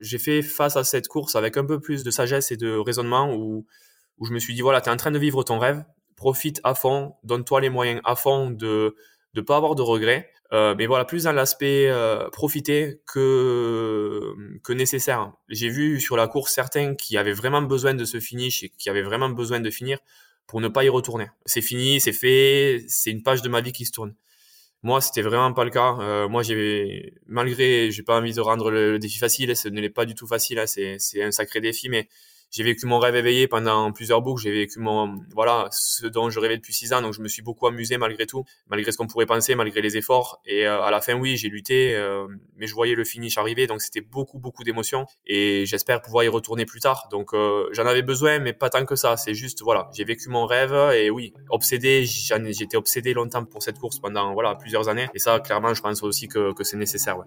J'ai fait face à cette course avec un peu plus de sagesse et de raisonnement où, je me suis dit, voilà, tu es en train de vivre ton rêve, profite à fond, donne-toi les moyens à fond de ne pas avoir de regrets. Euh, mais voilà, plus dans l'aspect euh, profiter que, que nécessaire. J'ai vu sur la course certains qui avaient vraiment besoin de ce finish et qui avaient vraiment besoin de finir pour ne pas y retourner. C'est fini, c'est fait, c'est une page de ma vie qui se tourne. Moi, c'était vraiment pas le cas. Euh, moi, j'ai malgré, j'ai pas envie de rendre le, défi facile. Ce ne l'est pas du tout facile. Hein, c'est un sacré défi, mais j'ai vécu mon rêve éveillé pendant plusieurs boucles. J'ai vécu mon, voilà, ce dont je rêvais depuis six ans. Donc, je me suis beaucoup amusé malgré tout, malgré ce qu'on pourrait penser, malgré les efforts. Et euh, à la fin, oui, j'ai lutté, euh, mais je voyais le finish arriver. Donc, c'était beaucoup, beaucoup d'émotions. Et j'espère pouvoir y retourner plus tard. Donc, euh, j'en avais besoin, mais pas tant que ça. C'est juste, voilà, j'ai vécu mon rêve. Et oui, obsédé, j'étais obsédé longtemps pour cette course pendant, voilà, plusieurs années. Et ça, clairement, je pense aussi que, que c'est nécessaire. Ouais.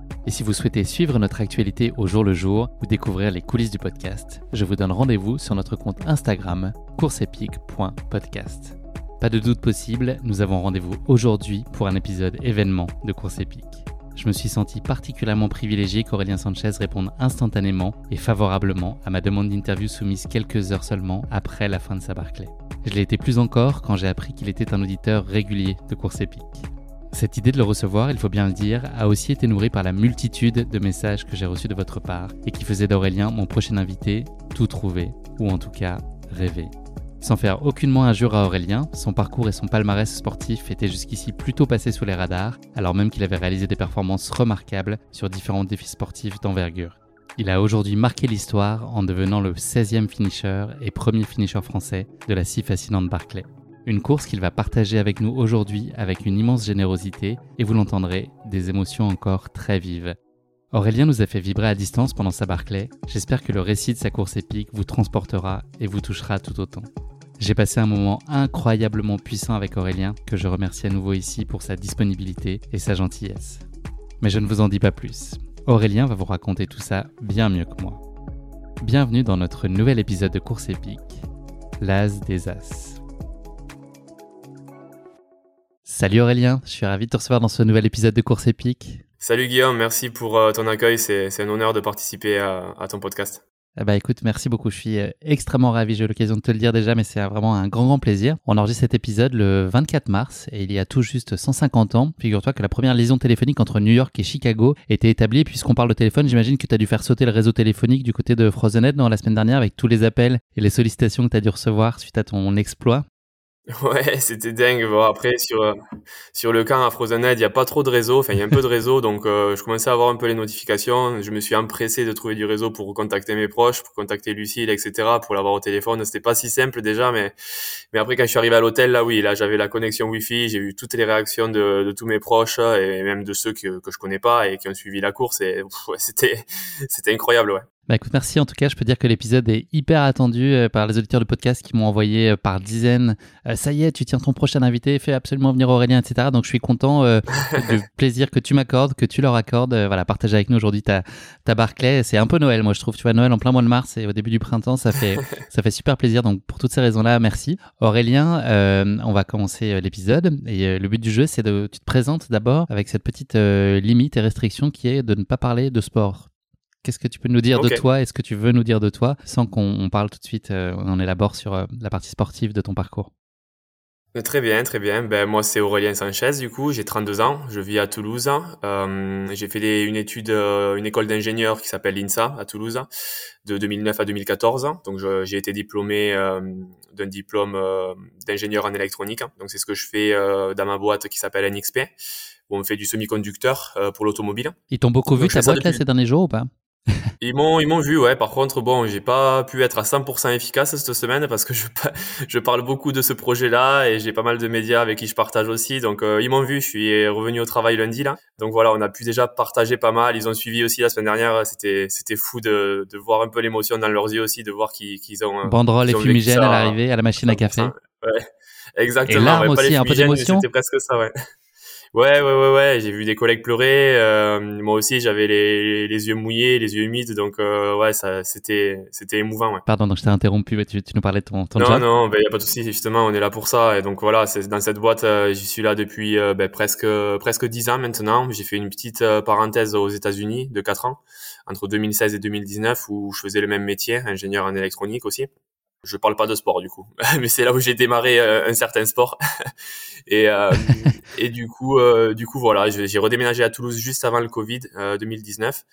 Et si vous souhaitez suivre notre actualité au jour le jour ou découvrir les coulisses du podcast, je vous donne rendez-vous sur notre compte Instagram courseepique.podcast. Pas de doute possible, nous avons rendez-vous aujourd'hui pour un épisode événement de Course Épique. Je me suis senti particulièrement privilégié qu'Aurélien Sanchez réponde instantanément et favorablement à ma demande d'interview soumise quelques heures seulement après la fin de sa Barclay. Je l'ai été plus encore quand j'ai appris qu'il était un auditeur régulier de Course Épique. Cette idée de le recevoir, il faut bien le dire, a aussi été nourrie par la multitude de messages que j'ai reçus de votre part et qui faisaient d'Aurélien mon prochain invité tout trouver, ou en tout cas rêver. Sans faire aucunement injure à Aurélien, son parcours et son palmarès sportif étaient jusqu'ici plutôt passés sous les radars, alors même qu'il avait réalisé des performances remarquables sur différents défis sportifs d'envergure. Il a aujourd'hui marqué l'histoire en devenant le 16e finisher et premier finisher français de la si fascinante Barclay. Une course qu'il va partager avec nous aujourd'hui avec une immense générosité et vous l'entendrez, des émotions encore très vives. Aurélien nous a fait vibrer à distance pendant sa Barclay. J'espère que le récit de sa course épique vous transportera et vous touchera tout autant. J'ai passé un moment incroyablement puissant avec Aurélien que je remercie à nouveau ici pour sa disponibilité et sa gentillesse. Mais je ne vous en dis pas plus. Aurélien va vous raconter tout ça bien mieux que moi. Bienvenue dans notre nouvel épisode de course épique, l'As des As. Salut Aurélien, je suis ravi de te recevoir dans ce nouvel épisode de Course épique. Salut Guillaume, merci pour euh, ton accueil, c'est un honneur de participer à, ton podcast. Eh bah écoute, merci beaucoup. Je suis euh, extrêmement ravi. J'ai eu l'occasion de te le dire déjà, mais c'est vraiment un grand, grand plaisir. On enregistre cet épisode le 24 mars et il y a tout juste 150 ans. Figure-toi que la première liaison téléphonique entre New York et Chicago était établie. Puisqu'on parle de téléphone, j'imagine que tu as dû faire sauter le réseau téléphonique du côté de Frozenhead dans la semaine dernière avec tous les appels et les sollicitations que tu as dû recevoir suite à ton exploit. Ouais, c'était dingue. Bon, après, sur, euh, sur le camp à Frozenhead, il n'y a pas trop de réseau. Enfin, il y a un peu de réseau. Donc, euh, je commençais à avoir un peu les notifications. Je me suis empressé de trouver du réseau pour contacter mes proches, pour contacter Lucille, etc., pour l'avoir au téléphone. C'était pas si simple déjà, mais, mais après, quand je suis arrivé à l'hôtel, là, oui, là, j'avais la connexion Wi-Fi. J'ai vu toutes les réactions de, de tous mes proches et même de ceux que, que je connais pas et qui ont suivi la course. Et c'était, c'était incroyable, ouais. Bah écoute, merci en tout cas. Je peux dire que l'épisode est hyper attendu euh, par les auditeurs de podcast qui m'ont envoyé euh, par dizaines. Euh, ça y est, tu tiens ton prochain invité, fais absolument venir Aurélien, etc. Donc je suis content du plaisir que tu m'accordes, que tu leur accordes. voilà, partager avec nous aujourd'hui ta, ta Barclay. C'est un peu Noël, moi je trouve. Tu vois, Noël en plein mois de mars et au début du printemps, ça fait, ça fait super plaisir. Donc pour toutes ces raisons-là, merci. Aurélien, on va commencer l'épisode. Et le but du jeu, c'est de tu te présentes d'abord avec cette petite limite et restriction qui est de ne pas parler de sport. Qu'est-ce que tu peux nous dire de toi Est-ce que tu veux nous dire de toi sans qu'on parle tout de suite, euh, on élabore sur euh, la partie sportive de ton parcours? Euh, Très bien, très bien. Ben, moi, c'est Aurélien Sanchez, du coup, j'ai 32 ans, je vis à Toulouse. j'ai fait une étude, une école d'ingénieur qui s'appelle l'INSA à Toulouse, de 2009 à 2014. Donc, j'ai été diplômé d'un diplôme d'ingénieur en électronique. Donc, c'est ce que je fais dans ma boîte qui s'appelle NXP, où on fait du semi-conducteur pour l'automobile. Ils t'ont beaucoup vu ta boîte là ces derniers jours ou pas? Ils m'ont ils m'ont vu ouais. Par contre bon j'ai pas pu être à 100% efficace cette semaine parce que je je parle beaucoup de ce projet là et j'ai pas mal de médias avec qui je partage aussi. Donc euh, ils m'ont vu je suis revenu au travail lundi là. Donc voilà on a pu déjà partager pas mal. Ils ont suivi aussi la semaine dernière. C'était c'était fou de, de voir un peu l'émotion dans leurs yeux aussi de voir qu'ils qu'ils ont banderole et fumigène à l'arrivée à la machine à café. ouais. Exactement. et aussi un peu d'émotion. c'était presque ça ouais Ouais, ouais, ouais, ouais. J'ai vu des collègues pleurer. Euh, moi aussi, j'avais les, les, yeux mouillés, les yeux humides. Donc, euh, ouais, ça, c'était, c'était émouvant. Ouais. Pardon, donc je t'ai interrompu. Tu, tu, nous parlais de ton, ton non, job. Non, ben, y a pas de souci. Justement, on est là pour ça. Et donc, voilà, c'est dans cette boîte, euh, j'y suis là depuis euh, ben, presque, presque dix ans maintenant. J'ai fait une petite parenthèse aux États-Unis de quatre ans, entre 2016 et 2019, où je faisais le même métier, ingénieur en électronique aussi je parle pas de sport du coup, mais c'est là où j'ai démarré euh, un certain sport. et, euh, et du coup, euh, du coup voilà, j'ai redéménagé à Toulouse juste avant le Covid 2019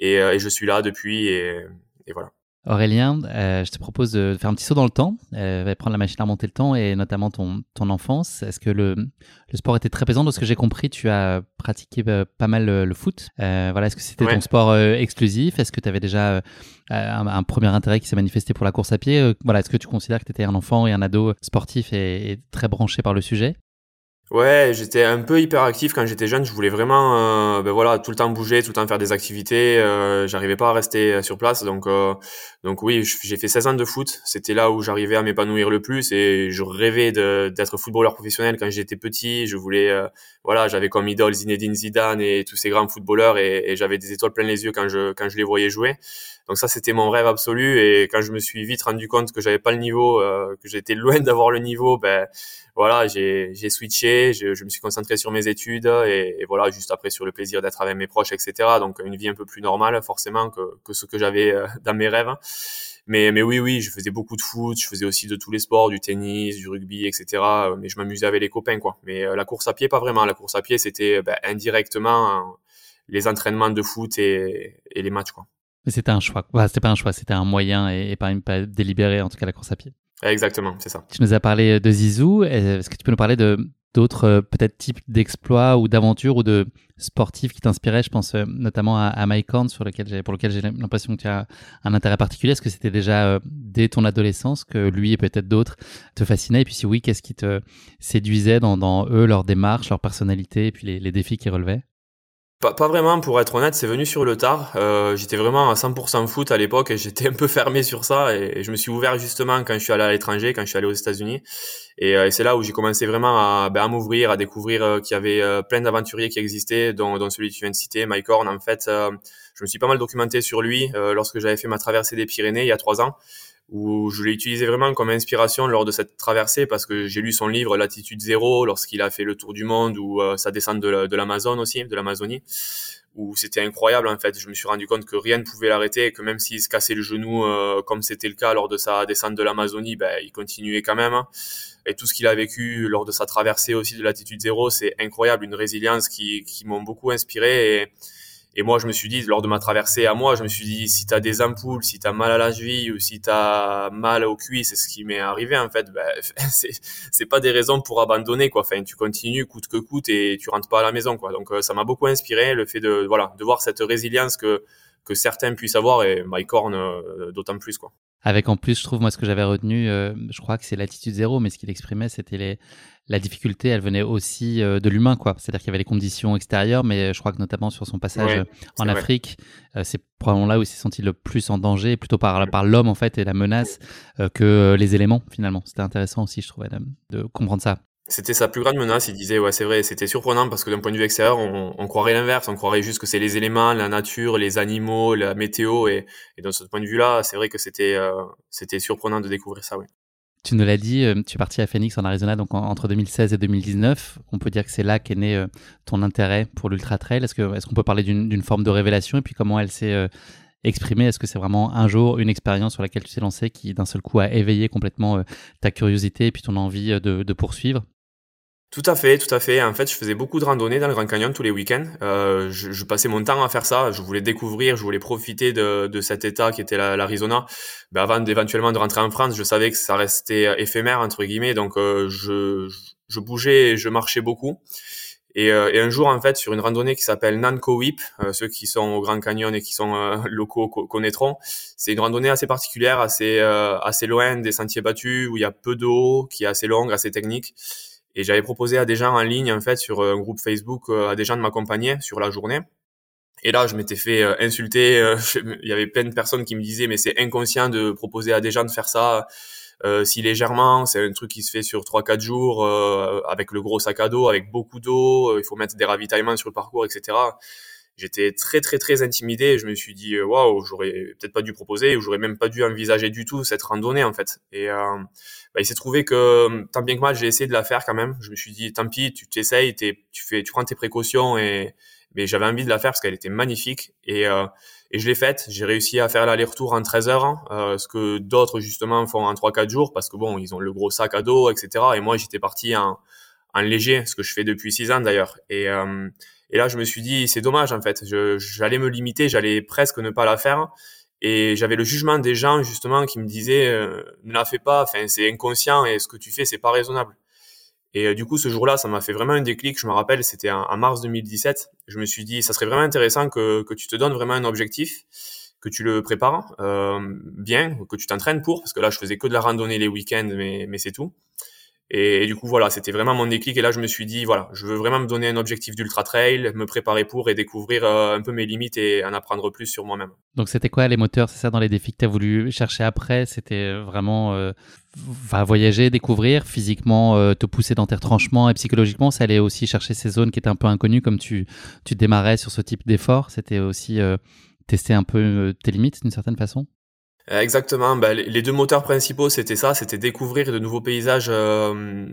et, et, je suis là depuis et, et voilà. Aurélien, euh, je te propose de faire un petit saut dans le temps, euh, prendre la machine à remonter le temps et notamment ton, ton enfance. Est-ce que le, le sport était très présent? De ce que j'ai compris, tu as pratiqué euh, pas mal le, foot. Euh, voilà, Est-ce que c'était ton sport euh, exclusif? Est-ce que tu avais déjà un, un, premier intérêt qui s'est manifesté pour la course à pied? Voilà, Est-ce que tu considères que tu étais un enfant et un ado sportif et, et très branché par le sujet? Ouais, j'étais un peu hyperactif quand j'étais jeune. Je voulais vraiment, euh, ben voilà, tout le temps bouger, tout le temps faire des activités. Euh, j'arrivais pas à rester euh, sur place, donc euh, donc oui, j'ai fait 16 ans de foot. C'était là où j'arrivais à m'épanouir le plus et je rêvais d'être footballeur professionnel quand j'étais petit. Je voulais, voilà, j'avais comme idole Zinedine Zidane et tous ces grands footballeurs et, et j'avais des étoiles plein les yeux quand je quand je les voyais jouer. Donc ça, c'était mon rêve absolu. Et quand je me suis vite rendu compte que j'avais pas le niveau, euh, que j'étais loin d'avoir le niveau, ben voilà, j'ai switché, je, je, me suis concentré sur mes études et, et, voilà, juste après sur le plaisir d'être avec mes proches, etc. Donc une vie un peu plus normale forcément que, que ce que j'avais euh, dans mes rêves. Mais, mais oui, oui, je faisais beaucoup de foot, je faisais aussi de tous les sports, du tennis, du rugby, etc. Mais je m'amusais avec les copains, quoi. Mais euh, la course à pied, pas vraiment. La course à pied, c'était ben, indirectement les entraînements de foot et, et les matchs, quoi. Mais c'était un choix. c'était pas un choix, c'était un moyen et, pas, pas délibéré, en tout cas, la course à pied. Exactement, c'est ça. Tu nous as parlé de Zizou. Est-ce que tu peux nous parler de d'autres euh, peut-être types d'exploits ou d'aventures ou de sportifs qui t'inspiraient? Je pense euh, notamment à, à Mike Horn, sur lequel pour lequel j'ai l'impression que tu as un intérêt particulier. Est-ce que c'était déjà euh, dès ton adolescence que lui et peut-être d'autres te fascinaient? Et puis si oui, qu'est-ce qui te séduisait dans, eux, leur démarche, leur personnalité et puis les défis qu'ils relevaient? Pas, pas, vraiment, pour être honnête, c'est venu sur le tard. Euh, j'étais vraiment à 100% foot à l'époque et j'étais un peu fermé sur ça. Et, je me suis ouvert justement quand je suis allé à l'étranger, quand je suis allé aux États-Unis. Et, euh, et c'est là où j'ai commencé vraiment à, ben, à m'ouvrir, à découvrir euh, qu'il y avait euh, plein d'aventuriers qui existaient, dont, dont, celui que tu viens de citer, Mike Horn. En fait, je me suis pas mal documenté sur lui lorsque j'avais fait ma traversée des Pyrénées il y a trois ans où je l'ai utilisé vraiment comme inspiration lors de cette traversée parce que j'ai lu son livre Latitude Zéro lorsqu'il a fait le tour du monde ou euh, sa descente de l'Amazon aussi, de l'Amazonie, où c'était incroyable en fait. Je me suis rendu compte que rien ne pouvait l'arrêter et que même s'il se cassait le genou euh, comme c'était le cas lors de sa descente de l'Amazonie, ben, il continuait quand même. Hein. Et tout ce qu'il a vécu lors de sa traversée aussi de Latitude Zéro, c'est incroyable, une résilience qui, qui m'ont beaucoup inspiré et et moi, je me suis dit, lors de ma traversée à moi, je me suis dit, si tu as des ampoules, si tu as mal à la cheville ou si tu as mal au cuisse, c'est ce qui m'est arrivé en fait, ben, c'est pas des raisons pour abandonner quoi. Enfin, tu continues coûte que coûte et tu rentres pas à la maison quoi. Donc euh, ça m'a beaucoup inspiré le fait de voilà, de voir cette résilience que que certains puissent avoir et Mike Horn euh, d'autant plus quoi. Avec en plus, je trouve, moi, ce que j'avais retenu, euh, je crois que c'est l'attitude zéro, mais ce qu'il exprimait, c'était les, la difficulté, elle venait aussi euh, de l'humain, quoi. C'est-à-dire qu'il y avait les conditions extérieures, mais je crois que notamment sur son passage en Afrique, c'est probablement là où il s'est senti le plus en danger, plutôt par, par l'homme, en fait, et la menace, que les éléments, finalement. C'était intéressant aussi, je trouvais, de comprendre ça. C'était sa plus grande menace. Il disait, ouais, c'est vrai, c'était surprenant parce que d'un point de vue extérieur, on, croirait l'inverse. On croirait juste que c'est les éléments, la nature, les animaux, la météo. Et, et dans ce point de vue-là, c'est vrai que c'était euh, c'était surprenant de découvrir ça, oui. Tu nous l'as dit, euh, tu es parti à Phoenix en Arizona donc entre 2016 et 2019. On peut dire que c'est là qu'est né euh, ton intérêt pour l'ultra trail. Est-ce que est-ce qu'on peut parler d'une forme de révélation? Et puis comment elle s'est exprimée? Est-ce que c'est vraiment un jour une expérience sur laquelle tu t'es lancé qui d'un seul coup a éveillé complètement ta curiosité et puis ton envie de, de poursuivre? Tout à fait, tout à fait. En fait, je faisais beaucoup de randonnées dans le Grand Canyon tous les week-ends. Euh, je, je, passais mon temps à faire ça. Je voulais découvrir, je voulais profiter de, de cet état qui était l'Arizona. Ben avant d'éventuellement de rentrer en France, je savais que ça restait éphémère entre guillemets, donc euh, je, je bougeais, je marchais beaucoup. Et, euh, et, un jour, en fait, sur une randonnée qui s'appelle Nanko Whip, euh, ceux qui sont au Grand Canyon et qui sont euh, locaux connaîtront, c'est une randonnée assez particulière, assez assez loin des sentiers battus, où il y a peu d'eau, qui est assez longue, assez technique. Et j'avais proposé à des gens en ligne, en fait, sur un groupe Facebook, euh, à des gens de m'accompagner sur la journée. Et là, je m'étais fait euh, insulter. Euh, il y avait plein de personnes qui me disaient, mais c'est inconscient de proposer à des gens de faire ça si légèrement. C'est un truc qui se fait sur 3-4 jours avec le gros sac à dos, avec beaucoup d'eau. il faut mettre des ravitaillements sur le parcours, etc. J'étais très très très intimidé. je me suis dit waouh, j'aurais peut-être pas dû proposer ou j'aurais même pas dû envisager du tout cette randonnée en fait. Et bah, il s'est trouvé que tant bien que mal, j'ai essayé de la faire quand même. Je me suis dit tant pis, tu t'essayes, tu fais, tu prends tes précautions et mais j'avais envie de la faire parce qu'elle était magnifique et euh, et je l'ai faite. J'ai réussi à faire l'aller-retour en 13 heures, euh, ce que d'autres justement font en 3-4 jours parce que bon, ils ont le gros sac à dos, etc. Et moi, j'étais parti en, en léger, ce que je fais depuis 6 ans d'ailleurs. Et euh, et là, je me suis dit, c'est dommage en fait. J'allais me limiter, j'allais presque ne pas la faire. Et j'avais le jugement des gens justement qui me disaient, euh, ne la fais pas. Enfin, c'est inconscient et ce que tu fais, c'est pas raisonnable. Et euh, du coup, ce jour-là, ça m'a fait vraiment un déclic. Je me rappelle, c'était en, mars 2017. Je me suis dit, ça serait vraiment intéressant que, que tu te donnes vraiment un objectif, que tu le prépares euh, bien, que tu t'entraînes pour, parce que là, je faisais que de la randonnée les week-ends, mais, mais c'est tout. Et, du coup, voilà, c'était vraiment mon déclic. Et là, je me suis dit, voilà, je veux vraiment me donner un objectif d'ultra trail, me préparer pour et découvrir euh, un peu mes limites et en apprendre plus sur moi-même. Donc, c'était quoi les moteurs? C'est ça dans les défis que tu as voulu chercher après? C'était vraiment euh, voyager, découvrir, physiquement euh, te pousser dans tes retranchements et psychologiquement, ça allait aussi chercher ces zones qui étaient un peu inconnues comme tu, tu démarrais sur ce type d'effort. C'était aussi tester un peu tes limites d'une certaine façon? euh, exactement. Bah, les deux moteurs principaux, c'était ça, c'était découvrir de nouveaux paysages euh,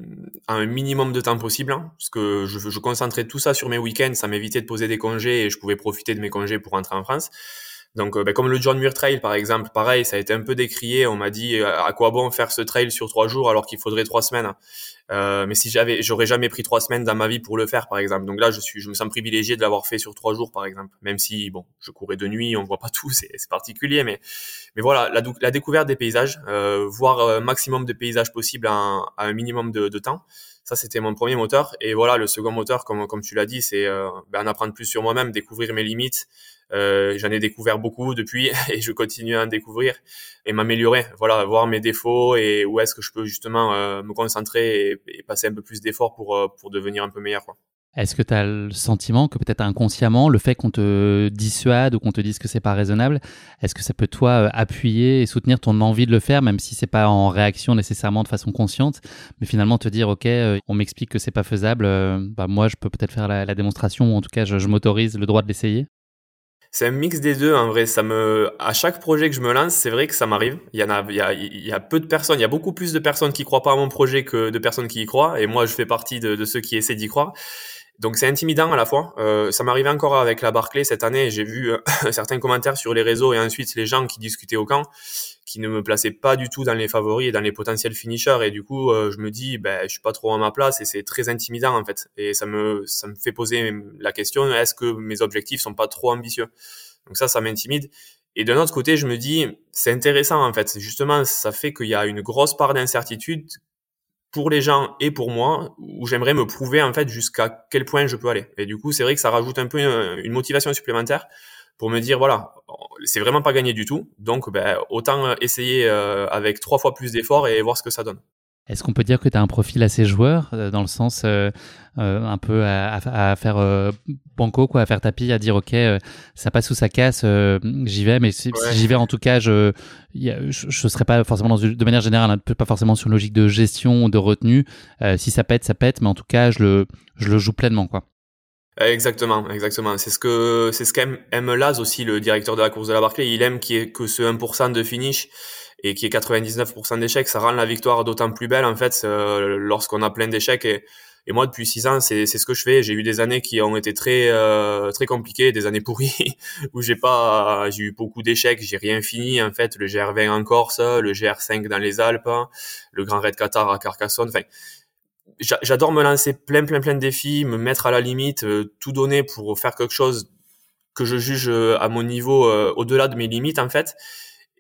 à un minimum de temps possible, hein, parce que je, je, concentrais tout ça sur mes week-ends, ça m'évitait de poser des congés et je pouvais profiter de mes congés pour rentrer en France. Donc, euh, bah, comme le John Muir Trail, par exemple, pareil, ça a été un peu décrié. On m'a dit à quoi bon faire ce trail sur trois jours alors qu'il faudrait trois semaines. Euh, mais si j'avais, j'aurais jamais pris trois semaines dans ma vie pour le faire, par exemple. Donc là, je suis, je me sens privilégié de l'avoir fait sur trois jours, par exemple. Même si, bon, je courais de nuit, on voit pas tout, c'est, particulier, mais, mais voilà, la, la découverte des paysages, euh, voir un euh, maximum de paysages possibles à un, minimum de, de temps. Ça, c'était mon premier moteur. Et voilà, le second moteur, comme, comme tu l'as dit, c'est euh, ben, en apprendre plus sur moi-même, découvrir mes limites, euh, j'en ai découvert beaucoup depuis et je continue à en découvrir et m'améliorer. Voilà, voir mes défauts et où est-ce que je peux justement euh, me concentrer et, passer un peu plus d'efforts pour, pour devenir un peu meilleur. Est-ce que tu as le sentiment que peut-être inconsciemment, le fait qu'on te dissuade ou qu'on te dise que c'est pas raisonnable, est-ce que ça peut toi appuyer et soutenir ton envie de le faire, même si c'est pas en réaction nécessairement de façon consciente, mais finalement te dire ok, on m'explique que c'est pas faisable, bah moi je peux peut-être faire la, démonstration ou en tout cas je m'autorise le droit de l'essayer? C'est un mix des deux en vrai. À chaque projet que je me lance, c'est vrai que ça m'arrive. Il y en a, il y a, peu de personnes. Il y a beaucoup plus de personnes qui croient pas à mon projet que de personnes qui y croient. Et moi, je fais partie de ceux qui essaient d'y croire. Donc c'est intimidant à la fois. Euh, ça m'arrivait encore avec la Barclay cette année. J'ai vu euh, certains commentaires sur les réseaux et ensuite les gens qui discutaient au camp, qui ne me plaçaient pas du tout dans les favoris et dans les potentiels finishers. Et du coup, euh, je me dis, ben, je suis pas trop à ma place et c'est très intimidant en fait. Et ça me, ça me fait poser la question est-ce que mes objectifs sont pas trop ambitieux? Donc ça, ça m'intimide. Et d'un autre côté, je me dis, c'est intéressant en fait. Justement, ça fait qu'il y a une grosse part d'incertitude pour les gens et pour moi, où j'aimerais me prouver en fait jusqu'à quel point je peux aller. Et du coup, c'est vrai que ça rajoute un peu une, motivation supplémentaire pour me dire voilà, c'est vraiment pas gagné du tout. Donc, ben, autant essayer avec trois fois plus d'efforts et voir ce que ça donne. Est-ce qu'on peut dire que tu as un profil assez joueur, euh, dans le sens euh, euh, un peu à, faire banco, quoi, à faire tapis, à dire ok, ça passe ou ça casse, j'y vais, mais si, j'y vais en tout cas, je ne serai pas forcément dans de manière générale, hein, pas forcément sur une logique de gestion ou de retenue. si ça pète, ça pète, mais en tout cas, je le, je le joue pleinement. quoi. Exactement, exactement. C'est ce que c'est ce qu'aime aime Laz aussi, le directeur de la course de la Barclay. Il aime qui est que ce 1% de finish et qui est 99% d'échecs, ça rend la victoire d'autant plus belle en fait euh, lorsqu'on a plein d'échecs. Et, moi, depuis six ans, c'est ce que je fais. J'ai eu des années qui ont été très euh, très compliquées, des années pourries où j'ai pas, j'ai eu beaucoup d'échecs, j'ai rien fini en fait. Le GR20 en Corse, le GR5 dans les Alpes, le Grand Raid Qatar à Carcassonne. Enfin, j'adore me lancer plein plein plein de défis, me mettre à la limite, euh, tout donner pour faire quelque chose que je juge à mon niveau au-delà de mes limites en fait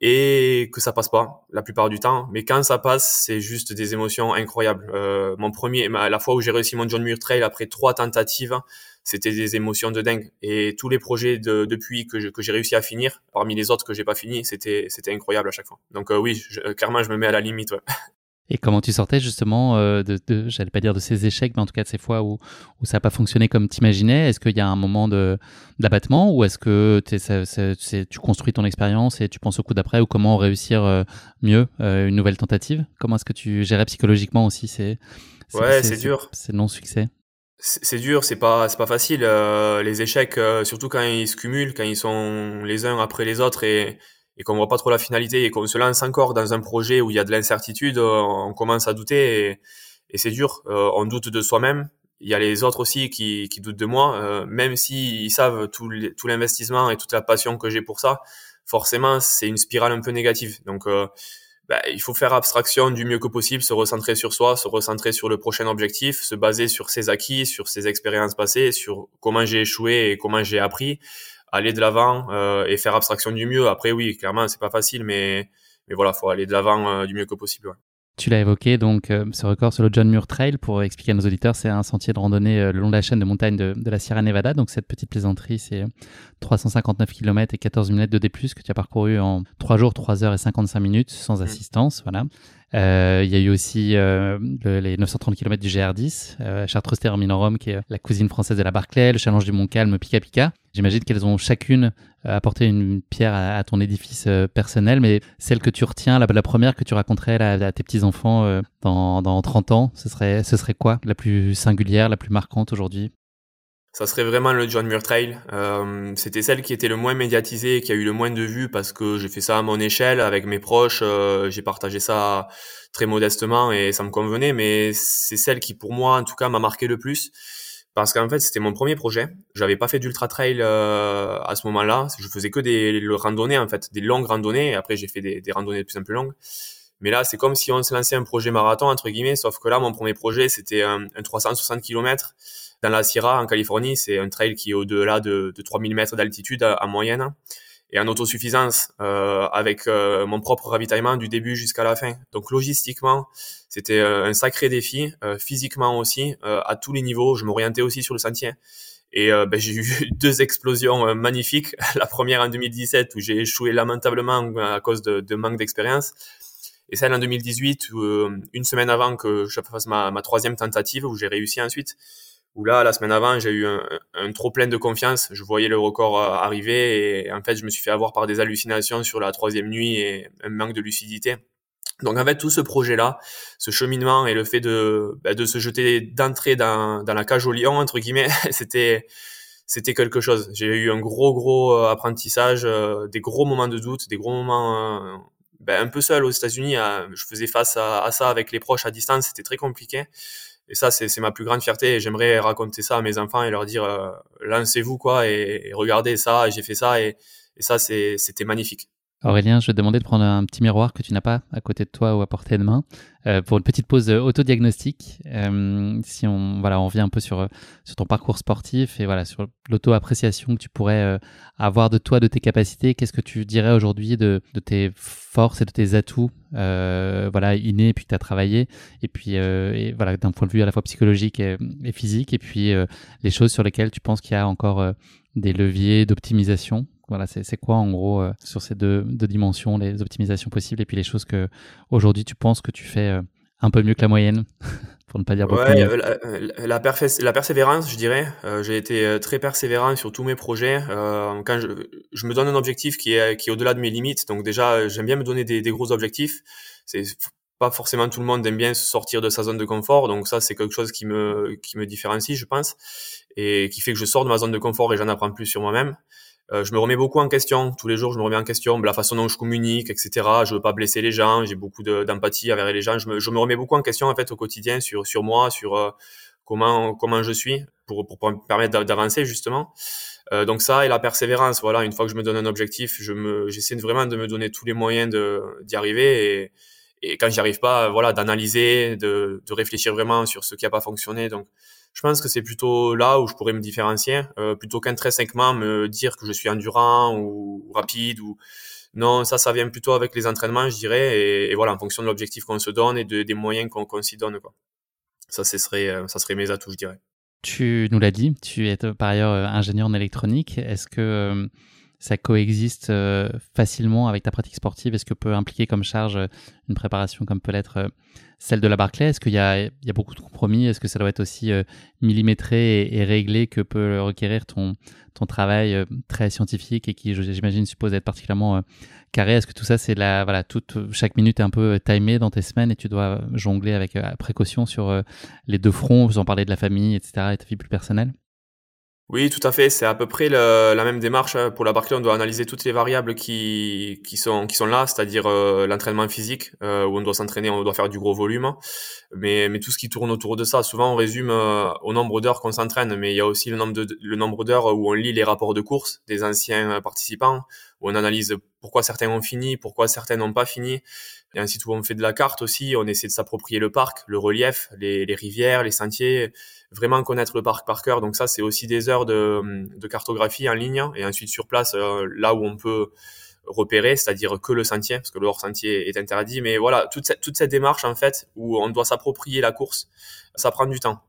et que ça passe pas la plupart du temps. Mais quand ça passe, c'est juste des émotions incroyables. Euh, mon premier, la fois où j'ai réussi mon John Muir Trail après trois tentatives, c'était des émotions de dingue. Et tous les projets de, depuis que, j'ai réussi à finir, parmi les autres que j'ai pas fini, c'était c'était incroyable à chaque fois. Donc euh, oui, clairement, je me mets à la limite. Et comment tu sortais justement euh, de, de j'allais pas dire de ces échecs, mais en tout cas de ces fois où, où ça n'a pas fonctionné comme tu imaginais Est-ce qu'il y a un moment d'abattement ou est-ce que tu construis ton expérience et tu penses au coup d'après ou comment réussir euh, mieux euh, une nouvelle tentative? Comment est-ce que tu gérais psychologiquement aussi ces, Ouais, c'est dur. C'est non-succès? C'est dur, c'est pas c'est pas facile. les échecs, surtout quand ils se cumulent, quand ils sont les uns après les autres et et qu'on voit pas trop la finalité et qu'on se lance encore dans un projet où il y a de l'incertitude, euh, on commence à douter et, c'est dur. Euh, on doute de soi-même. Il y a les autres aussi qui, qui doutent de moi, euh, même s'ils savent tout l'investissement et toute la passion que j'ai pour ça. Forcément, c'est une spirale un peu négative. Donc, bah, il faut faire abstraction du mieux que possible, se recentrer sur soi, se recentrer sur le prochain objectif, se baser sur ses acquis, sur ses expériences passées, sur comment j'ai échoué et comment j'ai appris aller de l'avant euh, et faire abstraction du mieux. Après, oui, clairement, c'est pas facile, mais mais voilà, faut aller de l'avant euh, du mieux que possible. Tu l'as évoqué, donc euh, ce record sur le John Muir Trail, pour expliquer à nos auditeurs, c'est un sentier de randonnée le long de la chaîne de montagne de, de, la Sierra Nevada. Donc cette petite plaisanterie, c'est 359 km et 14 minutes de D+, que tu as parcouru en 3 jours, 3 heures et 55 minutes sans mmh. assistance. Voilà. Euh, il y a eu aussi euh, les 930 km du GR10, euh, Chartreuse Terminorum, qui est la cousine française de la Barclay, le Challenge du Mont Calme, Pika Pika. J'imagine qu'elles ont chacune apporté une pierre à, ton édifice personnel, mais celle que tu retiens, la, la première que tu raconterais à, tes petits-enfants dans, dans 30 ans, ce serait, ce serait quoi? La plus singulière, la plus marquante aujourd'hui? Ça serait vraiment le John Muir Trail. Euh, c'était celle qui était le moins médiatisée, qui a eu le moins de vues parce que j'ai fait ça à mon échelle avec mes proches. Euh, j'ai partagé ça très modestement et ça me convenait, mais c'est celle qui pour moi, en tout cas, m'a marqué le plus parce qu'en fait c'était mon premier projet. J'avais pas fait d'ultra trail euh, à ce moment-là. Je faisais que des randonnées en fait, des longues randonnées. Après j'ai fait des, randonnées de plus en plus longues. Mais là, c'est comme si on se lançait un projet marathon, entre guillemets, sauf que là, mon premier projet, c'était un 360 km dans la Sierra, en Californie. C'est un trail qui est au-delà de, de 3000 mètres d'altitude en moyenne et en autosuffisance euh, avec euh, mon propre ravitaillement du début jusqu'à la fin. Donc logistiquement, c'était euh, un sacré défi, physiquement aussi, à tous les niveaux. Je m'orientais aussi sur le sentier. Et ben, j'ai eu deux explosions magnifiques. La première en 2017 où j'ai échoué lamentablement à cause de, manque d'expérience. Et celle en 2018, euh, une semaine avant que je fasse ma troisième tentative, où j'ai réussi ensuite, où là, la semaine avant, j'ai eu un, un, trop plein de confiance. Je voyais le record euh, arriver et en fait, je me suis fait avoir par des hallucinations sur la troisième nuit et un manque de lucidité. Donc en fait, tout ce projet-là, ce cheminement et le fait de, bah, de se jeter d'entrée dans, dans la cage au lion, entre guillemets, c'était c'était quelque chose. J'ai eu un gros gros euh, apprentissage, des gros moments de doute, des gros moments ben, un peu seul aux États-Unis. Je faisais face à, ça avec les proches à distance, c'était très compliqué. Et ça, c'est ma plus grande fierté. Et j'aimerais raconter ça à mes enfants et leur dire euh, lancez-vous quoi et, regardez ça. J'ai fait ça et, et ça, c'était magnifique. Aurélien, je vais te demander de prendre un petit miroir que tu n'as pas à côté de toi ou à portée de main euh, pour une petite pause euh, autodiagnostique. Euh, si on voilà, on revient un peu sur sur ton parcours sportif et voilà sur l'auto-appréciation que tu pourrais avoir de toi, de tes capacités. Qu'est-ce que tu dirais aujourd'hui de, tes forces et de tes atouts, voilà innés puis que tu as travaillé et puis voilà d'un point de vue à la fois psychologique et physique et puis les choses sur lesquelles tu penses qu'il y a encore des leviers d'optimisation? Voilà, c'est quoi en gros sur ces deux, deux, dimensions, les optimisations possibles et puis les choses que aujourd'hui tu penses que tu fais un peu mieux que la moyenne pour ne pas dire beaucoup ouais, La, la, persévérance, je dirais. j'ai été très persévérant sur tous mes projets. quand je, je, me donne un objectif qui est, qui est au-delà de mes limites, donc déjà, j'aime bien me donner des, des gros objectifs. C'est pas forcément tout le monde aime bien sortir de sa zone de confort, donc ça c'est quelque chose qui me qui me différencie, je pense, et qui fait que je sors de ma zone de confort et j'en apprends plus sur moi-même. Euh, je me remets beaucoup en question. Tous les jours, je me remets en question la façon dont je communique, etc. Je veux pas blesser les gens. J'ai beaucoup d'empathie envers les gens. Je me, je me, remets beaucoup en question en fait au quotidien sur sur moi, sur euh, comment comment je suis pour pour, me permettre d'avancer justement. Euh, donc ça et la persévérance. Voilà, une fois que je me donne un objectif, je me j'essaie vraiment de me donner tous les moyens de d'y arriver et et quand j'y arrive pas, voilà, d'analyser, de, de, réfléchir vraiment sur ce qui a pas fonctionné. Donc, je pense que c'est plutôt là où je pourrais me différencier, euh, plutôt qu'intrinsèquement me dire que je suis endurant ou, rapide ou non, ça, ça vient plutôt avec les entraînements, je dirais, et, voilà, en fonction de l'objectif qu'on se donne et de, des moyens qu'on qu s'y donne, quoi. Ça, ce serait, euh, ça serait mes atouts, je dirais. Tu nous l'as dit, tu es par ailleurs euh, ingénieur en électronique. Est-ce que ça coexiste euh, facilement avec ta pratique sportive? Est-ce que peut impliquer comme charge euh, une préparation comme peut l'être euh, celle de la Barclay Est-ce qu'il y, a, beaucoup de compromis? Est-ce que ça doit être aussi millimétré et, réglé que peut requérir ton, ton travail très scientifique et qui, j'imagine, suppose être particulièrement carré? Est-ce que tout ça, c'est la voilà, toute chaque minute est un peu timée dans tes semaines et tu dois jongler avec précaution sur les deux fronts Vous en parlez de la famille, etc. et ta vie plus personnelle? Oui, tout à fait. C'est à peu près la même démarche. Hein. Pour la Barclay, on doit analyser toutes les variables qui, qui, sont, qui sont là, c'est-à-dire euh, l'entraînement physique, euh, où on doit s'entraîner, on doit faire du gros volume. Mais, mais tout ce qui tourne autour de ça, souvent on résume euh, au nombre d'heures qu'on s'entraîne, mais il y a aussi le nombre, de, le nombre d'heures où on lit les rapports de course des anciens participants, où on analyse pourquoi certains ont fini, pourquoi certains n'ont pas fini. Et ainsi tout, on fait de la carte aussi, on essaie de s'approprier le parc, le relief, les, rivières, les sentiers vraiment connaître le parc par cœur. Donc ça, c'est aussi des heures de, de, cartographie en ligne et ensuite sur place, euh, là où on peut repérer, c'est-à-dire que le sentier, parce que le hors-sentier est interdit. Mais voilà, toute cette, toute cette démarche, en fait, où on doit s'approprier la course, ça prend du temps.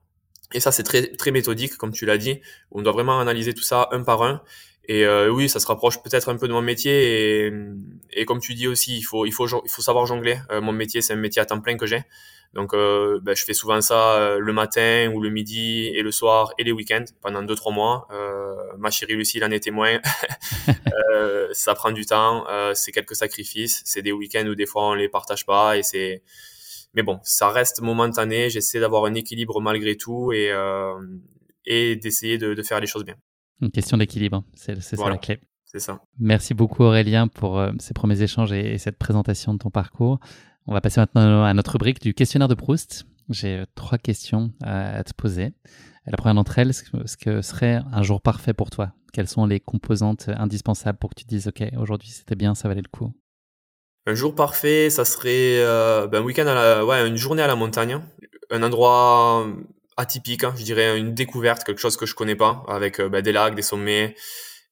Et ça, c'est très, très méthodique, comme tu l'as dit. On doit vraiment analyser tout ça un par un. Et euh, oui, ça se rapproche peut-être un peu de mon métier. Et, et, comme tu dis aussi, il faut, il faut, il faut savoir jongler. Euh, mon métier, c'est un métier à temps plein que j'ai. Donc, euh, ben, je fais souvent ça euh, le matin ou le midi et le soir et les week-ends pendant deux trois mois. Euh, ma chérie Lucie en est témoin. euh, ça prend du temps, c'est quelques sacrifices, c'est des week-ends où des fois on les partage pas et c'est. Mais bon, ça reste momentané. J'essaie d'avoir un équilibre malgré tout et et d'essayer de, de, faire les choses bien. Une question d'équilibre, c'est ça la clé. C'est ça. Merci beaucoup Aurélien pour ces premiers échanges et cette présentation de ton parcours. On va passer maintenant à notre rubrique du questionnaire de Proust. J'ai euh, trois questions à te poser. La première d'entre elles, ce que serait un jour parfait pour toi? Quelles sont les composantes indispensables pour que tu dises, OK, aujourd'hui c'était bien, ça valait le coup? Un jour parfait, ça serait euh, ben, un week-end, à la, ouais, une journée à la montagne, un endroit atypique, hein, je dirais une découverte, quelque chose que je connais pas, avec euh, ben, des lacs, des sommets,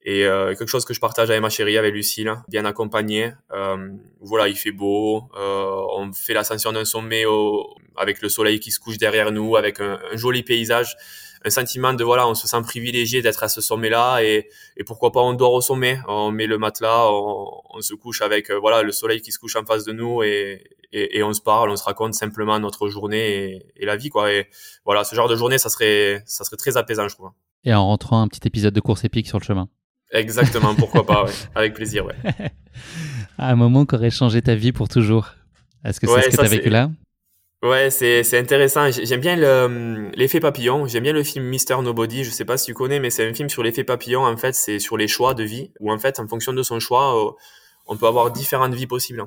et euh, quelque chose que je partage avec ma chérie, avec Lucille, bien accompagné. Euh, voilà, il fait beau, euh, on fait l'ascension d'un sommet au, avec le soleil qui se couche derrière nous, avec un, joli paysage, un sentiment de voilà, on se sent privilégié d'être à ce sommet-là et, et, pourquoi pas on dort au sommet, on met le matelas, on, on se couche avec euh, voilà le soleil qui se couche en face de nous et, et, et on se parle, on se raconte simplement notre journée et, la vie quoi. Et voilà, ce genre de journée, ça serait ça serait très apaisant, je trouve. Et en rentrant un petit épisode de course épique sur le chemin. Exactement, pourquoi pas, ouais. avec plaisir, ouais. un moment qui aurait changé ta vie pour toujours. Est-ce que c'est ce que tu as vécu là? Ouais, c'est, c'est intéressant. J'aime bien le, l'effet papillon. J'aime bien le film Mister Nobody. Je sais pas si tu connais, mais c'est un film sur l'effet papillon. En fait, c'est sur les choix de vie, où en fait, en fonction de son choix, euh, on peut avoir différentes vies possibles.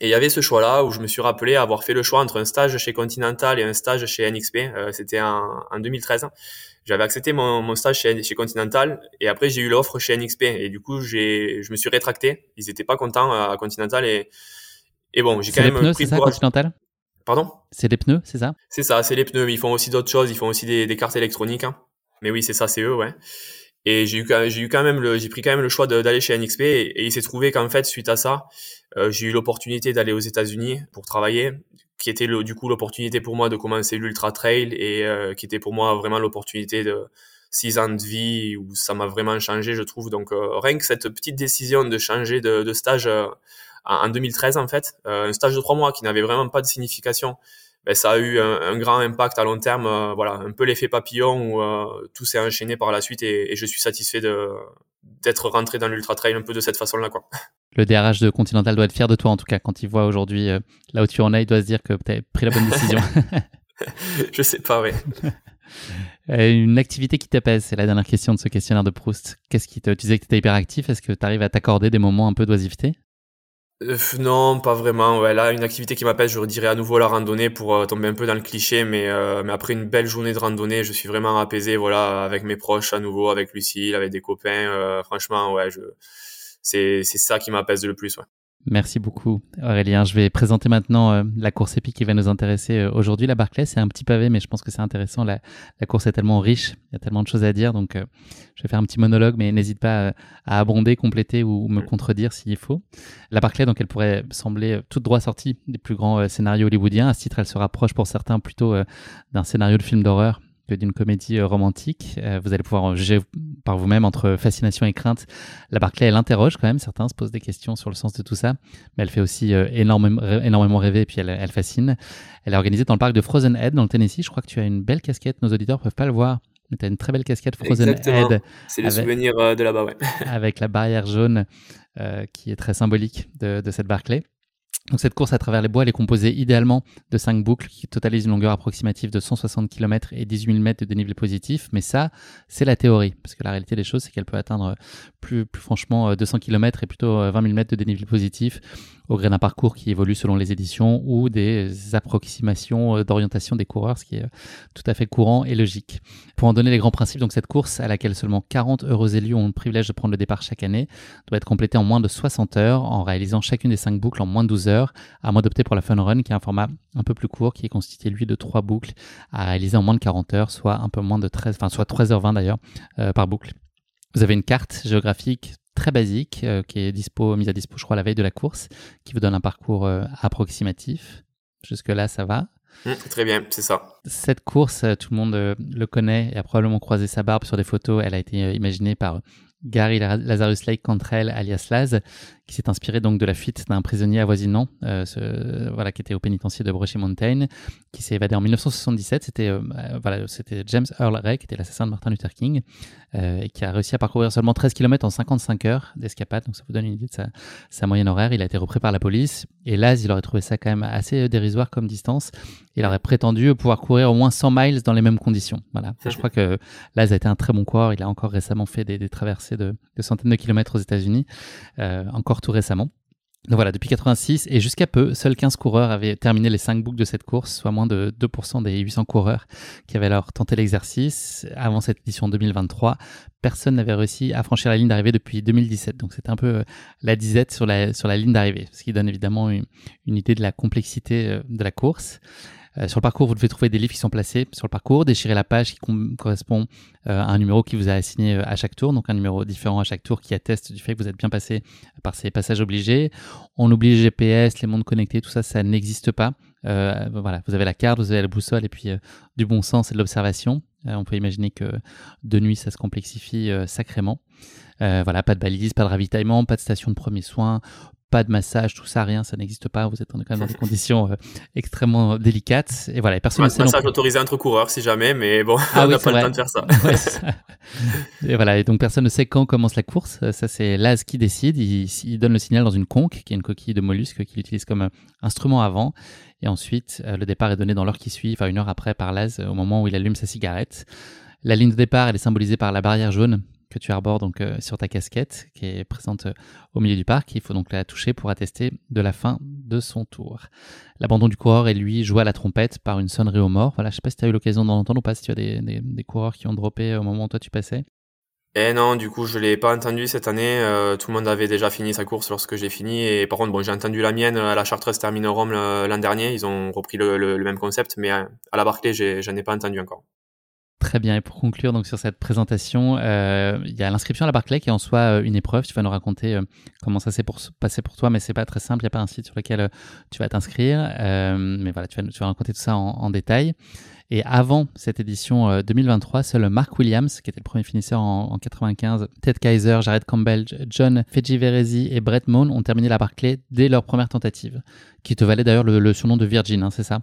Et il y avait ce choix-là où je me suis rappelé avoir fait le choix entre un stage chez Continental et un stage chez NXP. Euh, c'était en, en 2013 j'avais accepté mon, mon stage chez, chez, Continental et après j'ai eu l'offre chez NXP et du coup j'ai je me suis rétracté ils étaient pas contents à Continental et et bon j'ai quand même pneus, pris ça, Continental? Pardon c'est les pneus c'est ça c'est ça c'est les pneus ils font aussi d'autres choses ils font aussi des, des cartes électroniques hein. mais oui c'est ça c'est eux ouais et j'ai eu j'ai eu quand même le j'ai pris quand même le choix d'aller chez NXP et, et il s'est trouvé qu'en fait suite à ça euh, j'ai eu l'opportunité d'aller aux États-Unis pour travailler qui était le, du coup l'opportunité pour moi de commencer l'ultra trail et euh, qui était pour moi vraiment l'opportunité de six ans de vie où ça m'a vraiment changé, je trouve. Donc rien que cette petite décision de changer de, de stage en 2013 en fait, un stage de trois mois qui n'avait vraiment pas de signification ben, ça a eu un, grand impact à long terme. Euh, voilà, un peu l'effet papillon où euh, tout s'est enchaîné par la suite et, je suis satisfait de d'être rentré dans l'ultra trail un peu de cette façon-là, quoi. Le DRH de Continental doit être fier de toi en tout cas quand il voit aujourd'hui euh, là où tu en es, il doit se dire que tu as pris la bonne décision. je sais pas, oui. une activité qui t'apaise, c'est la dernière question de ce questionnaire de Proust. Qu'est-ce qui te, tu disais que tu étais hyperactif, est-ce que tu arrives à t'accorder des moments un peu d'oisiveté? Euh, non, pas vraiment. Ouais, là, une activité qui m'appelle, je dirais à nouveau la randonnée pour euh, tomber un peu dans le cliché, mais, euh, mais après une belle journée de randonnée, je suis vraiment apaisé, voilà, avec mes proches à nouveau, avec Lucille, avec des copains. franchement, ouais, je, c'est, c'est ça qui m'apaise le plus. Ouais. Merci beaucoup Aurélien. Je vais présenter maintenant euh, la course épique qui va nous intéresser euh, aujourd'hui. La Barclay, c'est un petit pavé, mais je pense que c'est intéressant. La, course est tellement riche, il y a tellement de choses à dire. Donc, euh, je vais faire un petit monologue, mais n'hésite pas à abonder, compléter ou me contredire s'il faut. La Barclay, donc, elle pourrait sembler toute droit sortie des plus grands scénarios hollywoodiens. À ce titre, elle se rapproche pour certains plutôt d'un scénario de film d'horreur d'une comédie euh, romantique. Euh, vous allez pouvoir juger par vous-même entre fascination et crainte. La Barclay, elle interroge quand même, certains se posent des questions sur le sens de tout ça, mais elle fait aussi euh, énormément, énormément rêver et puis elle, elle, fascine. Elle est organisée dans le parc de Frozen Head dans le Tennessee. Je crois que tu as une belle casquette, nos auditeurs peuvent pas le voir. Mais tu as une très belle casquette Frozen Head. C'est le souvenir de là-bas, ouais. avec la barrière jaune qui est très symbolique de, de cette Barclay. Donc cette course à travers les bois, elle est composée idéalement de 5 boucles qui totalisent une longueur approximative de 160 km et 18 000 mètres de dénivelé positif. Mais ça, c'est la théorie. Parce que la réalité des choses, c'est qu'elle peut atteindre plus, plus franchement 200 km et plutôt 20 000 mètres de dénivelé positif au gré d'un parcours qui évolue selon les éditions ou des approximations euh, d'orientation des coureurs, ce qui est euh, tout à fait courant et logique. Pour en donner les grands principes, donc cette course à laquelle seulement 40 heureux élus ont le privilège de prendre le départ chaque année doit être complétée en moins de 60 heures en réalisant chacune des 5 boucles en moins de 12 heures, à moins d'opter pour la Fun Run qui est un format un peu plus court qui est constitué lui de 3 boucles à réaliser en moins de 40 heures, soit un peu moins de 13, enfin soit 3h20 d'ailleurs euh, par boucle. Vous avez une carte géographique très basique euh, qui est dispo, mise à dispo, je crois, la veille de la course, qui vous donne un parcours euh, approximatif. Jusque-là, ça va. Mmh, très bien, c'est ça. Cette course, euh, tout le monde le connaît et a probablement croisé sa barbe sur des photos. Elle a été imaginée par Gary Lazarus Lake Cantrell, alias Laz, qui s'est inspiré donc de la fuite d'un prisonnier avoisinant, euh, ce, voilà, qui était au pénitencier de Brushy Mountain, qui s'est évadé en 1977. C'était euh, voilà, c'était James Earl Ray, qui était l'assassin de Martin Luther King, euh, et qui a réussi à parcourir seulement 13 km en 55 heures d'escapade. Donc ça vous donne une idée de sa, sa, moyenne horaire. Il a été repris par la police, et Laz, il aurait trouvé ça quand même assez dérisoire comme distance. Il aurait prétendu pouvoir courir au moins 100 miles dans les mêmes conditions. Voilà. Je crois que Laz a été un très bon coureur. Il a encore récemment fait des, des traversées de, de, centaines de kilomètres aux États-Unis. Euh, tout récemment. Donc voilà, depuis 86 et jusqu'à peu, seuls 15 coureurs avaient terminé les 5 boucles de cette course, soit moins de 2% des 800 coureurs qui avaient alors tenté l'exercice. Avant cette édition 2023, personne n'avait réussi à franchir la ligne d'arrivée depuis 2017. Donc c'était un peu euh, la disette sur la, sur la ligne d'arrivée, ce qui donne évidemment une, une idée de la complexité euh, de la course. Euh, sur le parcours, vous devez trouver des livres qui sont placés sur le parcours, déchirer la page qui correspond euh, à un numéro qui vous a assigné euh, à chaque tour, donc un numéro différent à chaque tour qui atteste du fait que vous êtes bien passé par ces passages obligés. On oublie le GPS, les mondes connectés, tout ça, ça n'existe pas. voilà, vous avez la carte, vous avez la boussole et puis du bon sens et de l'observation. on peut imaginer que de nuit, ça se complexifie sacrément. voilà, pas de balise, pas de ravitaillement, pas de station de premiers soins, pas de massage, tout ça, rien, ça n'existe pas. Vous êtes quand même dans des conditions euh, extrêmement délicates. Et voilà, personne ne sait. Massage autorisé entre coureurs si jamais, mais bon, ah on n'a pas le temps de faire ça. Et voilà, et donc personne ne sait quand commence la course. Ça, c'est Laz qui décide. Il, donne le signal dans une conque, qui est une coquille de mollusque qu'il utilise comme euh, instrument avant. Et ensuite, euh, le départ est donné dans l'heure qui suit, enfin une heure après par Laz, au moment où il allume sa cigarette. La ligne de départ, elle est symbolisée par la barrière jaune que tu arbores donc euh, sur ta casquette qui est présente euh, au milieu du parc. Il faut donc la toucher pour attester de la fin de son tour. L'abandon du coureur est lui joué à la trompette par une sonnerie au mort. Voilà, je sais pas si tu as eu l'occasion d'en entendre ou pas, si tu as des, coureurs qui ont droppé au moment où toi tu passais. Eh non, du coup, je l'ai pas entendu cette année. Euh, tout le monde avait déjà fini sa course lorsque j'ai fini. Et par contre, bon, j'ai entendu la mienne à la Chartreuse Terminorum l'an dernier. Ils ont repris le, le, même concept, mais à, la Barclay, j'en ai, ai pas entendu encore. Très bien. Et pour conclure donc sur cette présentation, euh, il y a l'inscription à la Barclay qui est en soi euh, une épreuve. Tu vas nous raconter euh, comment ça s'est passé pour toi, mais c'est pas très simple. Il n'y a pas un site sur lequel tu vas t'inscrire. mais voilà, tu vas, tu vas raconter tout ça en, en détail. Et avant cette édition 2023, seul Mark Williams, qui était le premier finisseur en, 95, Ted Kaiser, Jared Campbell, John Fejiverezi et Brett Moon ont terminé la Barclay dès leur première tentative, qui te valait d'ailleurs le, surnom de Virgin, hein, c'est ça?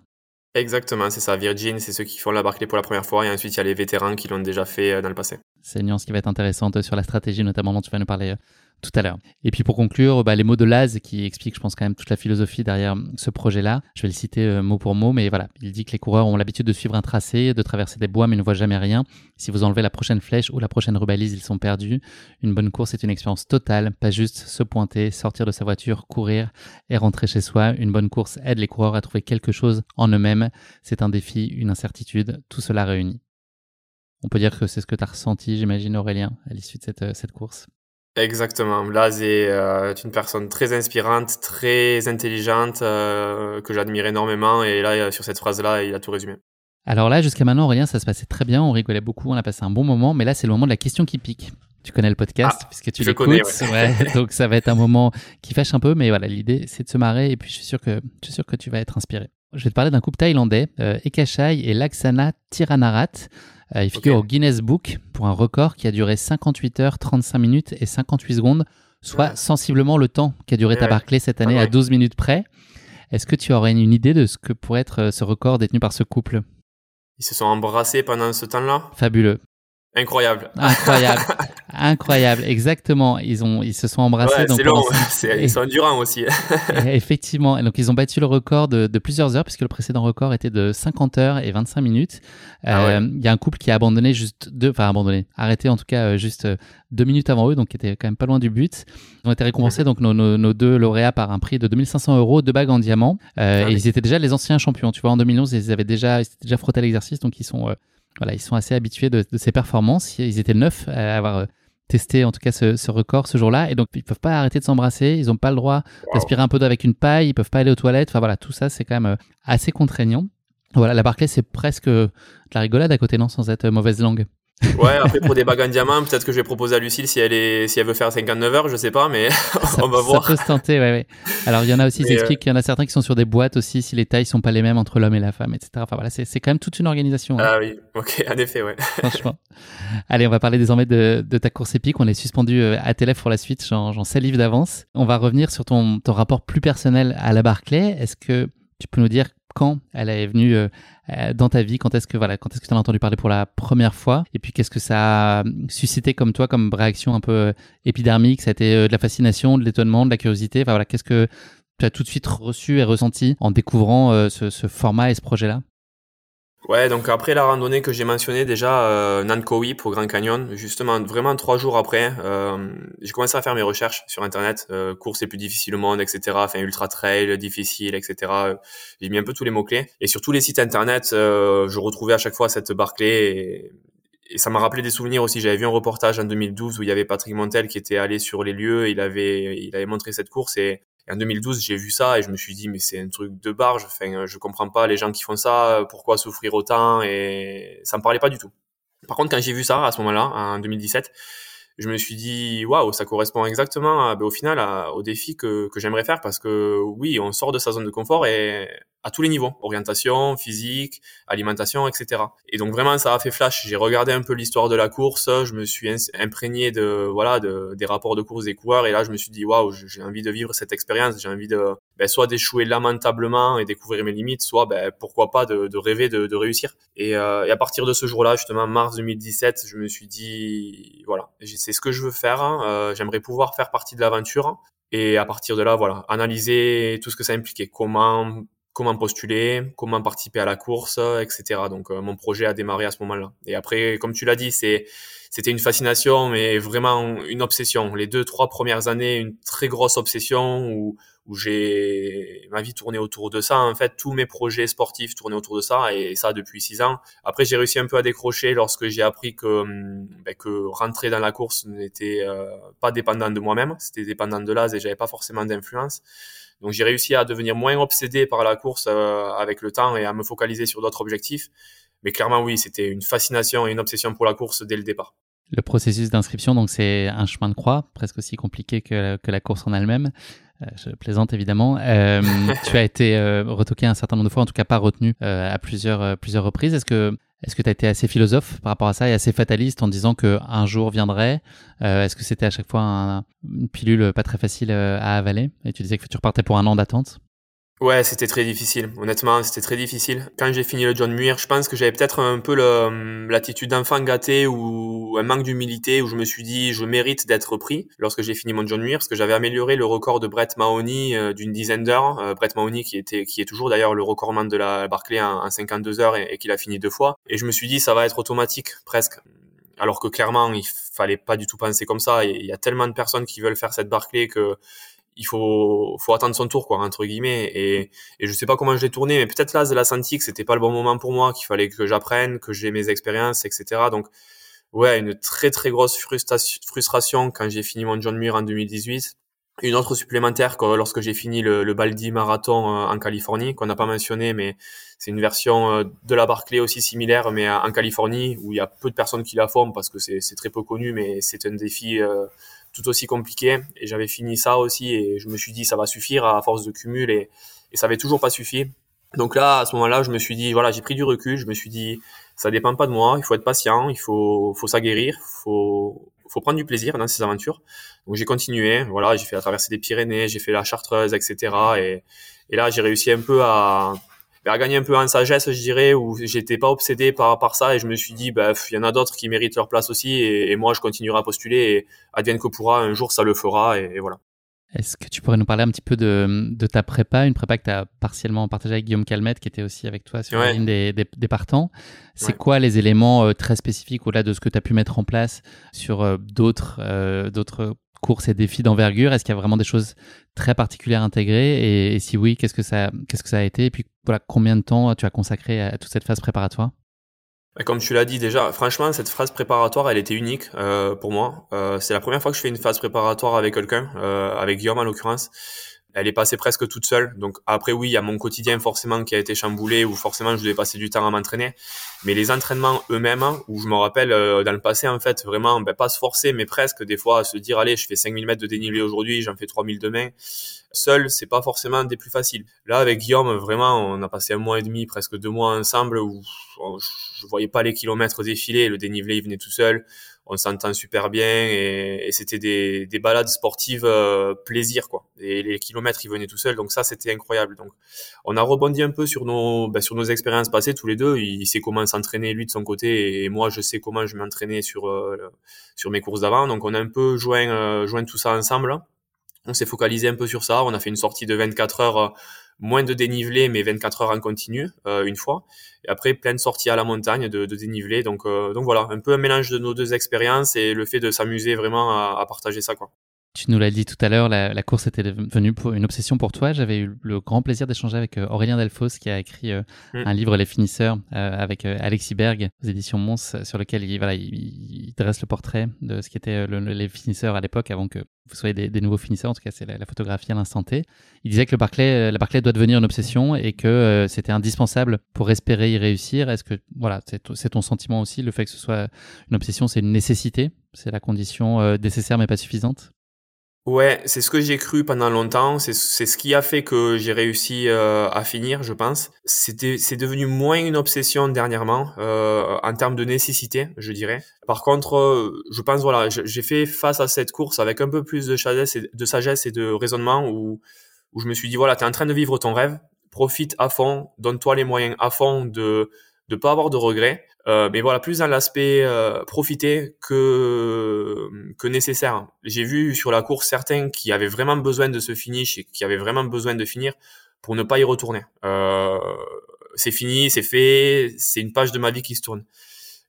Exactement, c'est ça. Virgin, c'est ceux qui font la Barclay pour la première fois, et ensuite il y a les vétérans qui l'ont déjà fait dans le passé. C'est une nuance qui va être intéressante sur la stratégie, notamment dont tu vas nous parler tout à l'heure. Et puis pour conclure, bah, les mots de Laz qui expliquent, je pense, quand même toute la philosophie derrière ce projet-là. Je vais le citer euh, mot pour mot, mais voilà, il dit que les coureurs ont l'habitude de suivre un tracé, de traverser des bois, mais ne voient jamais rien. Si vous enlevez la prochaine flèche ou la prochaine rubalise, ils sont perdus. Une bonne course est une expérience totale, pas juste se pointer, sortir de sa voiture, courir et rentrer chez soi. Une bonne course aide les coureurs à trouver quelque chose en eux-mêmes. C'est un défi, une incertitude, tout cela réuni. On peut dire que c'est ce que tu as ressenti, j'imagine, Aurélien, à l'issue de cette, euh, cette course. Exactement. Laz est euh, une personne très inspirante, très intelligente, euh, que j'admire énormément. Et là, sur cette phrase-là, il a tout résumé. Alors là, jusqu'à maintenant, Aurélien, ça se passait très bien. On rigolait beaucoup, on a passé un bon moment. Mais là, c'est le moment de la question qui pique. Tu connais le podcast ah, puisque tu l'écoutes. Ouais. donc ça va être un moment qui fâche un peu, mais voilà, l'idée c'est de se marrer et puis je suis sûr que je suis sûr que tu vas être inspiré. Je vais te parler d'un couple thaïlandais, euh, Ekachai et Laksana Tiranarat. Euh, il figure au Guinness Book pour un record qui a duré 58 heures, 35 minutes et 58 secondes, soit sensiblement le temps qu'a duré ta Barclay cette année à 12 minutes près. Est-ce que tu aurais une idée de ce que pourrait être euh, ce record détenu par ce couple? Ils se sont embrassés pendant ce temps-là? Fabuleux. Incroyable. Incroyable. Incroyable, exactement. Ils ont, ils se sont embrassés. c'est long. ils sont endurants aussi. effectivement. Et donc ils ont battu le record de, plusieurs heures puisque le précédent record était de 50 heures et 25 minutes. Ah euh, il y a un couple qui a abandonné juste deux, enfin abandonné, arrêté en tout cas euh, juste euh, deux minutes avant eux, donc qui était quand même pas loin du but. Ils ont été récompensés donc nos, nos, deux lauréats par un prix de 2500 euros, deux bagues en diamant. Ah et ils étaient déjà les anciens champions. Tu vois, en 2011, ils avaient déjà, ils étaient déjà frotté à l'exercice, donc ils sont voilà, ils sont assez habitués de, ces performances. Ils étaient neufs à avoir euh, testé en tout cas ce, record ce jour-là et donc ils peuvent pas arrêter de s'embrasser. Ils n'ont pas le droit d'aspirer un peu d'eau avec une paille. Ils peuvent pas aller aux toilettes. Enfin voilà, tout ça c'est quand même euh, assez contraignant. Voilà, la Barclay c'est presque de la rigolade à côté non sans être mauvaise langue? Ouais, après pour des bagues en diamant, peut-être que je vais proposer à Lucille si elle est, si elle veut faire 59 heures, je sais pas, mais on va voir. Ça peut se tenter, ouais, ouais. Alors il y en a aussi, ils expliquent qu'il y en a certains qui sont sur des boîtes aussi, si les tailles sont pas les mêmes entre l'homme et la femme, etc. Enfin voilà, c'est, quand même toute une organisation. Hein. Ah oui, ok, en effet, ouais. Franchement. Allez, on va parler désormais de, de ta course épique. On est suspendu euh, à tes pour la suite, j'en, salive d'avance. On va revenir sur ton, ton rapport plus personnel à la Barclay. Est-ce que tu peux nous dire quand elle est venue euh, euh, dans ta vie Quand est-ce que voilà, quand est-ce que tu as entendu parler pour la première fois? Et puis qu'est-ce que ça a suscité comme toi, comme réaction un peu euh, épidermique? Ça a été de la fascination, de l'étonnement, de la curiosité? Enfin voilà, qu'est-ce que tu as tout de suite reçu et ressenti en découvrant ce format et ce projet-là? Ouais, donc après la randonnée que j'ai mentionnée déjà, euh, Nankowi pour Grand Canyon, justement, vraiment trois jours après, euh, j'ai commencé à faire mes recherches sur Internet, euh, course les plus difficiles au monde, etc., enfin ultra trail, difficile, etc. J'ai mis un peu tous les mots-clés. Et sur tous les sites Internet, euh, je retrouvais à chaque fois cette Barclay et, et ça m'a rappelé des souvenirs aussi. J'avais vu un reportage en 2012 où il y avait Patrick Montel qui était allé sur les lieux, il avait, il avait montré cette course et en 2012, j'ai vu ça et je me suis dit, mais c'est un truc de barge. Enfin, je comprends pas les gens qui font ça. Pourquoi souffrir autant Et ça me parlait pas du tout. Par contre, quand j'ai vu ça à ce moment-là, en 2017, je me suis dit waouh ça correspond exactement ben, au final au défi que, que j'aimerais faire parce que oui on sort de sa zone de confort et à tous les niveaux. Orientation physique alimentation etc et donc vraiment ça a fait flash. J'ai regardé un peu l'histoire de la course. Je me suis imprégné de voilà de, des rapports de course des coureurs. Et là je me suis dit waouh j'ai envie de vivre cette expérience. J'ai envie de ben, soit d'échouer lamentablement et découvrir mes limites soit ben, pourquoi pas de, de rêver de, de réussir. Et, euh, et, à partir de ce jour-là justement mars 2017 je me suis dit voilà c'est ce que je veux faire. Hein. Euh, j'aimerais pouvoir faire partie de l'aventure. Et à partir de là, voilà, analyser tout ce que ça impliquait, comment comment postuler, comment participer à la course, etc. Donc euh, mon projet a démarré à ce moment-là. Et après, comme tu l'as dit, c'était une fascination, mais vraiment une obsession. Les deux trois premières années, une très grosse obsession où j'ai ma vie tournée autour de ça. En fait, tous mes projets sportifs tournaient autour de ça et ça depuis six ans. Après, j'ai réussi un peu à décrocher lorsque j'ai appris que hum, ben, rentrer dans la course n'était euh, pas dépendant de moi-même, c'était dépendant de l'âge et j'avais pas forcément d'influence. Donc j'ai réussi à devenir moins obsédé par la course euh, avec le temps et à me focaliser sur d'autres objectifs. Mais clairement, oui, c'était une fascination et une obsession pour la course dès le départ. Le processus d'inscription, donc c'est un chemin de croix, presque aussi compliqué que, que la course en elle-même. Euh, je plaisante évidemment. Euh, tu as été euh, retoqué un certain nombre de fois, en tout cas pas retenu à plusieurs, plusieurs reprises. Est-ce que est-ce que tu as été assez philosophe par rapport à ça et assez fataliste en disant que un jour viendrait Est-ce que c'était à chaque fois une pilule pas très facile à avaler Et tu disais que tu repartais pour un an d'attente? Ouais, c'était très difficile. Honnêtement, c'était très difficile. Quand j'ai fini le John Muir, je pense que j'avais peut-être un peu l'attitude d'enfant gâté ou un manque d'humilité où je me suis dit je mérite d'être pris lorsque j'ai fini mon John Muir parce que j'avais amélioré le record de Brett Mahoney euh, d'une dizaine d'heures. Euh, Brett Mahoney qui était qui est toujours d'ailleurs le recordman de la Barclay en, 52 heures et, et qu'il a fini deux fois. Et je me suis dit ça va être automatique presque alors que clairement il fallait pas du tout penser comme ça. Il y a tellement de personnes qui veulent faire cette Barclay que il faut faut attendre son tour quoi entre guillemets. Et et je sais pas comment je l'ai tourné mais peut-être là de la senti que c'était pas le bon moment pour moi qu'il fallait que j'apprenne que j'ai mes expériences etc donc ouais une très très grosse frustration quand j'ai fini mon John Muir en 2018 une autre supplémentaire lorsque j'ai fini le, le Baldi Marathon euh, en Californie qu'on n'a pas mentionné mais c'est une version euh, de la Barclay aussi similaire mais en Californie où il y a peu de personnes qui la font parce que c'est très peu connu mais c'est un défi euh, tout aussi compliqué. Et j'avais fini ça aussi et je me suis dit ça va suffire à force de cumul et, et ça avait toujours pas suffi. Donc là, à ce moment-là, je me suis dit voilà, j'ai pris du recul. Je me suis dit ça dépend pas de moi. Il faut être patient, il faut faut s'aguerrir, faut faut prendre du plaisir dans ces aventures. Donc j'ai continué. Voilà, j'ai fait la traversée des Pyrénées, j'ai fait la Chartreuse, etc. Et, et là, j'ai réussi un peu à à gagner un peu en sagesse, je dirais, où j'étais pas obsédé par, par ça et je me suis dit, bah, il y en a d'autres qui méritent leur place aussi et, moi, je continuerai à postuler et advienne que pourra, un jour, ça le fera et, voilà. Est-ce que tu pourrais nous parler un petit peu de, de ta prépa, une prépa que tu as partiellement partagée avec Guillaume Calmette, qui était aussi avec toi sur la ligne des, des, partants. C'est quoi les éléments euh, très spécifiques au-delà de ce que tu as pu mettre en place sur euh, d'autres euh, d'autres courses et défis d'envergure? Est-ce qu'il y a vraiment des choses très particulières intégrées et, si oui, qu'est-ce que ça, a été? Et puis combien de temps tu as consacré à toute cette phase préparatoire? Bah, comme tu l'as dit déjà, franchement, cette phase préparatoire, elle était unique euh, pour moi. Euh, c'est la première fois que je fais une phase préparatoire avec quelqu'un, euh, avec Guillaume en l'occurrence elle est passée presque toute seule. Donc après oui, il y a mon quotidien forcément qui a été chamboulé où forcément je devais passer du temps à m'entraîner. Mais les entraînements eux-mêmes, où je me rappelle euh, dans le passé en fait vraiment ben, pas se forcer mais presque des fois à se dire allez je fais 5000 mètres de dénivelé aujourd'hui, j'en fais 3000 demain. Seul c'est pas forcément des plus faciles. Là avec Guillaume vraiment on a passé un mois et demi, presque deux mois ensemble où je voyais pas les kilomètres défiler, le dénivelé il venait tout seul on s'entend super bien et, c'était des, des, balades sportives euh, plaisir quoi. Et les kilomètres ils venaient tout seuls donc ça c'était incroyable. Donc on a rebondi un peu sur nos ben, sur nos expériences passées tous les deux. Il, sait comment s'entraîner lui de son côté et moi je sais comment je m'entraînais sur euh, sur mes courses d'avant. Donc on a un peu joint euh, joint tout ça ensemble. On s'est focalisé un peu sur ça. On a fait une sortie de 24 heures moins de dénivelé, mais 24 heures en continu euh, une fois. Et après, plein de sorties à la montagne de, de dénivelé. Donc, euh, donc voilà, un peu un mélange de nos deux expériences et le fait de s'amuser vraiment à, à partager ça, quoi. Tu nous l'as dit tout à l'heure, la, course était devenue une obsession pour toi. J'avais eu le grand plaisir d'échanger avec euh, Aurélien Delfos qui a écrit euh, mm. un livre Les Finisseurs euh, avec Alexis Berg aux éditions Mons sur lequel il, voilà, il, dresse le portrait de ce qu'étaient les finisseurs à l'époque avant que vous soyez des, nouveaux finisseurs. En tout cas, c'est la, photographie à l'instant T. Il disait que le Barclay, la Barclay doit devenir une obsession et que c'était indispensable pour espérer y réussir. Est-ce que voilà, c'est ton sentiment aussi, le fait que ce soit une obsession, c'est une nécessité, c'est la condition nécessaire mais pas suffisante? Ouais, c'est ce que j'ai cru pendant longtemps. C'est ce qui a fait que j'ai réussi euh, à finir, je pense. C'est devenu moins une obsession dernièrement euh, en termes de nécessité, je dirais. Par contre, euh, je pense voilà, j'ai fait face à cette course avec un peu plus de sagesse et de raisonnement où où je me suis dit voilà, tu es en train de vivre ton rêve, profite à fond, donne-toi les moyens à fond de de pas avoir de regrets. Euh, mais voilà, plus dans l'aspect euh, profiter que que nécessaire. J'ai vu sur la course certains qui avaient vraiment besoin de ce finish et qui avaient vraiment besoin de finir pour ne pas y retourner. Euh, c'est fini, c'est fait, c'est une page de ma vie qui se tourne.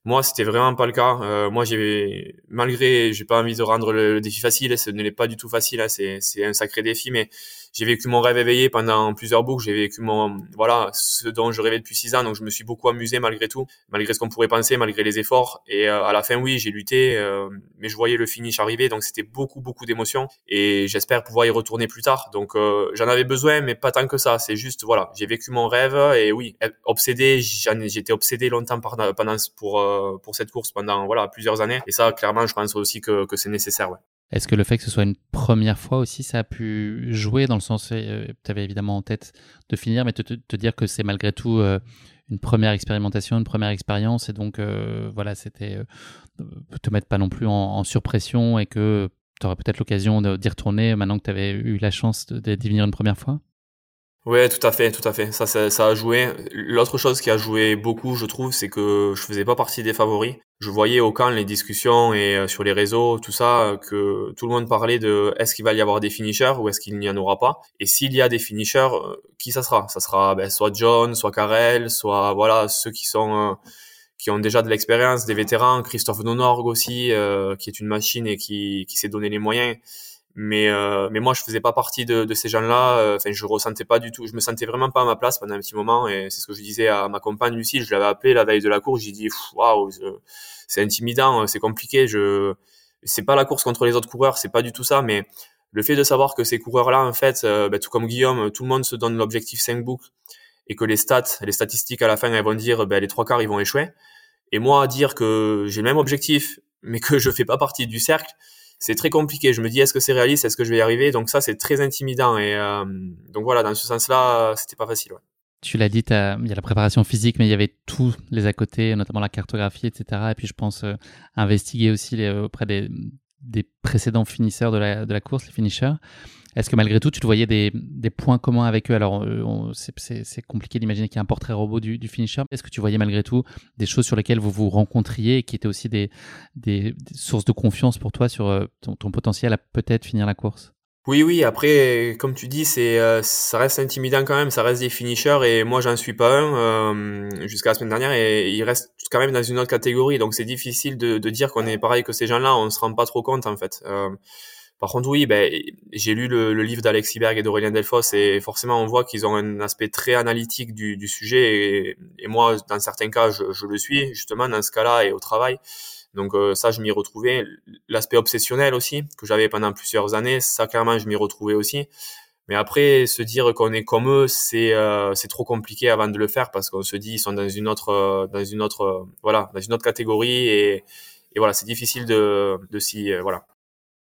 Moi, c'était vraiment pas le cas. Euh, moi, j'ai malgré, j'ai pas envie de rendre le, défi facile. Ce ne l'est pas du tout facile. Hein, c'est un sacré défi, mais j'ai vécu mon rêve éveillé pendant plusieurs boucles. J'ai vécu mon, voilà, ce dont je rêvais depuis six ans. Donc, je me suis beaucoup amusé malgré tout, malgré ce qu'on pourrait penser, malgré les efforts. Et euh, à la fin, oui, j'ai lutté, euh, mais je voyais le finish arriver. Donc, c'était beaucoup, beaucoup d'émotions. Et j'espère pouvoir y retourner plus tard. Donc, euh, j'en avais besoin, mais pas tant que ça. C'est juste, voilà, j'ai vécu mon rêve. Et oui, obsédé, j'étais obsédé longtemps pendant, pour, pour cette course pendant, voilà, plusieurs années. Et ça, clairement, je pense aussi que, que c'est nécessaire, ouais. Est-ce que le fait que ce soit une première fois aussi, ça a pu jouer dans le sens, euh, tu avais évidemment en tête de finir, mais te, te, dire que c'est malgré tout euh, une première expérimentation, une première expérience, et donc euh, voilà, c'était te mettre pas non plus en, surpression et que tu aurais peut-être l'occasion d'y retourner maintenant que tu avais eu la chance d'y venir une première fois? Ouais, tout à fait, tout à fait. Ça, ça, ça a joué. L'autre chose qui a joué beaucoup, je trouve, c'est que je faisais pas partie des favoris je voyais au camp les discussions et euh, sur les réseaux, tout ça, que tout le monde parlait de est-ce qu'il va y avoir des finishers ou est-ce qu'il n'y en aura pas? Et s'il y a des finishers, euh, qui ça sera? Ça sera ben, soit John, soit Karel, soit voilà ceux qui sont euh, qui ont déjà de l'expérience, des vétérans, Christophe Donorg aussi, qui est une machine et qui, qui s'est donné les moyens. Mais mais moi je faisais pas partie de, de ces gens-là. Enfin je ressentais pas du tout, je me sentais vraiment pas à ma place pendant un petit moment et c'est ce que je disais à ma compagne Lucie. Je l'avais appelée la veille de la course. J'ai dit waouh c'est intimidant, c'est compliqué. Je, c'est pas la course contre les autres coureurs, c'est pas du tout ça, mais le fait de savoir que ces coureurs-là, en fait, euh, bah, tout comme Guillaume, tout le monde se donne l'objectif 5 boucles et que les stats, les statistiques à la fin, elles vont dire, bah, les trois quarts, ils vont échouer. Et moi, dire que j'ai le même objectif, mais que je fais pas partie du cercle, c'est très compliqué. Je me dis, est-ce que c'est réaliste, est-ce que je vais y arriver? Donc ça, c'est très intimidant. Et euh, donc voilà, dans ce sens-là, c'était pas facile. Tu l'as dit, il y a la préparation physique, mais il y avait tous les à côté, notamment la cartographie, etc. Et puis je pense euh, investiguer aussi auprès des, des, précédents finisseurs de la, de la course, les finishers. Est-ce que malgré tout, tu te voyais des, points communs avec eux? Alors, euh, c'est compliqué d'imaginer qu'il y a un portrait robot du, finisher. Est-ce que tu voyais malgré tout des choses sur lesquelles vous vous rencontriez et qui étaient aussi des, sources de confiance pour toi sur euh, ton potentiel à peut-être finir la course? Oui, oui. Après, comme tu dis, euh, ça reste intimidant quand même. Ça reste des finishers et moi, j'en suis pas un jusqu'à la semaine dernière et il reste quand même dans une autre catégorie. Donc, c'est difficile de, dire qu'on est pareil que ces gens-là. On se rend pas trop compte en fait. Par contre, oui, ben, j'ai lu le, le livre d'Alexis Berg et d'Aurélien Delfos et forcément, on voit qu'ils ont un aspect très analytique du, du sujet et, et, moi, dans certains cas, je, je le suis justement dans ce cas-là et au travail. Donc euh, ça, je m'y retrouvais. L'aspect obsessionnel aussi, que j'avais pendant plusieurs années, ça clairement, je m'y retrouvais aussi. Mais après, se dire qu'on est comme eux, c'est euh, c'est trop compliqué avant de le faire parce qu'on se dit ils sont dans une autre euh, dans une autre voilà dans une autre catégorie et, et voilà c'est difficile de de s'y voilà.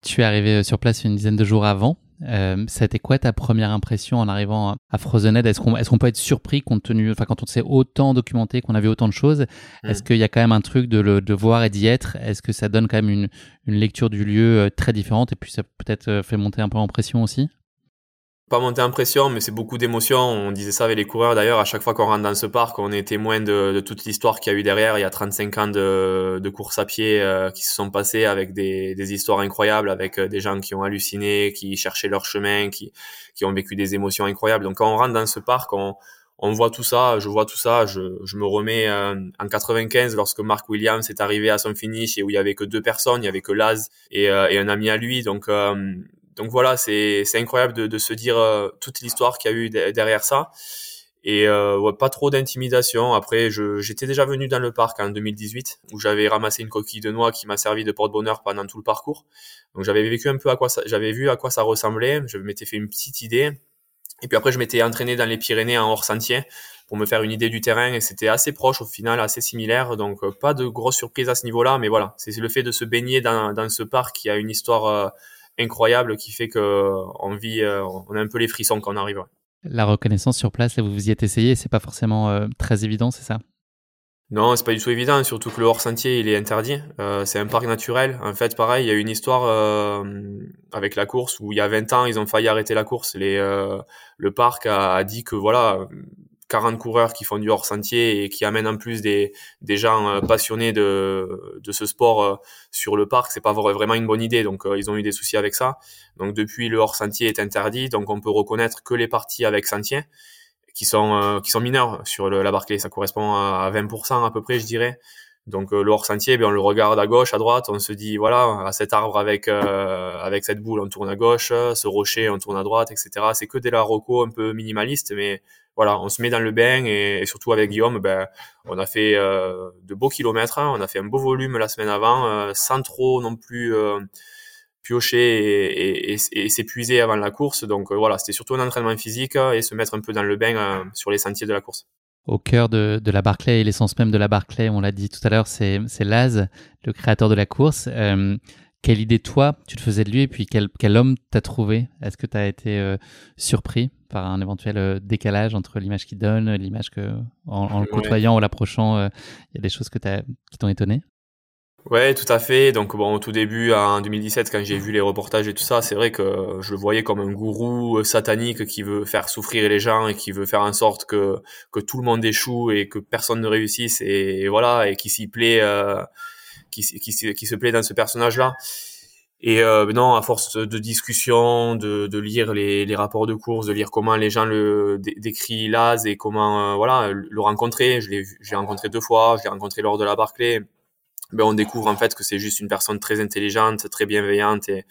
Tu es arrivé sur place une dizaine de jours avant. Euh, C'était quoi ta première impression en arrivant à Frozenhead? Est-ce qu'on est peut être surpris compte tenu, enfin quand on s'est autant documenté, qu'on a vu autant de choses, mm. est-ce qu'il y a quand même un truc de le de voir et d'y être? Est-ce que ça donne quand même une, une lecture du lieu euh, très différente et puis ça peut-être euh, fait monter un peu en pression aussi? Pas monter en pression, mais c'est beaucoup d'émotions. On disait ça avec les coureurs d'ailleurs. À chaque fois qu'on rentre dans ce parc, on est témoin de, de toute l'histoire qu'il y a eu derrière. Il y a 35 ans de, de course à pied euh, qui se sont passés avec des, des, histoires incroyables, avec euh, des gens qui ont halluciné, qui cherchaient leur chemin, qui, qui ont vécu des émotions incroyables. Donc quand on rentre dans ce parc, on, on voit tout ça, je vois tout ça, je, je me remets euh, en 95 lorsque Mark Williams est arrivé à son finish et où il y avait que deux personnes, il y avait que Laz et, et un ami à lui. Donc donc voilà, c'est incroyable de, de, se dire euh, toute l'histoire qu'il y a eu derrière ça. Et euh, pas trop d'intimidation. Après, j'étais déjà venu dans le parc en 2018 où j'avais ramassé une coquille de noix qui m'a servi de porte-bonheur pendant tout le parcours. Donc j'avais vécu un peu à quoi j'avais vu à quoi ça ressemblait. Je m'étais fait une petite idée. Et puis après, je m'étais entraîné dans les Pyrénées en hors sentier pour me faire une idée du terrain et c'était assez proche au final, assez similaire. Donc euh, pas de grosse surprise à ce niveau-là, mais voilà, c'est le fait de se baigner dans, dans ce parc qui a une histoire euh, incroyable qui fait qu'on vit, euh, on a un peu les frissons quand on arrive. La reconnaissance sur place, là, vous vous y êtes essayé, c'est pas forcément euh, très évident, c'est ça? Non, c'est pas du tout évident, surtout que le hors-sentier, il est interdit. Euh, c'est un parc naturel. En fait, pareil, il y a une histoire euh, avec la course où il y a 20 ans, ils ont failli arrêter la course. Les, euh, le parc a, a, dit que voilà, 40 coureurs qui font du hors-sentier et qui amènent en plus des, des gens euh, passionnés de, de ce sport euh, sur le parc, c'est pas vraiment une bonne idée. Donc euh, ils ont eu des soucis avec ça. Donc depuis le hors-sentier est interdit, donc on peut reconnaître que les parties avec sentier qui sont qui sont sur le, la Barclay. Ça correspond à 20% à peu près, je dirais. Donc le hors sentier, ben, on le regarde à gauche, à droite, on se dit voilà, à cet arbre avec avec cette boule, on tourne à gauche, ce rocher, on tourne à droite, etc. C'est que des larocos un peu minimalistes, mais voilà, on se met dans le bain et, surtout avec Guillaume, ben, on a fait euh, de beaux kilomètres, hein. on a fait un beau volume la semaine avant, euh, sans trop non plus euh, piocher et, s'épuiser avant la course. Donc voilà, c'était surtout un entraînement physique et se mettre un peu dans le bain sur les sentiers de la course. Au cœur de, la Barclay et l'essence même de la Barclay, on l'a dit tout à l'heure, c'est Laz, le créateur de la course. Quelle idée toi tu te faisais de lui et puis quel, quel homme t'as trouvé? Est-ce que tu as été surpris par un éventuel euh, décalage entre l'image qu'il donne, l'image que, en, le côtoyant ou l'approchant, euh, il y a des choses que qui t'ont étonné? Ouais, tout à fait. Donc bon, au tout début, en 2017, quand j'ai vu les reportages et tout ça, c'est vrai que je le voyais comme un gourou euh, satanique qui veut faire souffrir les gens et qui veut faire en sorte que que tout le monde échoue et que personne ne réussisse et, voilà et qui s'y plaît, qui, se plaît dans ce personnage-là. Et euh, non, à force de discussion, de, lire les, rapports de course, de lire comment les gens le décrivent Laz et comment euh, voilà le rencontrer. Je l'ai j'ai rencontré deux fois, je l'ai rencontré lors de la Barclay. Ben on découvre en fait que c'est juste une personne très intelligente, très bienveillante et,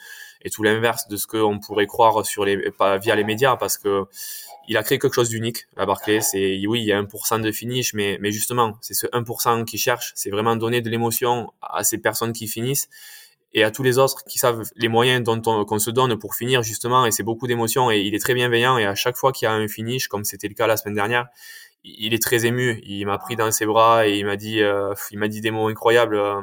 tout l'inverse de ce qu'on pourrait croire sur via les médias parce que il a créé quelque chose d'unique. La Barclay, c'est oui, il y a 1% de finish, mais mais justement, c'est ce 1% qui cherche, c'est vraiment donner de l'émotion à ces personnes qui finissent et à tous les autres qui savent les moyens dont on, qu'on se donne pour finir justement et c'est beaucoup d'émotions et il est très bienveillant et à chaque fois qu'il y a un finish comme c'était le cas la semaine dernière il est très ému il m'a pris dans ses bras et il m'a dit euh, il m'a dit des mots incroyables euh,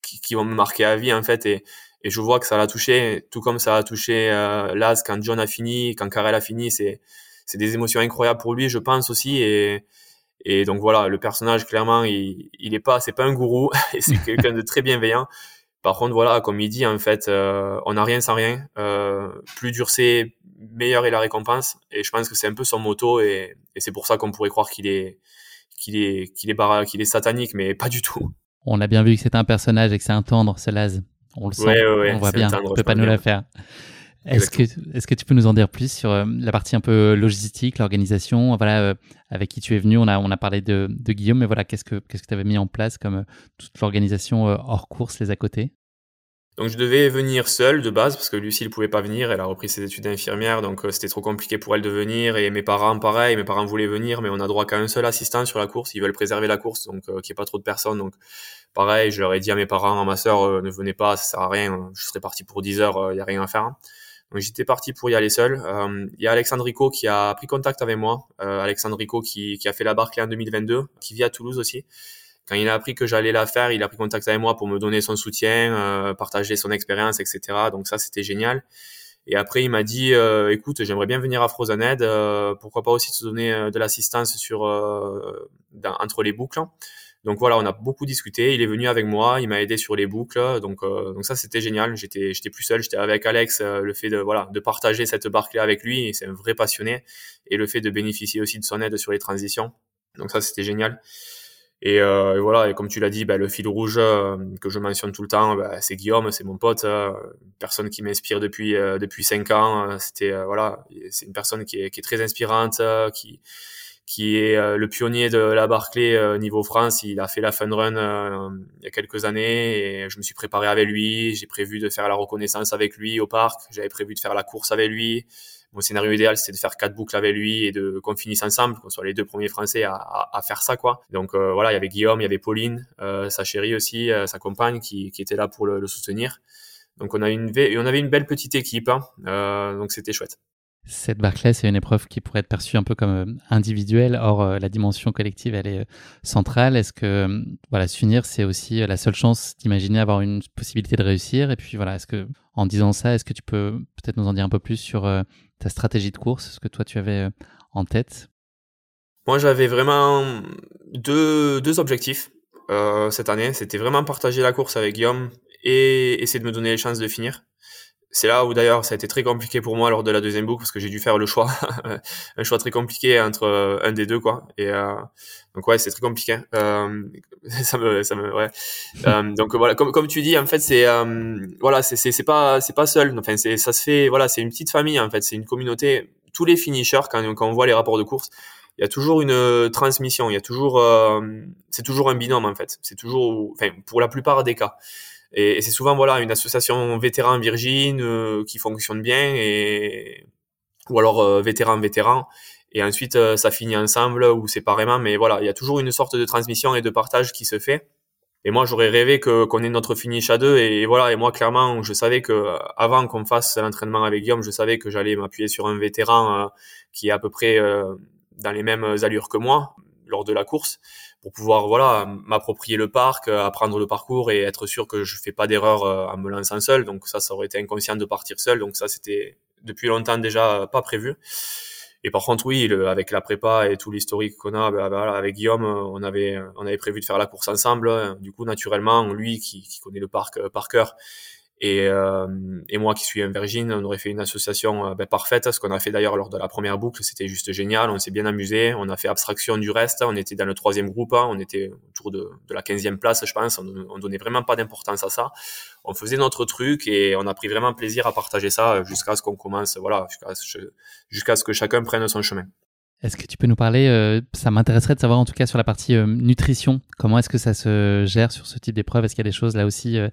qui, qui, vont me marquer à vie en fait et, et je vois que ça l'a touché tout comme ça a touché euh, Laz quand John a fini quand Karel a fini c'est c'est des émotions incroyables pour lui je pense aussi et et donc voilà le personnage clairement il il est pas c'est pas un gourou c'est quelqu'un de très bienveillant par contre, voilà, comme il dit, en fait, euh, on n'a rien sans rien. Euh, plus dur c'est, meilleure est la récompense. Et je pense que c'est un peu son moto, et, c'est pour ça qu'on pourrait croire qu'il est, qu'il est, qu'il est, qu'il est satanique, mais pas du tout. On a bien vu que c'est un personnage et que c'est un tendre, ce Laz. On le sent, on voit bien. on peut pas nous la faire. Est-ce que, est-ce que tu peux nous en dire plus sur euh, la partie un peu logistique, l'organisation, voilà, avec qui tu es venu On a, on a parlé de, de Guillaume, mais voilà, qu'est-ce que, qu'est-ce que tu avais mis en place comme toute l'organisation hors course, les à côté donc je devais venir seul de base parce que Lucie ne pouvait pas venir, elle a repris ses études d'infirmière, donc euh, c'était trop compliqué pour elle de venir. Et mes parents, pareil, mes parents voulaient venir, mais on a droit qu'à un seul assistant sur la course. Ils veulent préserver la course, donc euh, qu'il n'y ait pas trop de personnes. Donc pareil, je leur ai dit à mes parents, à ma sœur, euh, ne venez pas, ça sert à rien. Je serais parti pour 10 heures, il y a rien à faire. Donc j'étais parti pour y aller seul. Il y a Alexandre Rico qui a pris contact avec moi. Alexandre Rico qui, a fait la Barclay en 2022, qui vit à Toulouse aussi quand il a appris que j'allais la faire, il a pris contact avec moi pour me donner son soutien, euh, partager son expérience, etc. Donc ça, c'était génial. Et après, il m'a dit, euh, écoute, j'aimerais bien venir à Frozen euh, pourquoi pas aussi te donner euh, de l'assistance sur entre les boucles. Donc voilà, on a beaucoup discuté. Il est venu avec moi, il m'a aidé sur les boucles. Donc donc ça, c'était génial. J'étais j'étais plus seul, j'étais avec Alex. le fait de voilà de partager cette barque avec lui, c'est un vrai passionné, et le fait de bénéficier aussi de son aide sur les transitions. Donc ça, c'était génial. Euh, et, voilà, et comme tu l'as dit, bah, le fil rouge euh, que je mentionne tout le temps, bah, c'est Guillaume, c'est mon pote, euh, personne qui m'inspire depuis depuis cinq ans. C'était voilà, c'est une personne qui est, qui est très inspirante, qui qui est le pionnier de la Barclay niveau France. Il a fait la fun run il y a quelques années et je me suis préparé avec lui. J'ai prévu de faire la reconnaissance avec lui au parc. J'avais prévu de faire la course avec lui mon scénario idéal, c'est de faire quatre boucles avec lui et de qu'on finisse ensemble, qu'on soit les deux premiers Français à, à, faire ça, quoi. Donc euh, voilà, il y avait Guillaume, il y avait Pauline, euh, sa chérie aussi, euh, sa compagne, qui, qui était là pour le, le, soutenir. Donc on a une on avait une belle petite équipe, hein, donc c'était chouette. Cette Barclay, c'est une épreuve qui pourrait être perçue un peu comme individuelle, or la dimension collective, elle est centrale. Est-ce que voilà, s'unir, c'est aussi la seule chance d'imaginer avoir une possibilité de réussir? Et puis voilà, est-ce que en disant ça, est-ce que tu peux peut-être nous en dire un peu plus sur ta stratégie de course, ce que toi tu avais euh, en tête? Moi j'avais vraiment deux, deux objectifs euh, cette année. C'était vraiment partager la course avec Guillaume et essayer de me donner les chances de finir. C'est là où d'ailleurs ça a été très compliqué pour moi lors de la deuxième boucle parce que j'ai dû faire le choix, un choix très compliqué entre euh, un des deux quoi. Et euh, donc ouais c'est très compliqué. Euh, ça me, ça me ouais. euh, donc voilà comme comme tu dis en fait c'est euh, voilà c'est c'est pas c'est pas seul. Enfin c'est ça se fait voilà c'est une petite famille en fait c'est une communauté. Tous les finishers quand quand on voit les rapports de course il y a toujours une transmission, il y a toujours, euh, c'est toujours un binôme en fait. C'est toujours, enfin, pour la plupart des cas. Et, c'est souvent voilà une association vétéran virgin euh, qui fonctionne bien et ou alors euh, vétéran vétéran et ensuite ça finit ensemble ou séparément. Mais voilà, il y a toujours une sorte de transmission et de partage qui se fait. Et moi, j'aurais rêvé que qu'on ait notre finish à deux. Et, voilà. Et moi, clairement, je savais que avant qu'on fasse l'entraînement avec Guillaume, je savais que j'allais m'appuyer sur un vétéran qui est à peu près dans les mêmes allures que moi lors de la course pour pouvoir voilà m'approprier le parc, apprendre le parcours et être sûr que je fais pas d'erreur euh, en me lançant seul. Donc ça, ça aurait été inconscient de partir seul. Donc ça, c'était depuis longtemps déjà pas prévu. Et par contre, oui, avec la prépa et tout l'historique qu'on a, bah, bah, avec Guillaume, on avait on avait prévu de faire la course ensemble. Du coup, naturellement, lui qui, qui connaît le parc euh, par cœur, et, euh, et, moi qui suis un virgin, on aurait fait une association euh, ben, parfaite. Ce qu'on a fait d'ailleurs lors de la première boucle, c'était juste génial. On s'est bien amusé. On a fait abstraction du reste. On était dans le troisième groupe. Hein. On était autour de, de la quinzième place, je pense. On, on donnait vraiment pas d'importance à ça. On faisait notre truc et on a pris vraiment plaisir à partager ça jusqu'à ce qu'on commence, voilà, jusqu'à ce que chacun prenne son chemin. Est-ce que tu peux nous parler, euh, ça m'intéresserait de savoir en tout cas sur la partie euh, nutrition, comment est-ce que ça se gère sur ce type d'épreuve? Est-ce qu'il y a des choses là aussi euh,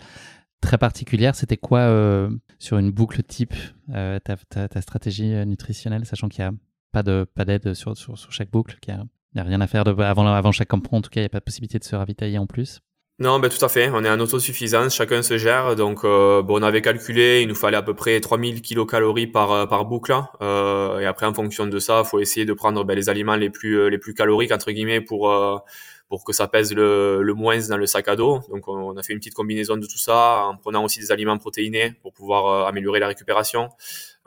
très particulière. C'était quoi euh, sur une boucle type euh, ta, ta, ta, stratégie euh, nutritionnelle, sachant qu'il n'y a pas de pas d'aide sur, sur, sur, chaque boucle, qu'il n'y a, rien à faire de, avant, avant chaque campement. En tout cas, il n'y a pas de possibilité de se ravitailler en plus? Non, ben tout à fait. On est en autosuffisance, chacun se gère. Donc, euh, bon, on avait calculé, il nous fallait à peu près 3000 kilocalories par euh, par boucle. Euh, et après, en fonction de ça, faut essayer de prendre ben, les aliments les plus les plus caloriques entre guillemets pour pour que ça pèse le, le, moins dans le sac à dos. Donc on a fait une petite combinaison de tout ça en prenant aussi des aliments protéinés pour pouvoir euh, améliorer la récupération.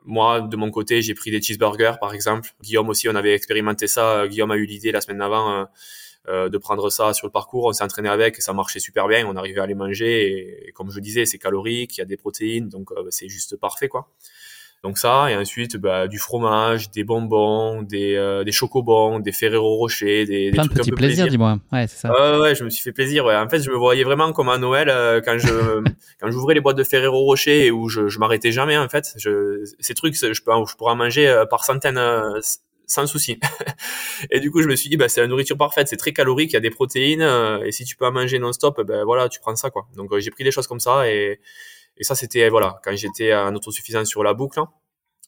Moi, de mon côté, j'ai pris des cheeseburgers, par exemple. Guillaume aussi, on avait expérimenté ça. Guillaume a eu l'idée la semaine d'avant euh, euh, de prendre ça sur le parcours. On s'est entraîné avec et ça marchait super bien. On arrivait à les manger et, comme je disais, c'est calorique, il y a des protéines, donc c'est juste parfait, quoi. Donc ça, et ensuite bah, du fromage, des bonbons, des, euh, des chocobons, des Ferrero Rocher, des, Plein des trucs de petits un peu plaisirs, dis-moi. Ouais, c'est ça. Euh, ouais, je me suis fait plaisir. Ouais. En fait, je me voyais vraiment comme à Noël euh, quand je quand j'ouvrais les boîtes de Ferrero Rocher et où je, je m'arrêtais jamais en fait. Je, ces trucs, je peux je pourrais en manger euh, par centaines euh, sans souci. et du coup, je me suis dit, bah, c'est la nourriture parfaite, c'est très calorique, il y a des protéines, et si tu peux en manger non-stop, ben voilà, tu prends ça quoi. Donc j'ai pris des choses comme ça et et ça, c'était voilà quand j'étais en autosuffisance sur la boucle.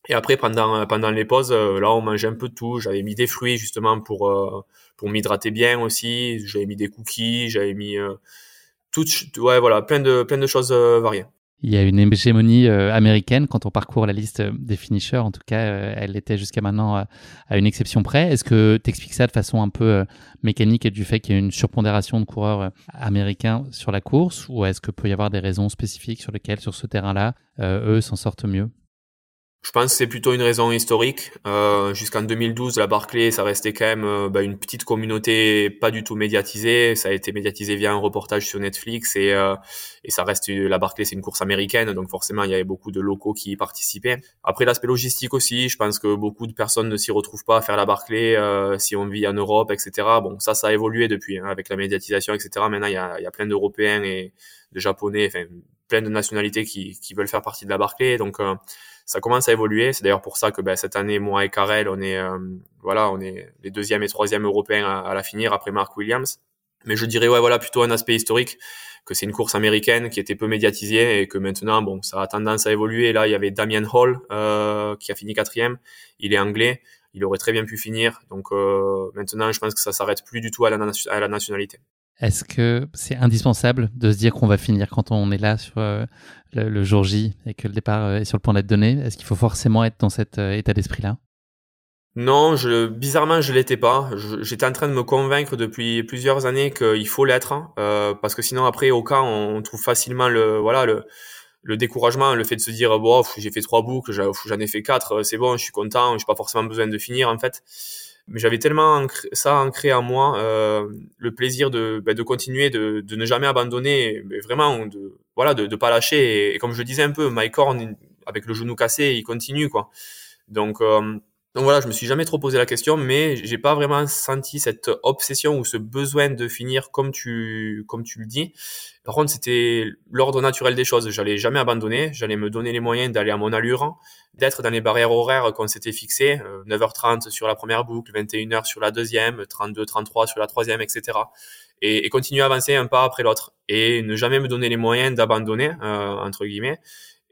Et après, pendant, pendant les pauses, euh, là, on mangeait un peu de tout. J'avais mis des fruits, justement, pour, euh, pour m'hydrater bien aussi. J'avais mis des cookies, j'avais mis euh, tout, ouais, voilà, plein de, plein de choses variées. Il y a une hégémonie américaine quand on parcourt la liste des finishers. En tout cas, elle était jusqu'à maintenant à une exception près. Est-ce que tu expliques ça de façon un peu mécanique et du fait qu'il y a une surpondération de coureurs américains sur la course? Ou est-ce que peut y avoir des raisons spécifiques sur lesquelles, sur ce terrain-là, eux s'en sortent mieux? Je pense que c'est plutôt une raison historique. Euh, Jusqu'en 2012, la Barclay, ça restait quand même euh, bah, une petite communauté pas du tout médiatisée. Ça a été médiatisé via un reportage sur Netflix et, euh, et ça reste la Barclay, c'est une course américaine, donc forcément il y avait beaucoup de locaux qui y participaient. Après l'aspect logistique aussi, je pense que beaucoup de personnes ne s'y retrouvent pas à faire la Barclay euh, si on vit en Europe, etc. Bon, ça, ça a évolué depuis hein, avec la médiatisation, etc. Maintenant, il y a, y a plein d'Européens et de Japonais, enfin plein de nationalités qui, qui veulent faire partie de la Barclay, donc euh, ça commence à évoluer. C'est d'ailleurs pour ça que ben, cette année, moi et Karel, on est euh, voilà, on est les deuxième et troisième européens à, la finir après Mark Williams. Mais je dirais ouais voilà plutôt un aspect historique que c'est une course américaine qui était peu médiatisée et que maintenant bon ça a tendance à évoluer. là il y avait Damien Hall euh, qui a fini quatrième. Il est anglais. Il aurait très bien pu finir. Donc euh, maintenant je pense que ça s'arrête plus du tout à la nationalité. Est-ce que c'est indispensable de se dire qu'on va finir quand on est là sur euh, le, jour J et que le départ euh, est sur le point d'être donné? Est-ce qu'il faut forcément être dans cet euh, état d'esprit-là? Non, je, bizarrement, je l'étais pas. J'étais en train de me convaincre depuis plusieurs années qu'il faut l'être, hein, parce que sinon après au cas on trouve facilement le voilà le, le découragement, le fait de se dire bon j'ai fait trois boucles, j'en ai fait quatre, c'est bon, je suis content, j'ai pas forcément besoin de finir en fait mais j'avais tellement ça ancré en moi, euh, le plaisir de, bah, de continuer, de, de, ne jamais abandonner, mais vraiment de voilà de, de pas lâcher. Et, comme je disais un peu, Mike Horn avec le genou cassé, il continue quoi. Donc euh, donc voilà, je me suis jamais trop posé la question, mais j'ai pas vraiment senti cette obsession ou ce besoin de finir comme tu comme tu le dis. Par contre, c'était l'ordre naturel des choses. J'allais jamais abandonner. J'allais me donner les moyens d'aller à mon allure, d'être dans les barrières horaires qu'on s'était fixées. 9h30 euh, sur la première boucle, 21h sur la deuxième, 32, 33 sur la troisième, etc. Et, continuer à avancer un pas après l'autre et ne jamais me donner les moyens d'abandonner euh, entre guillemets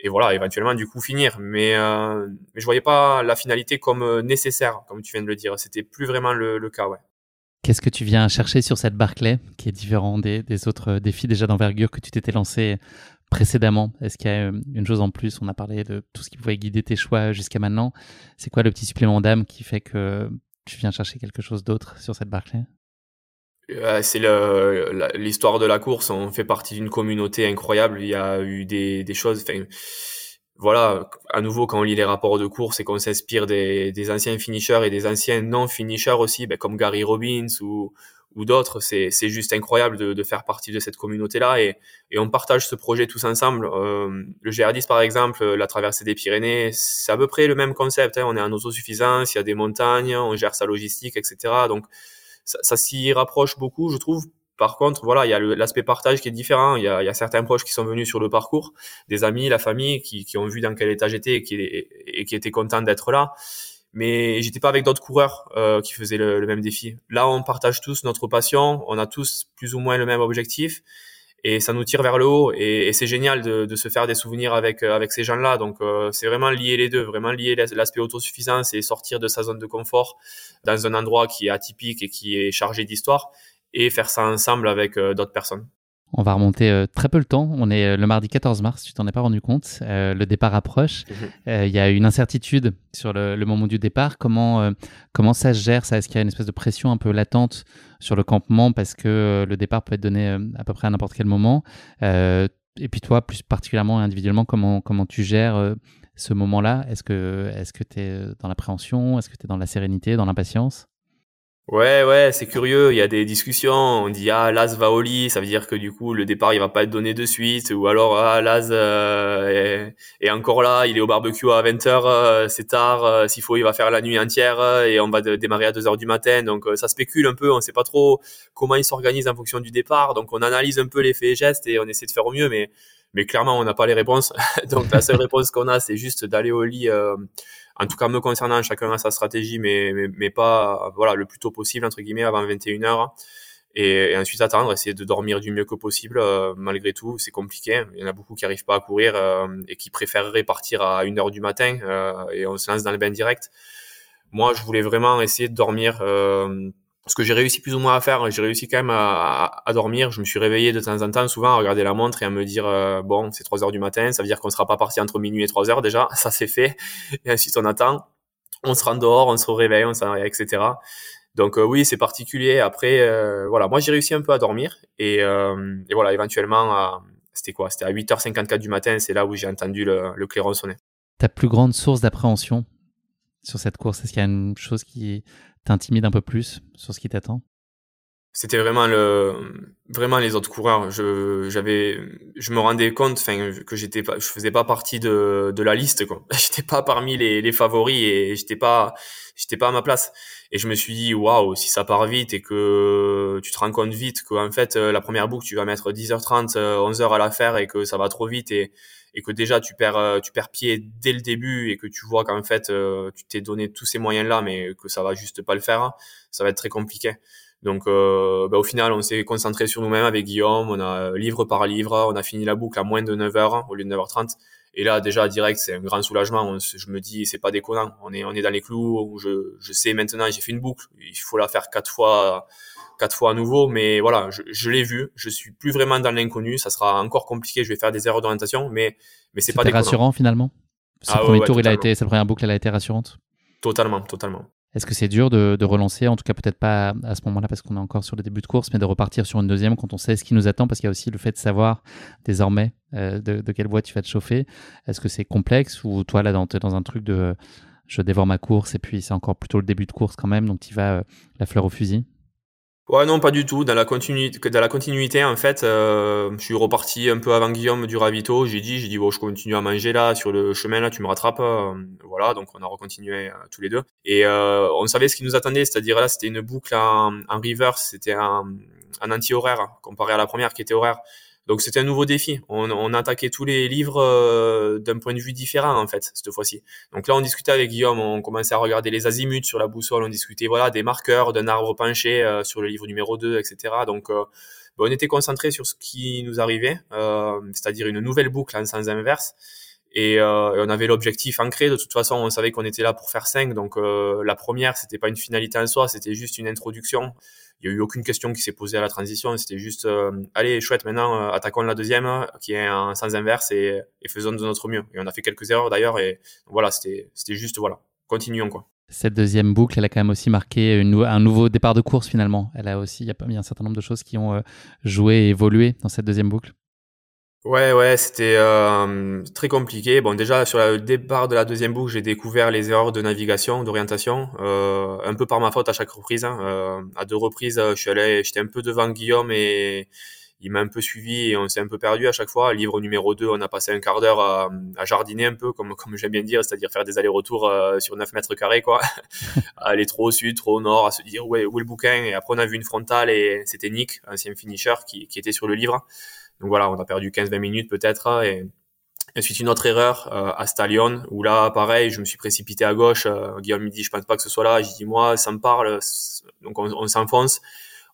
et voilà, éventuellement du coup finir. Mais, euh, mais je voyais pas la finalité comme euh, nécessaire, comme tu viens de le dire. C'était plus vraiment le, cas, ouais. Qu'est-ce que tu viens chercher sur cette Barclay, qui est différent des, des autres défis déjà d'envergure que tu t'étais lancé précédemment? Est-ce qu'il y a euh, une chose en plus? On a parlé de tout ce qui pouvait guider tes choix jusqu'à maintenant. C'est quoi le petit supplément d'âme qui fait que tu viens chercher quelque chose d'autre sur cette Barclay? C'est l'histoire de la course. On fait partie d'une communauté incroyable. Il y a eu des, des choses. voilà, à nouveau, quand on lit les rapports de course et qu'on s'inspire des, des, anciens finishers et des anciens non-finishers aussi, ben, comme Gary Robbins ou, ou d'autres, c'est juste incroyable de, de, faire partie de cette communauté-là et, et, on partage ce projet tous ensemble. Euh, le GR10, par exemple, la traversée des Pyrénées, c'est à peu près le même concept. Hein. On est en autosuffisance, il y a des montagnes, on gère sa logistique, etc. Donc, ça, ça s'y rapproche beaucoup, je trouve. Par contre, voilà, il y a l'aspect partage qui est différent. Il y, a, il y a, certains proches qui sont venus sur le parcours, des amis, la famille, qui, qui ont vu dans quel état j'étais et qui, et qui étaient contents d'être là. Mais j'étais pas avec d'autres coureurs euh, qui faisaient le, le, même défi. Là, on partage tous notre passion, on a tous plus ou moins le même objectif et ça nous tire vers le haut et, c'est génial de, de, se faire des souvenirs avec euh, avec ces gens-là. Donc euh, c'est vraiment lier les deux, vraiment lier l'aspect autosuffisance et sortir de sa zone de confort dans un endroit qui est atypique et qui est chargé d'histoire et faire ça ensemble avec euh, d'autres personnes. On va remonter euh, très peu le temps. On est euh, le mardi 14 mars, tu t'en es pas rendu compte. Euh, le départ approche. Mhm. Il y a une incertitude sur le, le moment du départ. Comment, comment ça se gère ça? Est-ce qu'il y a une espèce de pression un peu latente sur le campement parce que le départ peut être donné à peu près à n'importe quel moment? Et puis toi, plus particulièrement individuellement, comment, comment tu gères ce moment-là? Est-ce que tu es dans l'appréhension? Est-ce que tu es dans la sérénité, dans l'impatience? Ouais, ouais, c'est curieux. Il y a des discussions. On dit ah Laz va au lit, ça veut dire que du coup le départ il va pas être donné de suite, ou alors ah Laz euh, est, encore là, il est au barbecue à 20 h euh, c'est tard. Euh, s'il faut, il va faire la nuit entière et on va démarrer à 2 heures du matin. Donc ça spécule un peu. On sait pas trop comment il s'organise en fonction du départ. Donc on analyse un peu les faits et gestes et on essaie de faire au mieux, mais mais clairement on n'a pas les réponses. donc la seule réponse qu'on a, c'est juste d'aller au lit en tout cas me concernant, chacun a sa stratégie, mais, mais, mais, pas voilà le plus tôt possible entre guillemets avant 21 h et, ensuite attendre, essayer de dormir du mieux que possible. Euh, malgré tout, c'est compliqué. Il y en a beaucoup qui arrivent pas à courir euh, et qui préféreraient partir à 1 heure du matin euh, et on se lance dans le bain direct. Moi, je voulais vraiment essayer de dormir ce que j'ai réussi plus ou moins à faire, j'ai réussi quand même à, à, dormir. Je me suis réveillé de temps en temps, souvent à regarder la montre et à me dire euh, bon, c'est 3 heures du matin, ça veut dire qu'on sera pas parti entre minuit et 3 heures déjà, ça c'est fait. Et ensuite on attend, on se rend dehors, on se réveille, on s'en etc. Donc euh, oui, c'est particulier. Après, euh, voilà, moi j'ai réussi un peu à dormir et, et voilà, éventuellement, c'était quoi? C'était à 8h54 du matin, c'est là où j'ai entendu le, le clairon sonner. Ta plus grande source d'appréhension sur cette course, est-ce qu'il y a une chose qui t'intimide un peu plus sur ce qui t'attend? C'était vraiment le vraiment les autres coureurs. Je j'avais je me rendais compte enfin que j'étais pas je faisais pas partie de de la liste quoi. J'étais pas parmi les les favoris et j'étais pas j'étais pas à ma place et je me suis dit waouh si ça part vite et que tu te rends compte vite que en fait la première boucle tu vas mettre 10h30 11h à la faire et que ça va trop vite et que déjà tu perds euh, tu perds pied dès le début et que tu vois qu'en fait euh, tu t'es donné tous ces moyens là mais que ça va juste pas le faire ça va être très compliqué. Donc euh, bah, au final on s'est concentré sur nous-mêmes avec Guillaume. On a livre par livre on a fini la boucle à moins de 9 heures au lieu de 9h30 et là déjà direct c'est un grand soulagement je me dis c'est pas déconnant on est on est dans les clous je je sais maintenant j'ai fait une boucle il faut la faire quatre fois quatre fois à nouveau, mais voilà, je, je l'ai vu. Je suis plus vraiment dans l'inconnu. Ça sera encore compliqué. Je vais faire des erreurs d'orientation, mais mais c'est pas rassurant finalement. Ce ah premier tour, il a été, cette première boucle, elle a été rassurante? Totalement, totalement. Est-ce que c'est dur de, relancer, en tout cas peut-être pas à ce moment-là parce qu'on est encore sur le début de course, mais de repartir sur une deuxième quand on sait ce qui nous attend, parce qu'il y a aussi le fait de savoir désormais euh, de, de, quelle voie tu vas te chauffer. Est-ce que c'est complexe ou toi là dans, dans un truc de je dévore ma course et puis c'est encore plutôt le début de course quand même, donc tu vas euh, la fleur au fusil? Ouais, non, pas du tout. Dans la continuité, en fait, euh, je suis reparti un peu avant Guillaume du ravito. J'ai dit, j'ai dit, bon, je continue à manger là, sur le chemin là, tu me rattrapes. Euh, voilà, donc on a recontinué euh, tous les deux. Et on savait ce qui nous attendait, c'est-à-dire là, c'était une boucle en, en reverse, c'était un anti-horaire comparé à la première qui était horaire. Donc c'était un nouveau défi. On, on attaquait tous les livres euh, d'un point de vue différent en fait cette fois-ci. Donc là on discutait avec Guillaume, on commençait à regarder les azimuts sur la boussole, on discutait voilà des marqueurs d'un arbre penché euh, sur le livre numéro 2, etc. Donc euh, on était concentré sur ce qui nous arrivait, c'est-à-dire une nouvelle boucle en sens inverse. Et, on avait l'objectif ancré. De toute façon, on savait qu'on était là pour faire 5. Donc la première, c'était pas une finalité en soi, c'était juste une introduction il y a eu aucune question qui s'est posée à la transition. C'était juste, euh, allez, chouette, maintenant, euh, attaquons la deuxième, qui est un sens inverse, et, faisons de notre mieux. Et on a fait quelques erreurs d'ailleurs, et voilà, c'était, juste, voilà, continuons quoi. Cette deuxième boucle, elle a quand même aussi marqué un nouveau départ de course finalement. Elle a aussi, il y a, il y a un certain nombre de choses qui ont euh, joué et évolué dans cette deuxième boucle. Ouais, ouais, c'était euh, très compliqué. Bon, déjà sur le départ de la deuxième boucle, j'ai découvert les erreurs de navigation, d'orientation, euh, un peu par ma faute à chaque reprise. Hein. Euh, à deux reprises, je suis allé, j'étais un peu devant Guillaume et il m'a un peu suivi et on s'est un peu perdu à chaque fois. Livre numéro 2, on a passé un quart d'heure à, à, jardiner un peu, comme comme j'aime bien dire, c'est-à-dire faire des allers-retours sur 9 mètres carrés, quoi. aller trop au sud, trop au nord, à se dire où est, où est le bouquin. Et après, on a vu une frontale et c'était Nick, ancien finisher, qui, qui était sur le livre. Donc voilà, on a perdu 15-20 minutes peut-être. Et ensuite une autre erreur euh, à Stallion où là pareil, je me suis précipité à gauche. Euh, Guillaume me dit je pense pas que ce soit là. J'ai dit moi ça me parle. Donc on, on s'enfonce.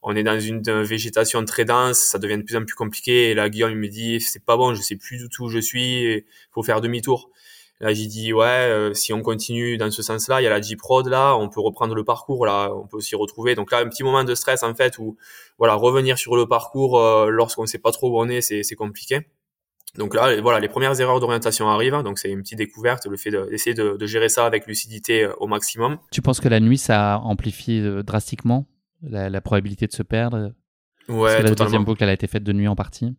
On est dans une, végétation très dense, ça devient de plus en plus compliqué. Et là Guillaume me dit c'est pas bon, je sais plus du tout où je suis. Il faut faire demi-tour. Là, j'ai dit ouais, euh, si on continue dans ce sens-là, il y a la Jeep Road là, on peut reprendre le parcours là, on peut s'y retrouver. Donc là, un petit moment de stress en fait où voilà, revenir sur le parcours euh, lorsqu'on sait pas trop où on est, c'est compliqué. Donc là, voilà, les premières erreurs d'orientation arrivent. Donc c'est une petite découverte, le fait d'essayer de, de, gérer ça avec lucidité euh, au maximum. Tu penses que la nuit, ça amplifie drastiquement la, la probabilité de se perdre? Ouais, Parce que la deuxième boucle, elle a été faite de nuit en partie.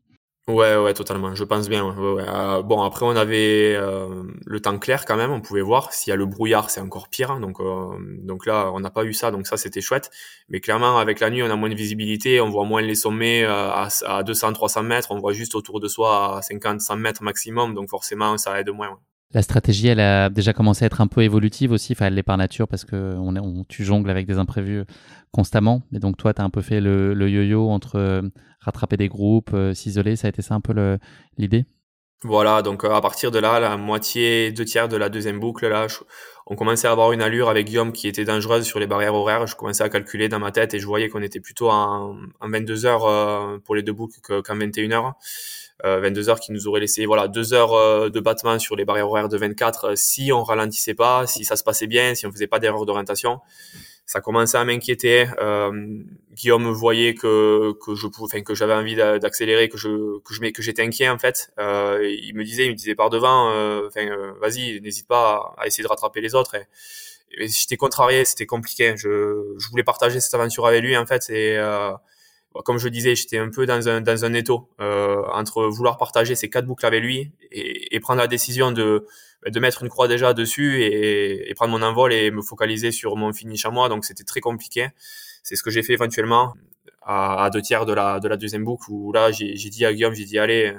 Ouais, ouais, totalement. Je pense bien. Euh, bon, après, on avait euh, le temps clair quand même. On pouvait voir. S'il y a le brouillard, c'est encore pire. Hein. donc, euh, donc là, on n'a pas eu ça. Donc ça, c'était chouette. Mais clairement, avec la nuit, on a moins de visibilité. On voit moins les sommets à, à 200, 300 mètres. On voit juste autour de soi à 50, 100 mètres maximum. Donc forcément, ça aide moins. La stratégie, elle a déjà commencé à être un peu évolutive aussi. Enfin, elle l'est par nature parce que on, on, tu jongles avec des imprévus constamment. Et donc, toi, tu as un peu fait le, le yo-yo entre euh, rattraper des groupes, euh, s'isoler. Ça a été ça un peu l'idée Voilà, donc euh, à partir de là, la moitié, deux tiers de la deuxième boucle, là, on commençait à avoir une allure avec Guillaume qui était dangereuse sur les barrières horaires. Je commençais à calculer dans ma tête et je voyais qu'on était plutôt en, en 22 heures pour les deux boucles qu'en 21 heures. 22 euh, heures qui nous aurait laissé voilà deux heures euh, de battement sur les barrières horaires de 24 euh, si on ralentissait pas, si ça se passait bien, si on faisait pas d'erreur d'orientation. Ça commençait à m'inquiéter. Guillaume voyait que que je pouvais, enfin que j'avais envie d'accélérer, que je que je que j'étais inquiet en fait. il me disait, il me disait par devant, enfin vas-y, n'hésite pas à, essayer de rattraper les autres. Et, j'étais contrarié, c'était compliqué. Je, je voulais partager cette aventure avec lui en fait. Et comme je disais, j'étais un peu dans un, dans un étau euh, entre vouloir partager ces quatre boucles avec lui et, et, prendre la décision de, de mettre une croix déjà dessus et, et, prendre mon envol et me focaliser sur mon finish à moi. Donc c'était très compliqué. C'est ce que j'ai fait éventuellement à, à, deux tiers de la, de la deuxième boucle où là j'ai dit à Guillaume, j'ai dit allez,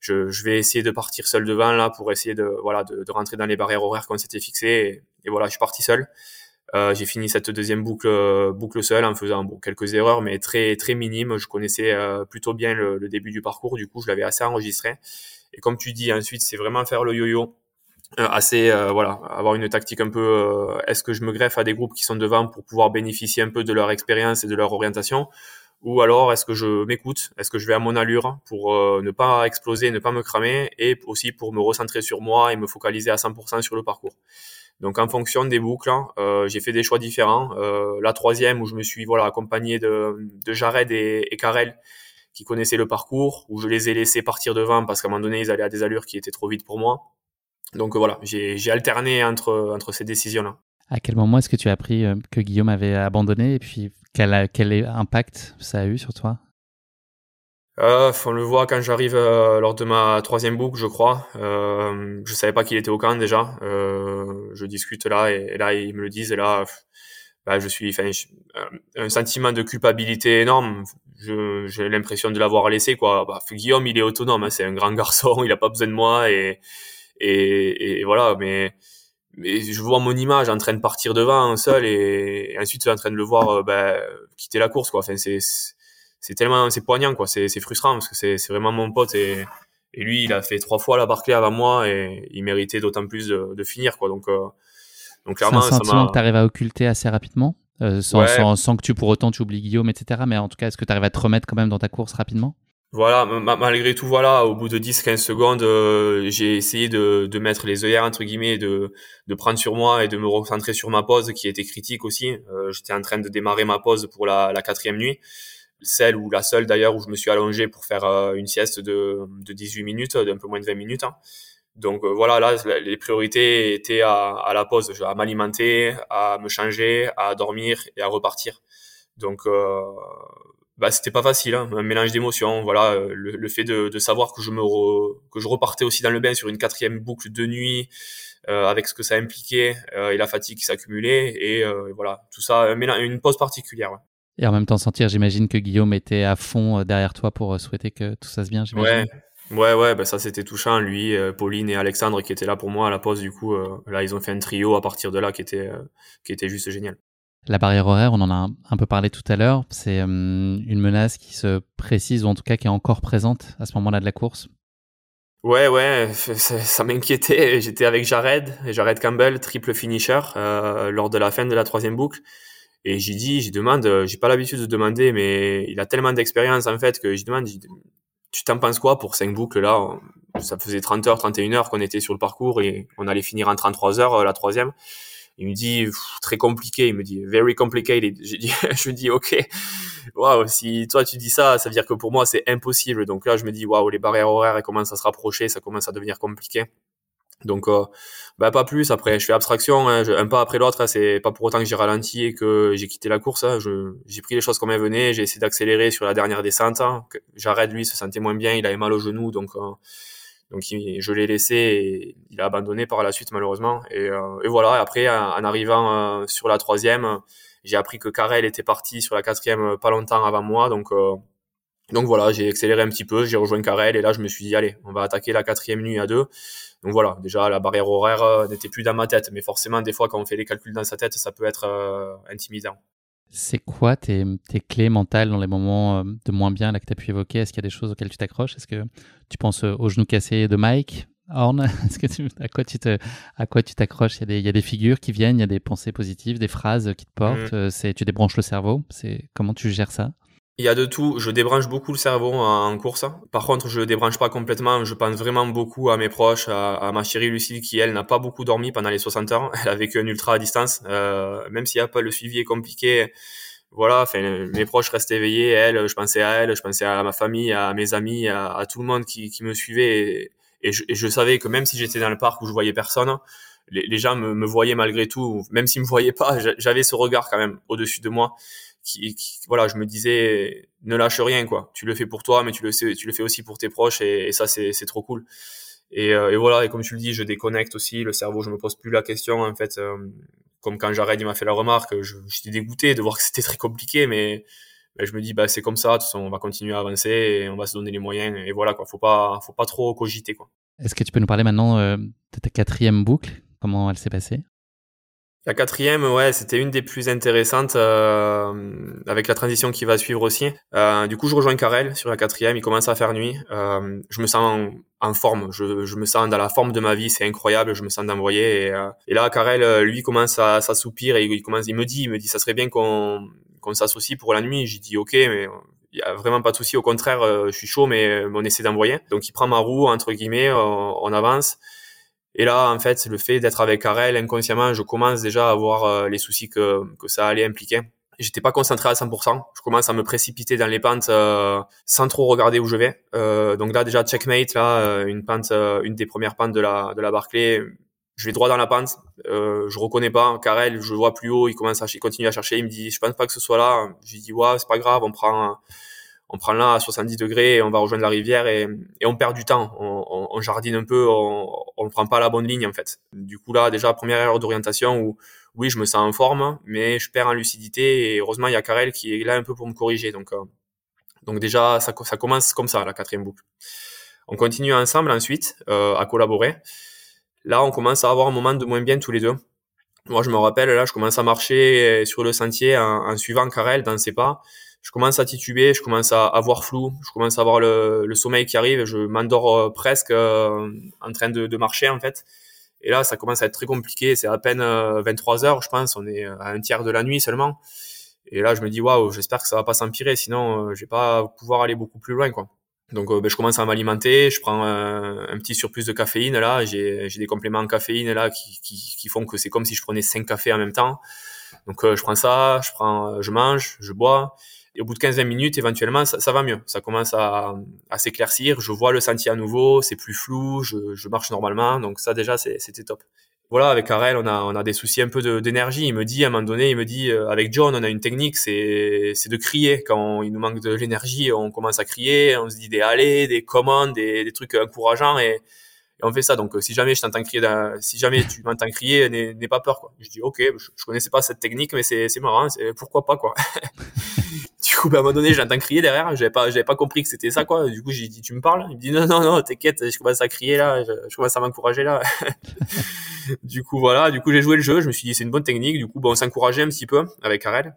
je, je, vais essayer de partir seul devant là pour essayer de voilà de, de rentrer dans les barrières horaires qu'on s'était fixées et, et, voilà je suis parti seul. Euh, j'ai fini cette deuxième boucle euh, seule en faisant quelques erreurs, mais très très minimes. Je connaissais euh, plutôt bien le, le, début du parcours, du coup je l'avais assez enregistré. Et comme tu dis, ensuite c'est vraiment faire le yo-yo, assez voilà, avoir une tactique un peu. Est-ce que je me greffe à des groupes qui sont devant pour pouvoir bénéficier un peu de leur expérience et de leur orientation, ou alors est-ce que je m'écoute? Est-ce que je vais à mon allure pour ne pas exploser, ne pas me cramer, et aussi pour me recentrer sur moi et me focaliser à 100% sur le parcours. Donc en fonction des boucles, hein, euh, j'ai fait des choix différents. Euh, la troisième où je me suis voilà accompagné de, Jared et, et Karel qui connaissaient le parcours, où je les ai laissés partir devant parce qu'à un moment donné ils allaient à des allures qui étaient trop vite pour moi. Donc voilà, j'ai alterné entre, entre ces décisions-là. À quel moment est-ce que tu as appris euh, que Guillaume avait abandonné et puis quel, quel impact ça a eu sur toi? Euh, on le voit quand j'arrive euh, lors de ma troisième boucle, je crois. Euh, je savais pas qu'il était au camp déjà. Euh, je discute là et, là ils me le disent et là bah, je suis, enfin, un sentiment de culpabilité énorme. J'ai l'impression de l'avoir laissé, quoi. Bah, Guillaume, il est autonome, hein, c'est un grand garçon, il a pas besoin de moi et, et, et voilà, mais, mais je vois mon image en train de partir devant seul et, et ensuite en train de le voir euh, bah, quitter la course, quoi. Enfin, c'est, c'est tellement, c'est poignant, quoi. C'est, c'est frustrant parce que c'est, c'est vraiment mon pote et, et lui, il a fait trois fois la Barclay avant moi et il méritait d'autant plus de, de finir, quoi. Donc, euh, donc clairement, c'est un sentiment que tu arrives à occulter assez rapidement, euh, sans, sans, sans, que tu pour autant tu oublies Guillaume, etc. Mais en tout cas, est-ce que tu arrives à te remettre quand même dans ta course rapidement? Voilà, malgré tout, voilà, au bout de 10-15 secondes, euh, j'ai essayé de, de, mettre les œillères, entre guillemets, de, de prendre sur moi et de me recentrer sur ma pause, qui était critique aussi. Euh, J'étais en train de démarrer ma pause pour la, la, quatrième nuit, celle ou la seule d'ailleurs où je me suis allongé pour faire euh, une sieste de, de 18 minutes, d'un peu moins de 20 minutes. Hein. Donc euh, voilà, là, les priorités étaient à, à la pause, à m'alimenter, à me changer, à dormir et à repartir. Donc, euh, bah, c'était pas facile, hein, un mélange d'émotions. Voilà, euh, le, fait de, de, savoir que je me que je repartais aussi dans le bain sur une quatrième boucle de nuit, euh, avec ce que ça impliquait euh, et la fatigue qui s'accumulait et euh, voilà, tout ça, une pause particulière. Et en même temps sentir, j'imagine que Guillaume était à fond derrière toi pour souhaiter que tout ça se bien. Ouais, Ouais, ouais, bah ça c'était touchant. Lui, euh, Pauline et Alexandre qui étaient là pour moi à la pause. Du coup, euh, là ils ont fait un trio à partir de là qui était euh, qui était juste génial. La barrière horaire, on en a un, peu parlé tout à l'heure. C'est une menace qui se précise ou en tout cas qui est encore présente à ce moment-là de la course. Ouais, ouais, ça, m'inquiétait. J'étais avec Jared, Jared Campbell, triple finisher lors de la fin de la troisième boucle. Et j'ai dit, j'ai demande, j'ai pas l'habitude de demander, mais il a tellement d'expérience en fait que j'y demande, tu t'en penses quoi pour cinq boucles là? Ça faisait 30 heures, 31 heures qu'on était sur le parcours et on allait finir en 33 heures euh, la troisième. Il me dit très compliqué, il me dit very complicated. Je dis, je dis ok, waouh, si toi tu dis ça, ça veut dire que pour moi c'est impossible. Donc là je me dis waouh, les barrières horaires elles commencent à se rapprocher, ça commence à devenir compliqué. Donc, euh, bah, pas plus. Après, je fais abstraction, hein, un pas après l'autre. Hein, c'est pas pour autant que j'ai ralenti et que j'ai quitté la course. Hein, j'ai pris les choses comme elles venaient. J'ai essayé d'accélérer sur la dernière descente. J'arrête, lui, se sentait moins bien. Il avait mal au genou, donc euh, donc je l'ai laissé. Et il a abandonné par la suite, malheureusement. Et, euh, et voilà. après, en arrivant sur la troisième, j'ai appris que Karel était parti sur la quatrième pas longtemps avant moi. Donc donc voilà, j'ai accéléré un petit peu, j'ai rejoint Karel et là je me suis dit allez, on va attaquer la quatrième nuit à deux. Donc voilà, déjà la barrière horaire euh, n'était plus dans ma tête, mais forcément des fois quand on fait les calculs dans sa tête, ça peut être euh, intimidant. C'est quoi tes, tes, clés mentales dans les moments euh, de moins bien là que tu as pu évoquer? Est-ce qu'il y a des choses auxquelles tu t'accroches? Est-ce que tu penses au genou cassé de Mike Horn? Est-ce que tu, à quoi tu te, à quoi tu t'accroches? Il, il, y a des figures qui viennent, il y a des pensées positives, des phrases qui te portent. Mmh. C'est tu débranches le cerveau. C'est comment tu gères ça? Il y a de tout. Je débranche beaucoup le cerveau en course. Par contre, je le débranche pas complètement. Je pense vraiment beaucoup à mes proches, à, ma chérie Lucille qui, elle, n'a pas beaucoup dormi pendant les 60 heures. Elle a vécu un ultra à distance. Euh, même a pas le suivi est compliqué, voilà, enfin, mes proches restent éveillés. Elle, je pensais à elle, je pensais à ma famille, à mes amis, à, tout le monde qui, me suivait. Et, je, savais que même si j'étais dans le parc où je voyais personne, les, les gens me, me, voyaient malgré tout. Même s'ils me voyaient pas, j'avais ce regard quand même au-dessus de moi voilà, je me disais, ne lâche rien, quoi. Tu le fais pour toi, mais tu le, sais, tu le fais aussi pour tes proches, et, ça, c'est trop cool. Et, euh, et, voilà, et comme tu le dis, je déconnecte aussi le cerveau, je me pose plus la question, en fait. Euh, comme quand Jared, il m'a fait la remarque, j'étais dégoûté de voir que c'était très compliqué, mais, mais, je me dis, bah, c'est comme ça, de toute façon, on va continuer à avancer et on va se donner les moyens, et voilà, quoi. Faut pas, faut pas trop cogiter, quoi. Est-ce que tu peux nous parler maintenant euh, de ta quatrième boucle? Comment elle s'est passée? La quatrième, ouais, c'était une des plus intéressantes euh, avec la transition qui va suivre aussi. Euh, du coup, je rejoins Karel sur la quatrième. Il commence à faire nuit. Euh, je me sens en, forme. Je, je, me sens dans la forme de ma vie. C'est incroyable. Je me sens d'envoyer. Et, euh, là, Karel, euh, lui, commence à s'assoupir et il commence. Il me dit, il me dit, ça serait bien qu'on qu'on s'associe pour la nuit. J'ai dit, ok, mais il y a vraiment pas de souci. Au contraire, je suis chaud, mais on essaie d'envoyer. Donc, il prend ma roue entre guillemets. on avance. Et là, en fait, le fait d'être avec Karel, inconsciemment, je commence déjà à voir euh, les soucis que, que ça allait impliquer. J'étais pas concentré à 100%. Je commence à me précipiter dans les pentes euh, sans trop regarder où je vais. Euh, donc là, déjà, checkmate, là, euh, une pente, une des premières pentes de la, de la Barclay. Je vais droit dans la pente. je reconnais pas. Karel, je vois plus haut. Il commence à, il continue à chercher. Il me dit, je pense pas que ce soit là. Je lui dis, ouais, c'est pas grave. On prend, on prend là à 70 degrés et on va rejoindre la rivière et, on perd du temps. On, jardine un peu, on, on prend pas la bonne ligne en fait. Du coup là déjà première erreur d'orientation où, oui, je me sens en forme, mais je perds en lucidité. Et heureusement, il y a Karel qui est là un peu pour me corriger. Donc, donc déjà, ça, commence comme ça, la quatrième boucle. On continue ensemble ensuite à collaborer. Là, on commence à avoir un moment de moins bien tous les deux. Moi, je me rappelle, là, je commence à marcher sur le sentier en, en suivant Karel dans ses pas je commence à tituber, je commence à avoir flou, je commence à avoir le, sommeil qui arrive, je m'endors euh, presque euh, en train de, marcher en fait. Et là, ça commence à être très compliqué. C'est à peine 23 euh, heures, je pense. On est à un tiers de la nuit seulement. Et là, je me dis waouh, j'espère que ça va pas s'empirer, sinon je vais pas pouvoir aller beaucoup plus loin quoi. Donc ben, je commence à m'alimenter, je prends un petit surplus de caféine là, j'ai des compléments en caféine là qui, font que c'est comme si je prenais cinq cafés en même temps. Donc je prends ça, je mange, je bois. Et au bout de 15 minutes, éventuellement, ça, ça, va mieux. Ça commence à, à s'éclaircir. Je vois le sentier à nouveau, c'est plus flou, je, je, marche normalement. Donc ça, déjà, c'était top. Voilà, avec Karel, on a, on a des soucis un peu d'énergie. Il me dit, à un moment donné, il me dit, euh, avec John, on a une technique, c'est de crier. Quand il nous manque de l'énergie, on commence à crier, on se dit des allées, des commandes, des, des trucs encourageants. Et, et on fait ça. Donc, euh, si jamais je t'entends crier, si jamais tu m'entends crier, n'aie pas peur, quoi. Je dis, ok, je, je, connaissais pas cette technique, mais c'est marrant, pourquoi pas, quoi. du coup, bah, à un moment donné, j'entends crier derrière, j'avais pas, j'avais pas compris que c'était ça, quoi. Du coup, j'ai dit, tu me parles? Il me dit, non, non, non, t'inquiète, je commence à crier, là, je, commence à m'encourager, là. du coup, voilà, du coup, j'ai joué le jeu, je me suis dit, c'est une bonne technique. Du coup, bon, on s'encourageait un petit peu avec Karel.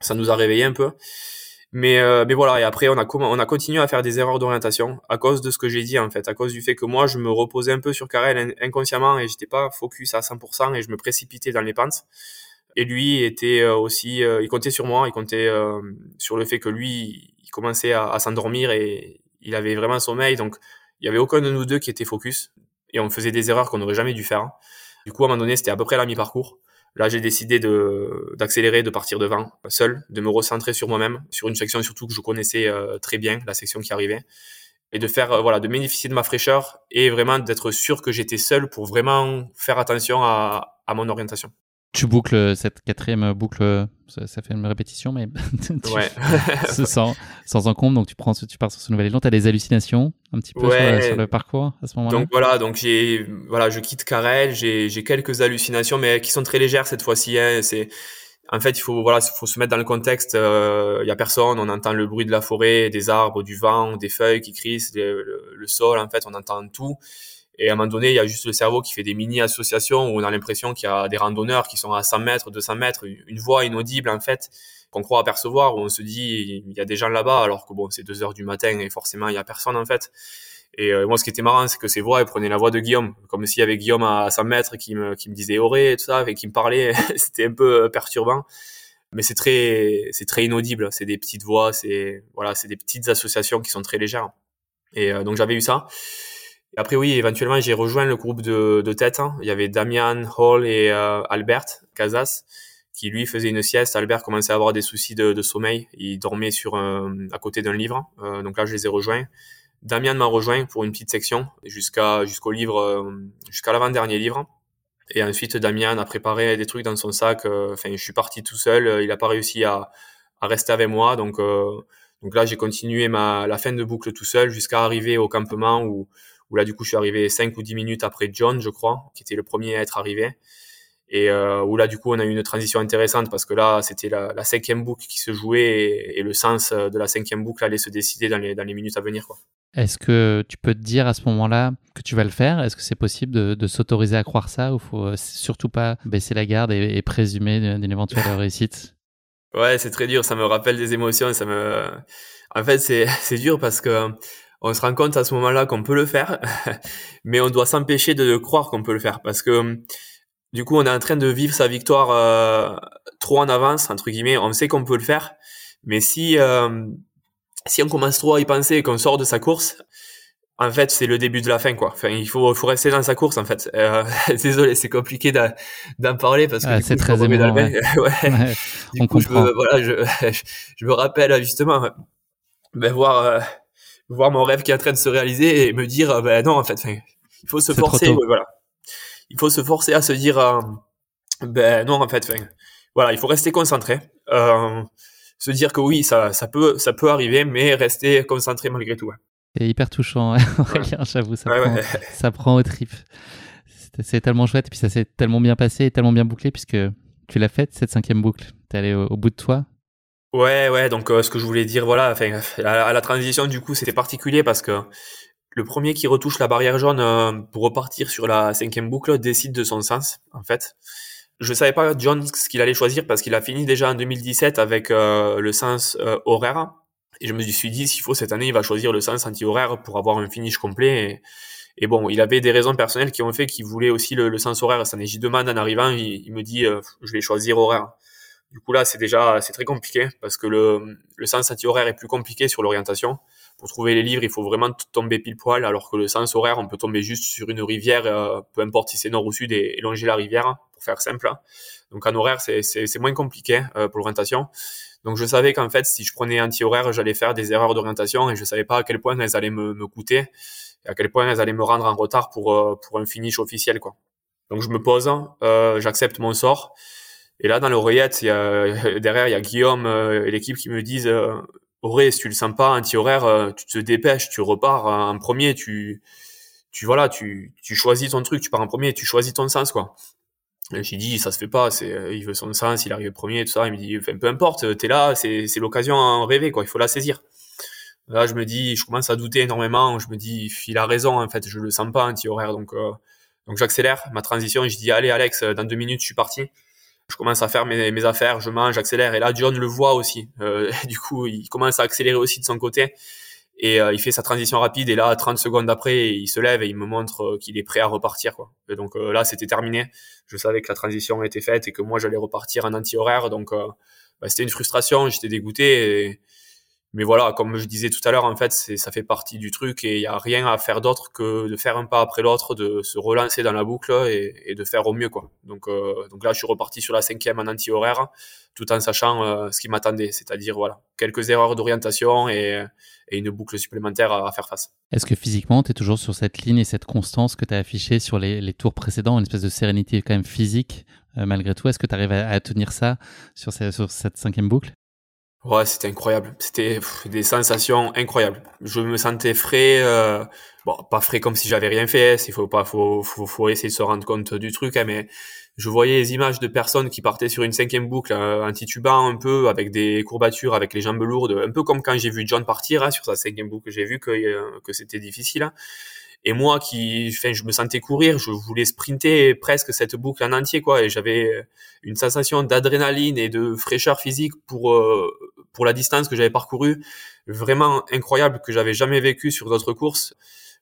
Ça nous a réveillé un peu. Mais, euh, mais voilà, et après, on a, on a continué à faire des erreurs d'orientation à cause de ce que j'ai dit, en fait, à cause du fait que moi, je me reposais un peu sur Karel inconsciemment et j'étais pas focus à 100% et je me précipitais dans les pentes. Et lui était euh, aussi, euh, il comptait sur moi, il comptait sur le fait que lui, il commençait à, à s'endormir et il avait vraiment sommeil. Donc, il y avait aucun de nous deux qui était focus et on faisait des erreurs qu'on n'aurait jamais dû faire. Du coup, à un moment donné, c'était à peu près la mi-parcours. Là, j'ai décidé de d'accélérer, de partir devant, seul, de me recentrer sur moi-même, sur une section surtout que je connaissais euh, très bien, la section qui arrivait, et de faire, euh, voilà, de bénéficier de ma fraîcheur et vraiment d'être sûr que j'étais seul pour vraiment faire attention à, à mon orientation. Tu boucles cette quatrième boucle, ça, fait une répétition, mais ouais. sans, sans encombre, donc tu prends, tu pars sur ce nouvel élan, tu as des hallucinations un petit peu sur, le parcours à ce moment-là? Donc voilà, donc j'ai, voilà, je quitte Carrel, j'ai, j'ai quelques hallucinations, mais qui sont très légères cette fois-ci. Hein, c'est, en fait, il faut, voilà, faut se mettre dans le contexte. Euh, il y a personne, on entend le bruit de la forêt, des arbres, du vent, des feuilles qui crissent, le, le sol. En fait, on entend tout. Et à un moment donné, il y a juste le cerveau qui fait des mini-associations où on a l'impression qu'il y a des randonneurs qui sont à 100 mètres, 200 mètres, une voix inaudible en fait, qu'on croit apercevoir, où on se dit il y a des gens là-bas, alors que bon, c'est 2 heures du matin et forcément il y a personne en fait. Et euh, moi, ce qui était marrant, c'est que ces voix, elles prenaient la voix de Guillaume, comme s'il y avait Guillaume à 100 mètres qui me, qui me disait Auré et tout ça, et qui me parlait. C'était un peu euh, perturbant, mais c'est très, c'est très inaudible. C'est des petites voix, c'est voilà, c'est des petites associations qui sont très légères. Et euh, donc j'avais eu ça. Après, oui, éventuellement, j'ai rejoint le groupe de, de tête. Hein. Il y avait Damian, Hall et euh, Albert Casas qui lui faisait une sieste. Albert commençait à avoir des soucis de, de sommeil. Il dormait sur à côté d'un livre. Euh, donc là, je les ai rejoints. Damian m'a rejoint pour une petite section jusqu'à jusqu'au livre, euh, jusqu'à l'avant-dernier livre. Et ensuite, Damian a préparé des trucs dans son sac. Euh, enfin, je suis parti tout seul. Il n'a pas réussi à, à rester avec moi. Donc, donc là, j'ai continué ma la fin de boucle tout seul jusqu'à arriver au campement où où là du coup je suis arrivé 5 ou 10 minutes après John, je crois, qui était le premier à être arrivé. Et euh, où là du coup on a eu une transition intéressante parce que là c'était la, la, cinquième boucle qui se jouait et, le sens de la cinquième boucle allait se décider dans les, dans les minutes à venir. Est-ce que tu peux te dire à ce moment-là que tu vas le faire? Est-ce que c'est possible de, de s'autoriser à croire ça ou faut euh, surtout pas baisser la garde et, et présumer d'une éventuelle réussite? Ouais, c'est très dur. Ça me rappelle des émotions. Ça me, en fait, c'est c'est dur parce que on se rend compte à ce moment-là qu'on peut le faire, mais on doit s'empêcher de croire qu'on peut le faire parce que du coup, on est en train de vivre sa victoire euh, trop en avance entre guillemets. On sait qu'on peut le faire, mais si euh, si on commence trop à y penser et qu'on sort de sa course, en fait, c'est le début de la fin, quoi. Enfin, il faut, faut rester dans sa course, en fait. Euh, désolé, c'est compliqué d'en parler parce que c'est très émouvant. Ouais. ouais. Du coup, je me, voilà, je, je, me rappelle justement, ben voir voir mon rêve qui est en train de se réaliser et me dire euh, ben non en fait il faut se forcer voilà. Il faut se forcer à se dire euh, ben non en fait voilà il faut rester concentré. Euh, se dire que oui ça ça peut ça peut arriver mais rester concentré malgré tout c'est hyper touchant j'avoue ça, prend, ça prend au trip. C'est tellement chouette et puis ça s'est tellement bien passé et tellement bien bouclé puisque Tu l'as faite, cette cinquième boucle. T'es allé au, bout de toi Ouais, ouais, donc ce que je voulais dire, voilà, à, la transition, du coup, c'était particulier parce que le premier qui retouche la barrière jaune pour repartir sur la cinquième boucle décide de son sens, en fait. Je savais pas John ce qu'il allait choisir parce qu'il a fini déjà en 2017 avec le sens horaire. Et je me suis dit, s'il faut, cette année, il va choisir le sens anti-horaire pour avoir un finish complet. Et, bon, il avait des raisons personnelles qui ont fait qu'il voulait aussi le, sens horaire. Ça j'y demande en arrivant, il, me dit, euh, je vais choisir horaire. Du coup, là, c'est déjà, c'est très compliqué parce que le, le sens anti-horaire est plus compliqué sur l'orientation. Pour trouver les livres, il faut vraiment tomber pile poil, alors que le sens horaire, on peut tomber juste sur une rivière, euh, peu importe si c'est nord ou sud, et, longer la rivière, pour faire simple. Donc en horaire, c'est, moins compliqué euh, pour l'orientation. Donc je savais qu'en fait, si je prenais anti-horaire, j'allais faire des erreurs d'orientation et je savais pas à quel point elles allaient me, me, coûter et à quel point elles allaient me rendre en retard pour euh, pour un finish officiel quoi. Donc je me pose, euh, j'accepte mon sort. Et là dans l'oreillette, derrière il y a Guillaume euh, et l'équipe qui me disent euh, Auré, si tu le sens pas anti-horaire, euh, tu te dépêches, tu repars en premier, tu tu voilà, tu tu choisis ton truc, tu pars en premier, tu choisis ton sens quoi. J'ai dit, ça se fait pas, il veut son sens, il arrive premier, tout ça. Il me dit, peu importe, t'es là, c'est, l'occasion à rêver, quoi. Il faut la saisir. Là, je me dis, je commence à douter énormément. Je me dis, il a raison, en fait, je le sens pas, anti-horaire. Donc, donc j'accélère ma transition et je dis, allez, Alex, dans deux minutes, je suis parti. Je commence à faire mes, affaires, je mange, j'accélère. Et là, John le voit aussi. Euh, du coup, il commence à accélérer aussi de son côté. Et euh, il fait sa transition rapide et là, 30 secondes après, il se lève et il me montre euh, qu'il est prêt à repartir. Et donc là, c'était terminé. Je savais que la transition était faite et que moi, j'allais repartir en anti-horaire. Donc bah, c'était une frustration, j'étais dégoûté. Mais voilà, comme je disais tout à l'heure, en fait, ça fait partie du truc et il y a rien à faire d'autre que de faire un pas après l'autre, de se relancer dans la boucle et, de faire au mieux, quoi. Donc, euh, donc là, je suis reparti sur la cinquième en anti-horaire, tout en sachant euh, ce qui m'attendait, c'est-à-dire voilà, quelques erreurs d'orientation et, une boucle supplémentaire à, faire face. Est-ce que physiquement, tu es toujours sur cette ligne et cette constance que tu as affichée sur les, tours précédents, une espèce de sérénité quand même physique euh, malgré tout? Est-ce que tu arrives à, tenir ça sur cette cinquième boucle? Ouais, c'était incroyable. C'était des sensations incroyables. Je me sentais frais, euh, bon, pas frais comme si j'avais rien fait. Il faut pas, faut, faut, faut, essayer de se rendre compte du truc, hein, mais je voyais les images de personnes qui partaient sur une cinquième boucle, euh, un titubant un peu, avec des courbatures, avec les jambes lourdes, un peu comme quand j'ai vu John partir hein, sur sa cinquième boucle. J'ai vu que, euh, que c'était difficile. Hein. Et moi qui, je me sentais courir, je voulais sprinter presque cette boucle en entier, quoi. Et j'avais une sensation d'adrénaline et de fraîcheur physique pour euh, pour la distance que j'avais parcourue, vraiment incroyable que j'avais jamais vécu sur d'autres courses.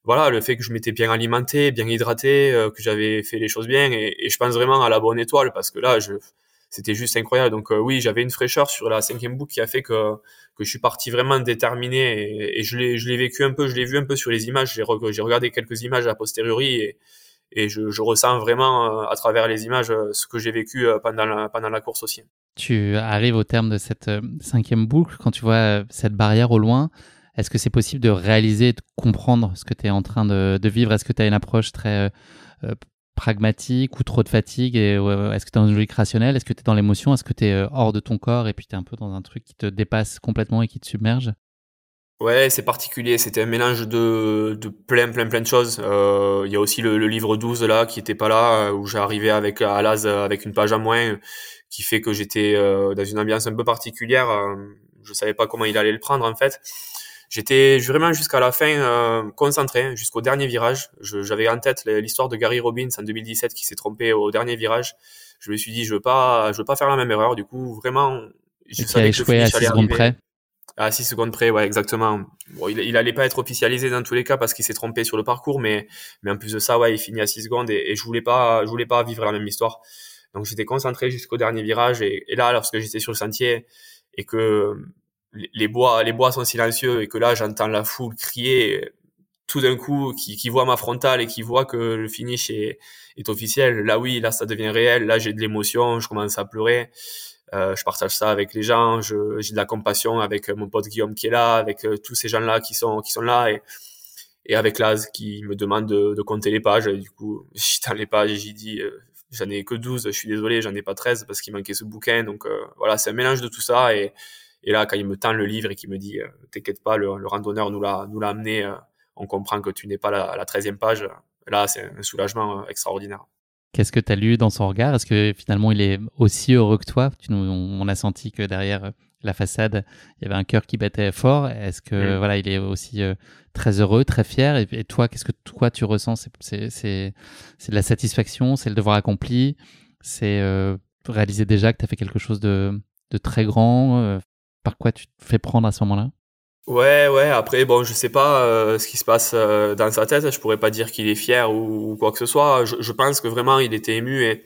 Voilà, le fait que je m'étais bien alimenté, bien hydraté, euh, que j'avais fait les choses bien, et, et, je pense vraiment à la bonne étoile parce que là, je, c'était juste incroyable. Donc euh, oui, j'avais une fraîcheur sur la cinquième boucle qui a fait que que je suis parti vraiment déterminé et, je l'ai vécu un peu, je l'ai vu un peu sur les images. J'ai regardé quelques images a posteriori et et je, ressens vraiment euh, à travers les images euh, ce que j'ai vécu pendant la, pendant la course aussi. Tu arrives au terme de cette cinquième boucle quand tu vois cette barrière au loin. Est-ce que c'est possible de réaliser, de comprendre ce que tu es en train de, de vivre? Est-ce que tu as une approche très pragmatique ou trop de fatigue et Est-ce que tu es dans une logique rationnelle? Est-ce que tu es dans l'émotion? Est-ce que tu es euh, hors de ton corps et puis tu es un peu dans un truc qui te dépasse complètement et qui te submerge? Ouais, c'est particulier. C'était un mélange de, plein, plein, plein de choses. Euh, il y a aussi le, livre 12 là qui était pas là, euh, où j'arrivais avec à l'AS avec une page à moins, qui fait que j'étais dans une ambiance un peu particulière. je savais pas comment il allait le prendre en fait. J'étais vraiment jusqu'à la fin euh, concentré, jusqu'au dernier virage. J'avais en tête l'histoire de Gary Robbins en 2017 qui s'est trompé au dernier virage. Je me suis dit, je veux pas, je veux pas faire la même erreur. Du coup, vraiment, je savais le à 6 secondes près. À 6 secondes près, ouais, exactement. Bon, il, il allait pas être officialisé dans tous les cas parce qu'il s'est trompé sur le parcours, mais, mais en plus de ça, ouais, il finit à 6 secondes et, et je voulais pas, je voulais pas vivre la même histoire. Donc j'étais concentré jusqu'au dernier virage et, et là, lorsque j'étais sur le sentier et que les bois, les bois sont silencieux et que là j'entends la foule crier tout d'un coup, qui, qui voit ma frontale et qui voit que le finish est, est officiel. Là oui, là ça devient réel. Là j'ai de l'émotion, je commence à pleurer. Euh, je partage ça avec les gens, j'ai de la compassion avec mon pote Guillaume qui est là, avec euh, tous ces gens-là qui sont qui sont là et, et avec Laz qui me demande de, de compter les pages. Et du coup, dans les pages, j'ai dit euh, j'en ai que 12, je suis désolé, j'en ai pas 13 parce qu'il manquait ce bouquin. Donc euh, voilà, c'est un mélange de tout ça et et là, quand il me tend le livre et qu'il me dit, euh, t'inquiète pas, le, le, randonneur nous l'a, nous l'a amené, euh, on comprend que tu n'es pas la, la 13e page. Là, c'est un soulagement euh, extraordinaire. Qu'est-ce que tu as lu dans son regard? Est-ce que finalement il est aussi heureux que toi? On a senti que derrière la façade, il y avait un cœur qui battait fort. Est-ce que voilà, il est aussi très heureux, très fier? Et, toi, qu'est-ce que toi tu ressens? C'est de la satisfaction, c'est le devoir accompli, c'est réaliser déjà que tu as fait quelque chose de, de très grand. Par quoi tu te fais prendre à ce moment-là? Ouais, ouais. Après, bon, je sais pas euh, ce qui se passe euh, dans sa tête. Je pourrais pas dire qu'il est fier ou, quoi que ce soit. Je, pense que vraiment, il était ému et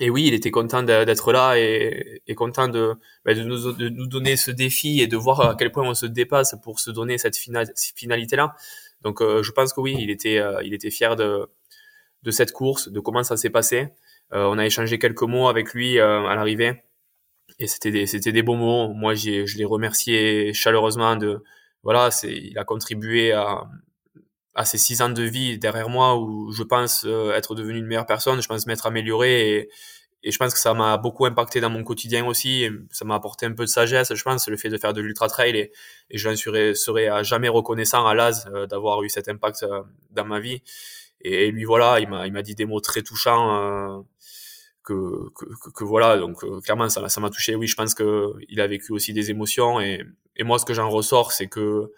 et oui, il était content d'être là et, content de, bah, de, nous, de, nous, donner ce défi et de voir à quel point on se dépasse pour se donner cette finalité-là. Donc, euh, je pense que oui, il était, il était fier de, de cette course, de comment ça s'est passé. on a échangé quelques mots avec lui à l'arrivée et c'était des c'était des bons mots. Moi, j'ai je l'ai remercié chaleureusement de voilà, c'est il a contribué à à ces six ans de vie derrière moi où je pense euh, être devenu une meilleure personne, je pense m'être amélioré et, et je pense que ça m'a beaucoup impacté dans mon quotidien aussi. Ça m'a apporté un peu de sagesse, je pense, le fait de faire de l'ultra trail et, et je serai, serai à jamais reconnaissant à Laz euh, d'avoir eu cet impact euh, dans ma vie. Et, lui voilà, il m'a il m'a dit des mots très touchants que, que, que, voilà donc euh, clairement ça ça m'a touché. Oui je pense que il a vécu aussi des émotions et, et moi ce que j'en ressors c'est que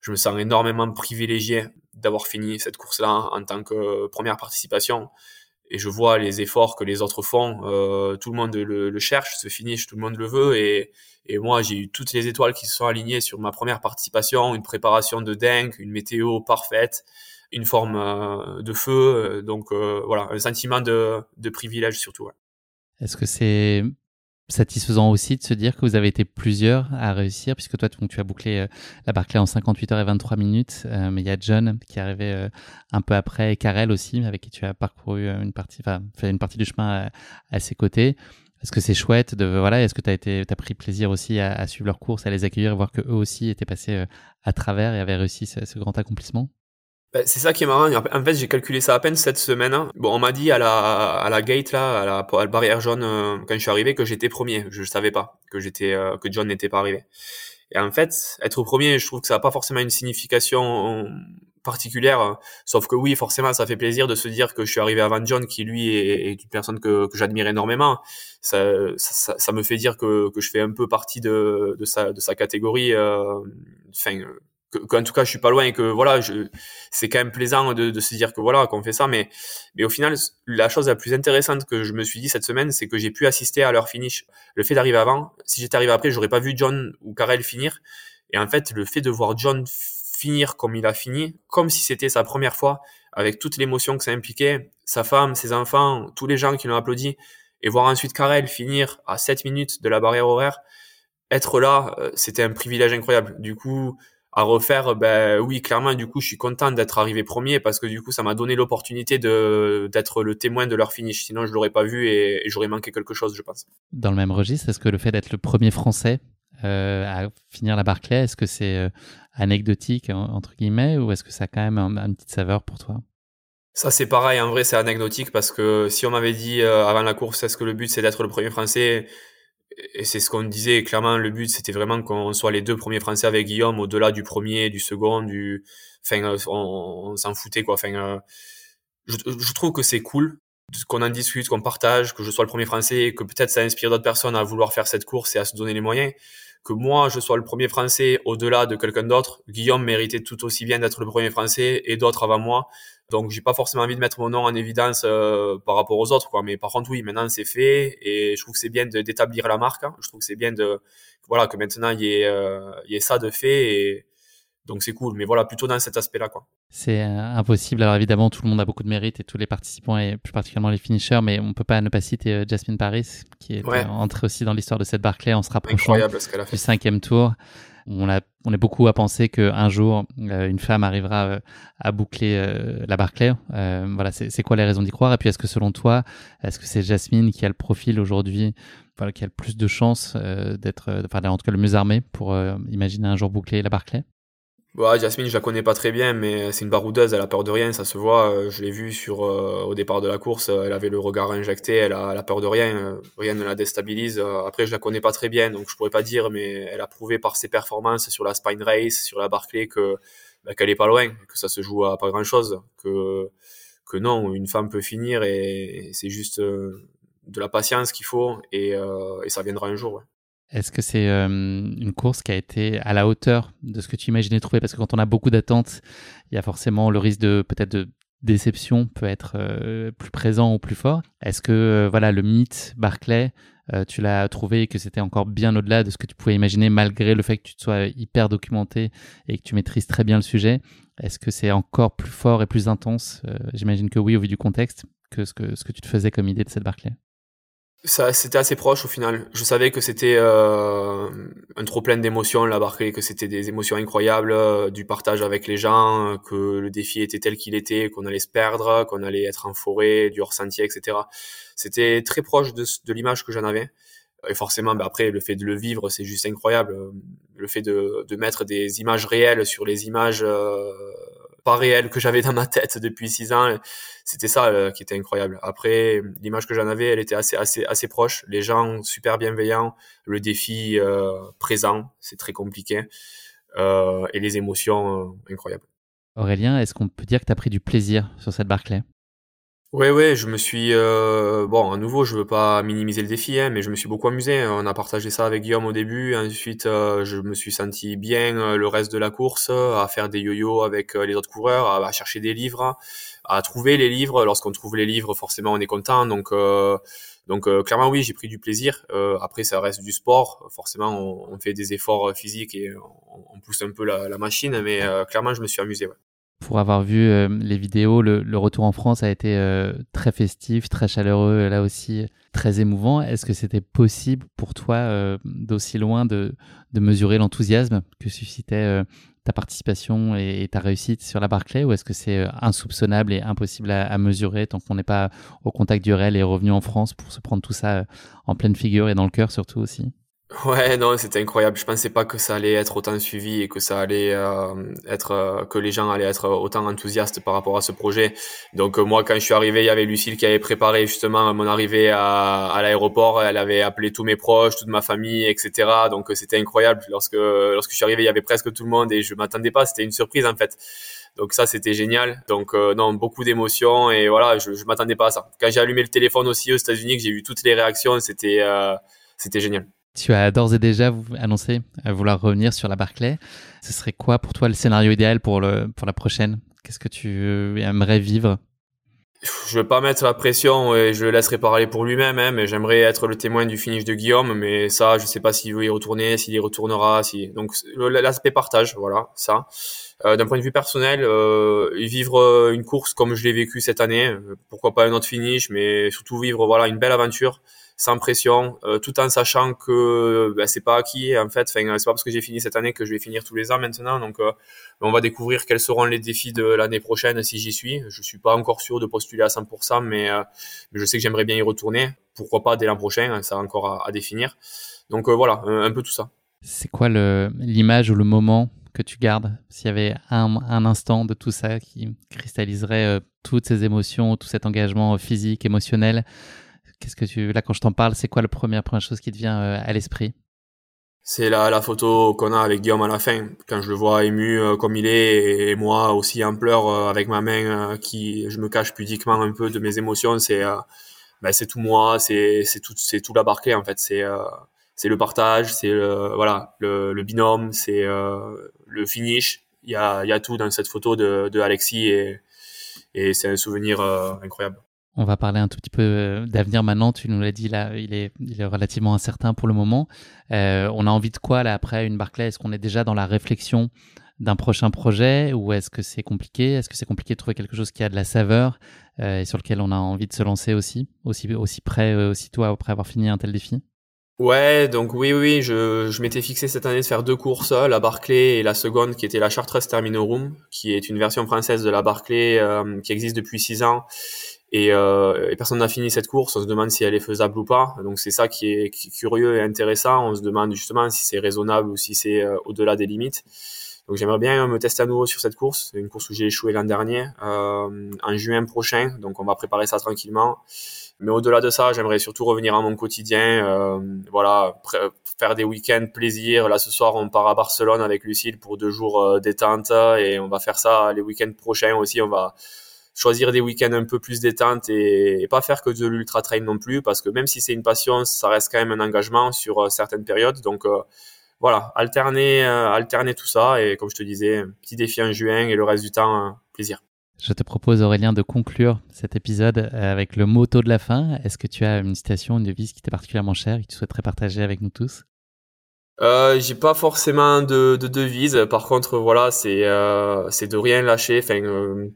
je me sens énormément privilégié d'avoir fini cette course là en tant que première participation. Et je vois les efforts que les autres font. Euh, tout le monde le, le, cherche ce finish tout le monde le veut. Et, et moi j'ai eu toutes les étoiles qui se sont alignées sur ma première participation une préparation de dingue une météo parfaite une forme euh, de feu. Euh, donc euh, voilà, un sentiment de, de privilège surtout. Est-ce que c'est satisfaisant aussi de se dire que vous avez été plusieurs à réussir, puisque toi, tu as bouclé la Barclay en 58 heures et 23 minutes, mais il y a John qui est arrivé un peu après, et Karel aussi, avec qui tu as parcouru une partie, enfin, une partie du chemin à, ses côtés. Est-ce que c'est chouette de voilà Est-ce que tu as été, as pris plaisir aussi à, suivre leur course, à les accueillir, et voir que eux aussi étaient passés à travers et avaient réussi ce grand accomplissement? Ben, c'est ça qui est marrant. En fait, j'ai calculé ça à peine cette semaine. Hein. Bon, on m'a dit à la, à la gate, là, à la, à la barrière jaune, euh, quand je suis arrivé, que j'étais premier. Je ne savais pas que j'étais, euh, que John n'était pas arrivé. Et en fait, être premier, je trouve que ça n'a pas forcément une signification particulière. Sauf que oui, forcément, ça fait plaisir de se dire que je suis arrivé avant John, qui lui est, une personne que, que j'admire énormément. Ça, ça, ça, me fait dire que, que je fais un peu partie de, de, sa, de sa catégorie. Euh, enfin, qu'en tout cas je suis pas loin et que voilà je c'est quand même plaisant de, de, se dire que voilà qu'on fait ça mais mais au final la chose la plus intéressante que je me suis dit cette semaine c'est que j'ai pu assister à leur finish. Le fait d'arriver avant si j'étais arrivé après j'aurais pas vu John ou Karel finir. Et en fait le fait de voir John finir comme il a fini comme si c'était sa première fois avec toute l'émotion que ça impliquait sa femme ses enfants tous les gens qui l'ont applaudi et voir ensuite Karel finir à 7 minutes de la barrière horaire être là euh, c'était un privilège incroyable. Du coup à refaire, ben oui, clairement, du coup, je suis content d'être arrivé premier parce que du coup, ça m'a donné l'opportunité de d'être le témoin de leur finish. Sinon, je l'aurais pas vu et, j'aurais manqué quelque chose, je pense. Dans le même registre, est-ce que le fait d'être le premier Français euh, à finir la Barclay, est-ce que c'est euh, anecdotique entre guillemets ou est-ce que ça a quand même un, une petite saveur pour toi? Ça c'est pareil, en vrai c'est anecdotique parce que si on m'avait dit euh, avant la course est-ce que le but c'est d'être le premier français, et c'est ce qu'on disait clairement le but c'était vraiment qu'on soit les deux premiers français avec Guillaume au-delà du premier du second du enfin euh, on, s'en foutait quoi. Enfin euh, je, je, trouve que c'est cool qu'on en discute qu'on partage que je sois le premier français que peut-être ça inspire d'autres personnes à vouloir faire cette course et à se donner les moyens. Que moi je sois le premier français au-delà de quelqu'un d'autre Guillaume méritait tout aussi bien d'être le premier français et d'autres avant moi donc j'ai pas forcément envie de mettre mon nom en évidence euh, par rapport aux autres, quoi. Mais par contre, oui, maintenant c'est fait et je trouve que c'est bien d'établir la marque. Hein. Je trouve que c'est bien de voilà que maintenant il y ait euh, il y ait ça de fait et donc c'est cool. Mais voilà, plutôt dans cet aspect-là, quoi. C'est euh, impossible. Alors évidemment, tout le monde a beaucoup de mérite et tous les participants et plus particulièrement les finishers, mais on peut pas ne pas citer Jasmine Paris qui est entrée aussi dans l'histoire de cette Barclay en se rapprochant du cinquième tour on, a, on est beaucoup à penser qu'un jour, euh, une femme arrivera euh, à boucler euh, la Barclay. voilà, c'est quoi les raisons d'y croire? Et puis, est-ce que selon toi, est-ce que c'est Jasmine qui a le profil aujourd'hui, voilà, qui a le plus de chances d'être, enfin, en tout cas le mieux armé pour imaginer un jour boucler la Barclay Ouais, Jasmine, je la connais pas très bien, mais c'est une baroudeuse, elle a peur de rien, ça se voit. Euh, je l'ai vu sur euh, au départ de la course, elle avait le regard injecté, elle a, peur de rien, euh, rien ne la déstabilise. Après, je la connais pas très bien, donc je pourrais pas dire, mais elle a prouvé par ses performances sur la Spine Race, sur la Barclay, que bah, qu'elle est pas loin, que ça se joue à pas grand chose, que que non, une femme peut finir et c'est juste de la patience qu'il faut et, et, ça viendra un jour. Est-ce que c'est une course qui a été à la hauteur de ce que tu imaginais trouver? Parce que quand on a beaucoup d'attentes, il y a forcément le risque de peut-être de déception peut être plus présent ou plus fort. Est-ce que voilà le mythe Barclay, tu l'as trouvé que c'était encore bien au-delà de ce que tu pouvais imaginer malgré le fait que tu sois hyper documenté et que tu maîtrises très bien le sujet? Est-ce que c'est encore plus fort et plus intense? J'imagine que oui au vu du contexte que ce que ce que tu te faisais comme idée de cette Barclay. Ça, c'était assez proche au final. Je savais que c'était euh, un trop plein d'émotions la Barclay, que c'était des émotions incroyables, euh, du partage avec les gens, euh, que le défi était tel qu'il était, qu'on allait se perdre, qu'on allait être en forêt, du hors-sentier, etc. C'était très proche de, de l'image que j'en avais. Et forcément, ben après, le fait de le vivre, c'est juste incroyable. Le fait de, de, mettre des images réelles sur les images euh, pas réel que j'avais dans ma tête depuis six ans. C'était ça euh, qui était incroyable. Après, l'image que j'en avais, elle était assez, assez, proche. Les gens super bienveillants, le défi euh, présent, c'est très compliqué, euh, et les émotions incroyables. Aurélien, est-ce qu'on peut dire que tu as pris du plaisir sur cette Barclay? Oui, oui, je me suis euh, bon, à nouveau, je veux pas minimiser le défi, hein, mais je me suis beaucoup amusé. On a partagé ça avec Guillaume au début. Ensuite, euh, je me suis senti bien euh, le reste de la course, à faire des yo-yo avec les autres coureurs, à, chercher des livres, à trouver les livres. Lorsqu'on trouve les livres, forcément, on est content. Donc, donc clairement, oui, j'ai pris du plaisir. après, ça reste du sport. Forcément, on, fait des efforts physiques et on, pousse un peu la, machine, mais clairement, je me suis amusé. Ouais pour avoir vu euh, les vidéos, le, retour en France a été euh, très festif, très chaleureux, là aussi très émouvant. Est-ce que c'était possible pour toi euh, d'aussi loin de, mesurer l'enthousiasme que suscitait ta participation et, ta réussite sur la Barclay ou est-ce que c'est insoupçonnable et impossible à, à mesurer tant qu'on n'est pas au contact du réel et revenu en France pour se prendre tout ça en pleine figure et dans le cœur surtout aussi? Ouais, non, c'était incroyable. Je pensais pas que ça allait être autant suivi et que ça allait euh, être euh, que les gens allaient être autant enthousiastes par rapport à ce projet. Donc euh, moi, quand je suis arrivé, il y avait Lucille qui avait préparé justement mon arrivée à, à l'aéroport. Elle avait appelé tous mes proches, toute ma famille, etc. Donc c'était incroyable. Lorsque lorsque je suis arrivé, il y avait presque tout le monde et je m'attendais pas. C'était une surprise en fait. Donc ça, c'était génial. Donc non, beaucoup d'émotions et voilà, je, je m'attendais pas à ça. Quand j'ai allumé le téléphone aussi aux États-Unis, que j'ai vu toutes les réactions, c'était c'était génial. Tu as d'ores et déjà annoncé vouloir revenir sur la Barclay. Ce serait quoi pour toi le scénario idéal pour, le, pour la prochaine? Qu'est-ce que tu aimerais vivre? Je vais pas mettre la pression et je le laisserai parler pour lui-même, hein, mais j'aimerais être le témoin du finish de Guillaume, mais ça, je sais pas s'il veut y retourner, s'il y retournera, si donc l'aspect partage, voilà, ça. Euh, D'un point de vue personnel, euh, vivre une course comme je l'ai vécu cette année, euh, pourquoi pas un autre finish, mais surtout vivre voilà une belle aventure sans pression, euh, tout en sachant que bah, c'est pas acquis en fait. Enfin, c'est pas parce que j'ai fini cette année que je vais finir tous les ans maintenant. Donc, euh, on va découvrir quels seront les défis de l'année prochaine si j'y suis. Je suis pas encore sûr de postuler à 100%, mais, euh, mais je sais que j'aimerais bien y retourner. Pourquoi pas dès l'an prochain Ça a encore à, définir. Donc voilà, un, peu tout ça. C'est quoi l'image ou le moment que tu gardes? S'il y avait un, instant de tout ça qui cristalliserait toutes ces émotions, tout cet engagement physique, émotionnel Qu'est-ce que tu là quand je t'en parle, c'est quoi la première première chose qui te vient euh, à l'esprit? C'est la, la photo qu'on a avec Guillaume à la fin, quand je le vois ému euh, comme il est et moi aussi en pleurs euh, avec ma main qui je me cache pudiquement un peu de mes émotions, c'est ben, c'est tout moi, c'est c'est tout c'est tout la barquée en fait, c'est c'est le partage, c'est le, voilà le, binôme, c'est le finish. Il y a, y a tout dans cette photo de, Alexis et c'est un souvenir incroyable. On va parler un tout petit peu euh, d'avenir maintenant. Tu nous l'as dit là, il est, il est relativement incertain pour le moment. Euh, on a envie de quoi là après une Barclay Est-ce qu'on est déjà dans la réflexion d'un prochain projet ou est-ce que c'est compliqué? Est-ce que c'est compliqué de trouver quelque chose qui a de la saveur euh, et sur lequel on a envie de se lancer aussi, aussi, aussi près, aussitôt après avoir fini un tel défi? Ouais, donc oui, oui, je, je m'étais fixé cette année de faire deux courses, la Barclay et la seconde qui était la Chartreuse Terminorum, qui est une version française de la Barclay qui existe depuis six ans et, euh, personne n'a fini cette course. On se demande si elle est faisable ou pas. Donc c'est ça qui est, curieux et intéressant. On se demande justement si c'est raisonnable ou si c'est euh, au-delà des limites. Donc j'aimerais bien me tester à nouveau sur cette course. C'est une course où j'ai échoué l'an dernier, euh, en juin prochain. Donc on va préparer ça tranquillement. Mais au-delà de ça, j'aimerais surtout revenir à mon quotidien. Euh, voilà, faire des week-ends plaisir. Là ce soir, on part à Barcelone avec Lucille pour deux jours euh, détente et on va faire ça les week-ends prochains aussi. On va choisir des week-ends un peu plus détente et, pas faire que de l'ultra trail non plus, parce que même si c'est une passion, ça reste quand même un engagement sur euh, certaines périodes. Donc voilà, alterner, alterner tout ça et comme je te disais, petit défi en juin et le reste du temps, plaisir. Je te propose, Aurélien, de conclure cet épisode avec le motto de la fin. Est-ce que tu as une citation, une devise qui t'est particulièrement chère et que tu souhaiterais partager avec nous tous? Euh, j'ai pas forcément de, de devise. Par contre, voilà, c'est euh, c'est de rien lâcher. Enfin, euh,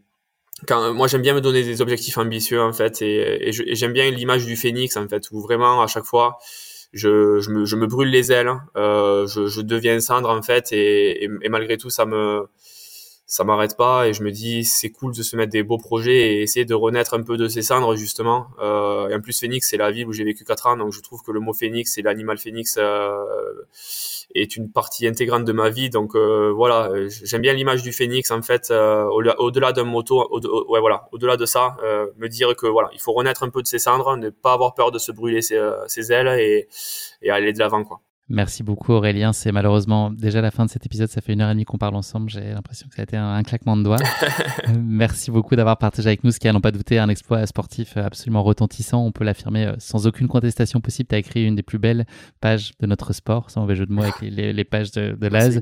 quand moi j'aime bien me donner des objectifs ambitieux en fait, et, et j'aime bien l'image du phénix en fait, où vraiment à chaque fois je, je, me, je me brûle les ailes, euh, je, je deviens cendre en fait, et, et malgré tout ça me ça m'arrête pas et je me dis c'est cool de se mettre des beaux projets et essayer de renaître un peu de ses cendres justement. Euh, et en plus Phoenix c'est la ville où j'ai vécu 4 ans donc je trouve que le mot Phoenix et l'animal Phoenix euh, est une partie intégrante de ma vie donc euh, voilà j'aime bien l'image du Phoenix en fait euh, au-delà d'un moto au, ouais voilà au-delà de ça euh, me dire que voilà il faut renaître un peu de ses cendres ne pas avoir peur de se brûler ses, ses ailes et, et aller de l'avant quoi. Merci beaucoup Aurélien. C'est malheureusement déjà la fin de cet épisode. Ça fait une heure et demie qu'on parle ensemble. J'ai l'impression que ça a été un, claquement de doigts. Merci beaucoup d'avoir partagé avec nous ce qui à n'en pas douter un exploit sportif absolument retentissant. On peut l'affirmer euh, sans aucune contestation possible. Tu as écrit une des plus belles pages de notre sport, sans mauvais jeu de mots avec les, pages de, de Laz.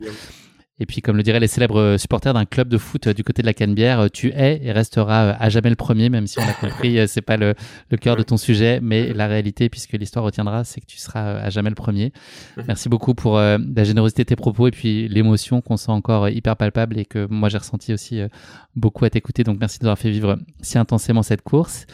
Et puis, comme le diraient les célèbres supporters d'un club de foot euh, du côté de la Canebière, euh, tu es et resteras euh, à jamais le premier, même si on a compris, c'est pas le, cœur de ton sujet, mais la réalité, puisque l'histoire retiendra, c'est que tu seras à jamais le premier. Merci beaucoup pour la générosité de tes propos et puis l'émotion qu'on sent encore hyper palpable et que moi j'ai ressenti aussi beaucoup à t'écouter. Donc, merci de nous avoir fait vivre si intensément cette course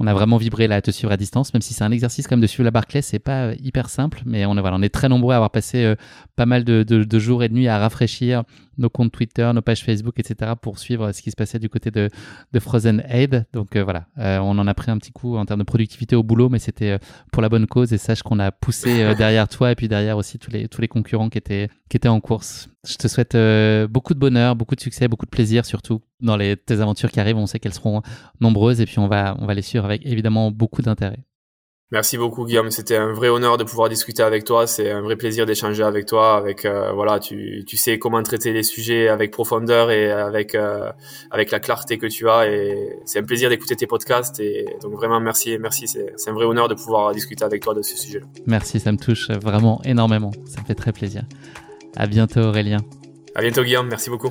on a vraiment vibré là à te suivre à distance, même si c'est un exercice comme de suivre la Barclay, c'est pas euh, hyper simple, mais on est, très nombreux à avoir passé euh, pas mal de, jours et de nuits à rafraîchir nos comptes Twitter, nos pages Facebook, etc. pour suivre ce qui se passait du côté de, de Frozen Aid. Donc euh, voilà, on en a pris un petit coup en termes de productivité au boulot, mais c'était pour la bonne cause et sache qu'on a poussé derrière toi et puis derrière aussi tous les, tous les concurrents qui étaient, qui étaient en course. Je te souhaite beaucoup de bonheur, beaucoup de succès, beaucoup de plaisir surtout dans les, tes aventures qui arrivent. On sait qu'elles seront nombreuses et puis on va, on va les suivre avec évidemment beaucoup d'intérêt. Merci beaucoup Guillaume, c'était un vrai honneur de pouvoir discuter avec toi, c'est un vrai plaisir d'échanger avec toi, avec euh, voilà, tu, tu sais comment traiter les sujets avec profondeur et avec euh, avec la clarté que tu as et c'est un plaisir d'écouter tes podcasts et donc vraiment merci merci, c'est un vrai honneur de pouvoir discuter avec toi de ce sujet. -là. Merci, ça me touche vraiment énormément, ça me fait très plaisir. À bientôt Aurélien. À bientôt Guillaume, merci beaucoup.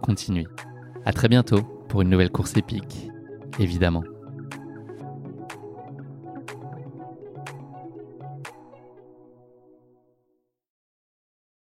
continue. À très bientôt pour une nouvelle course épique, évidemment.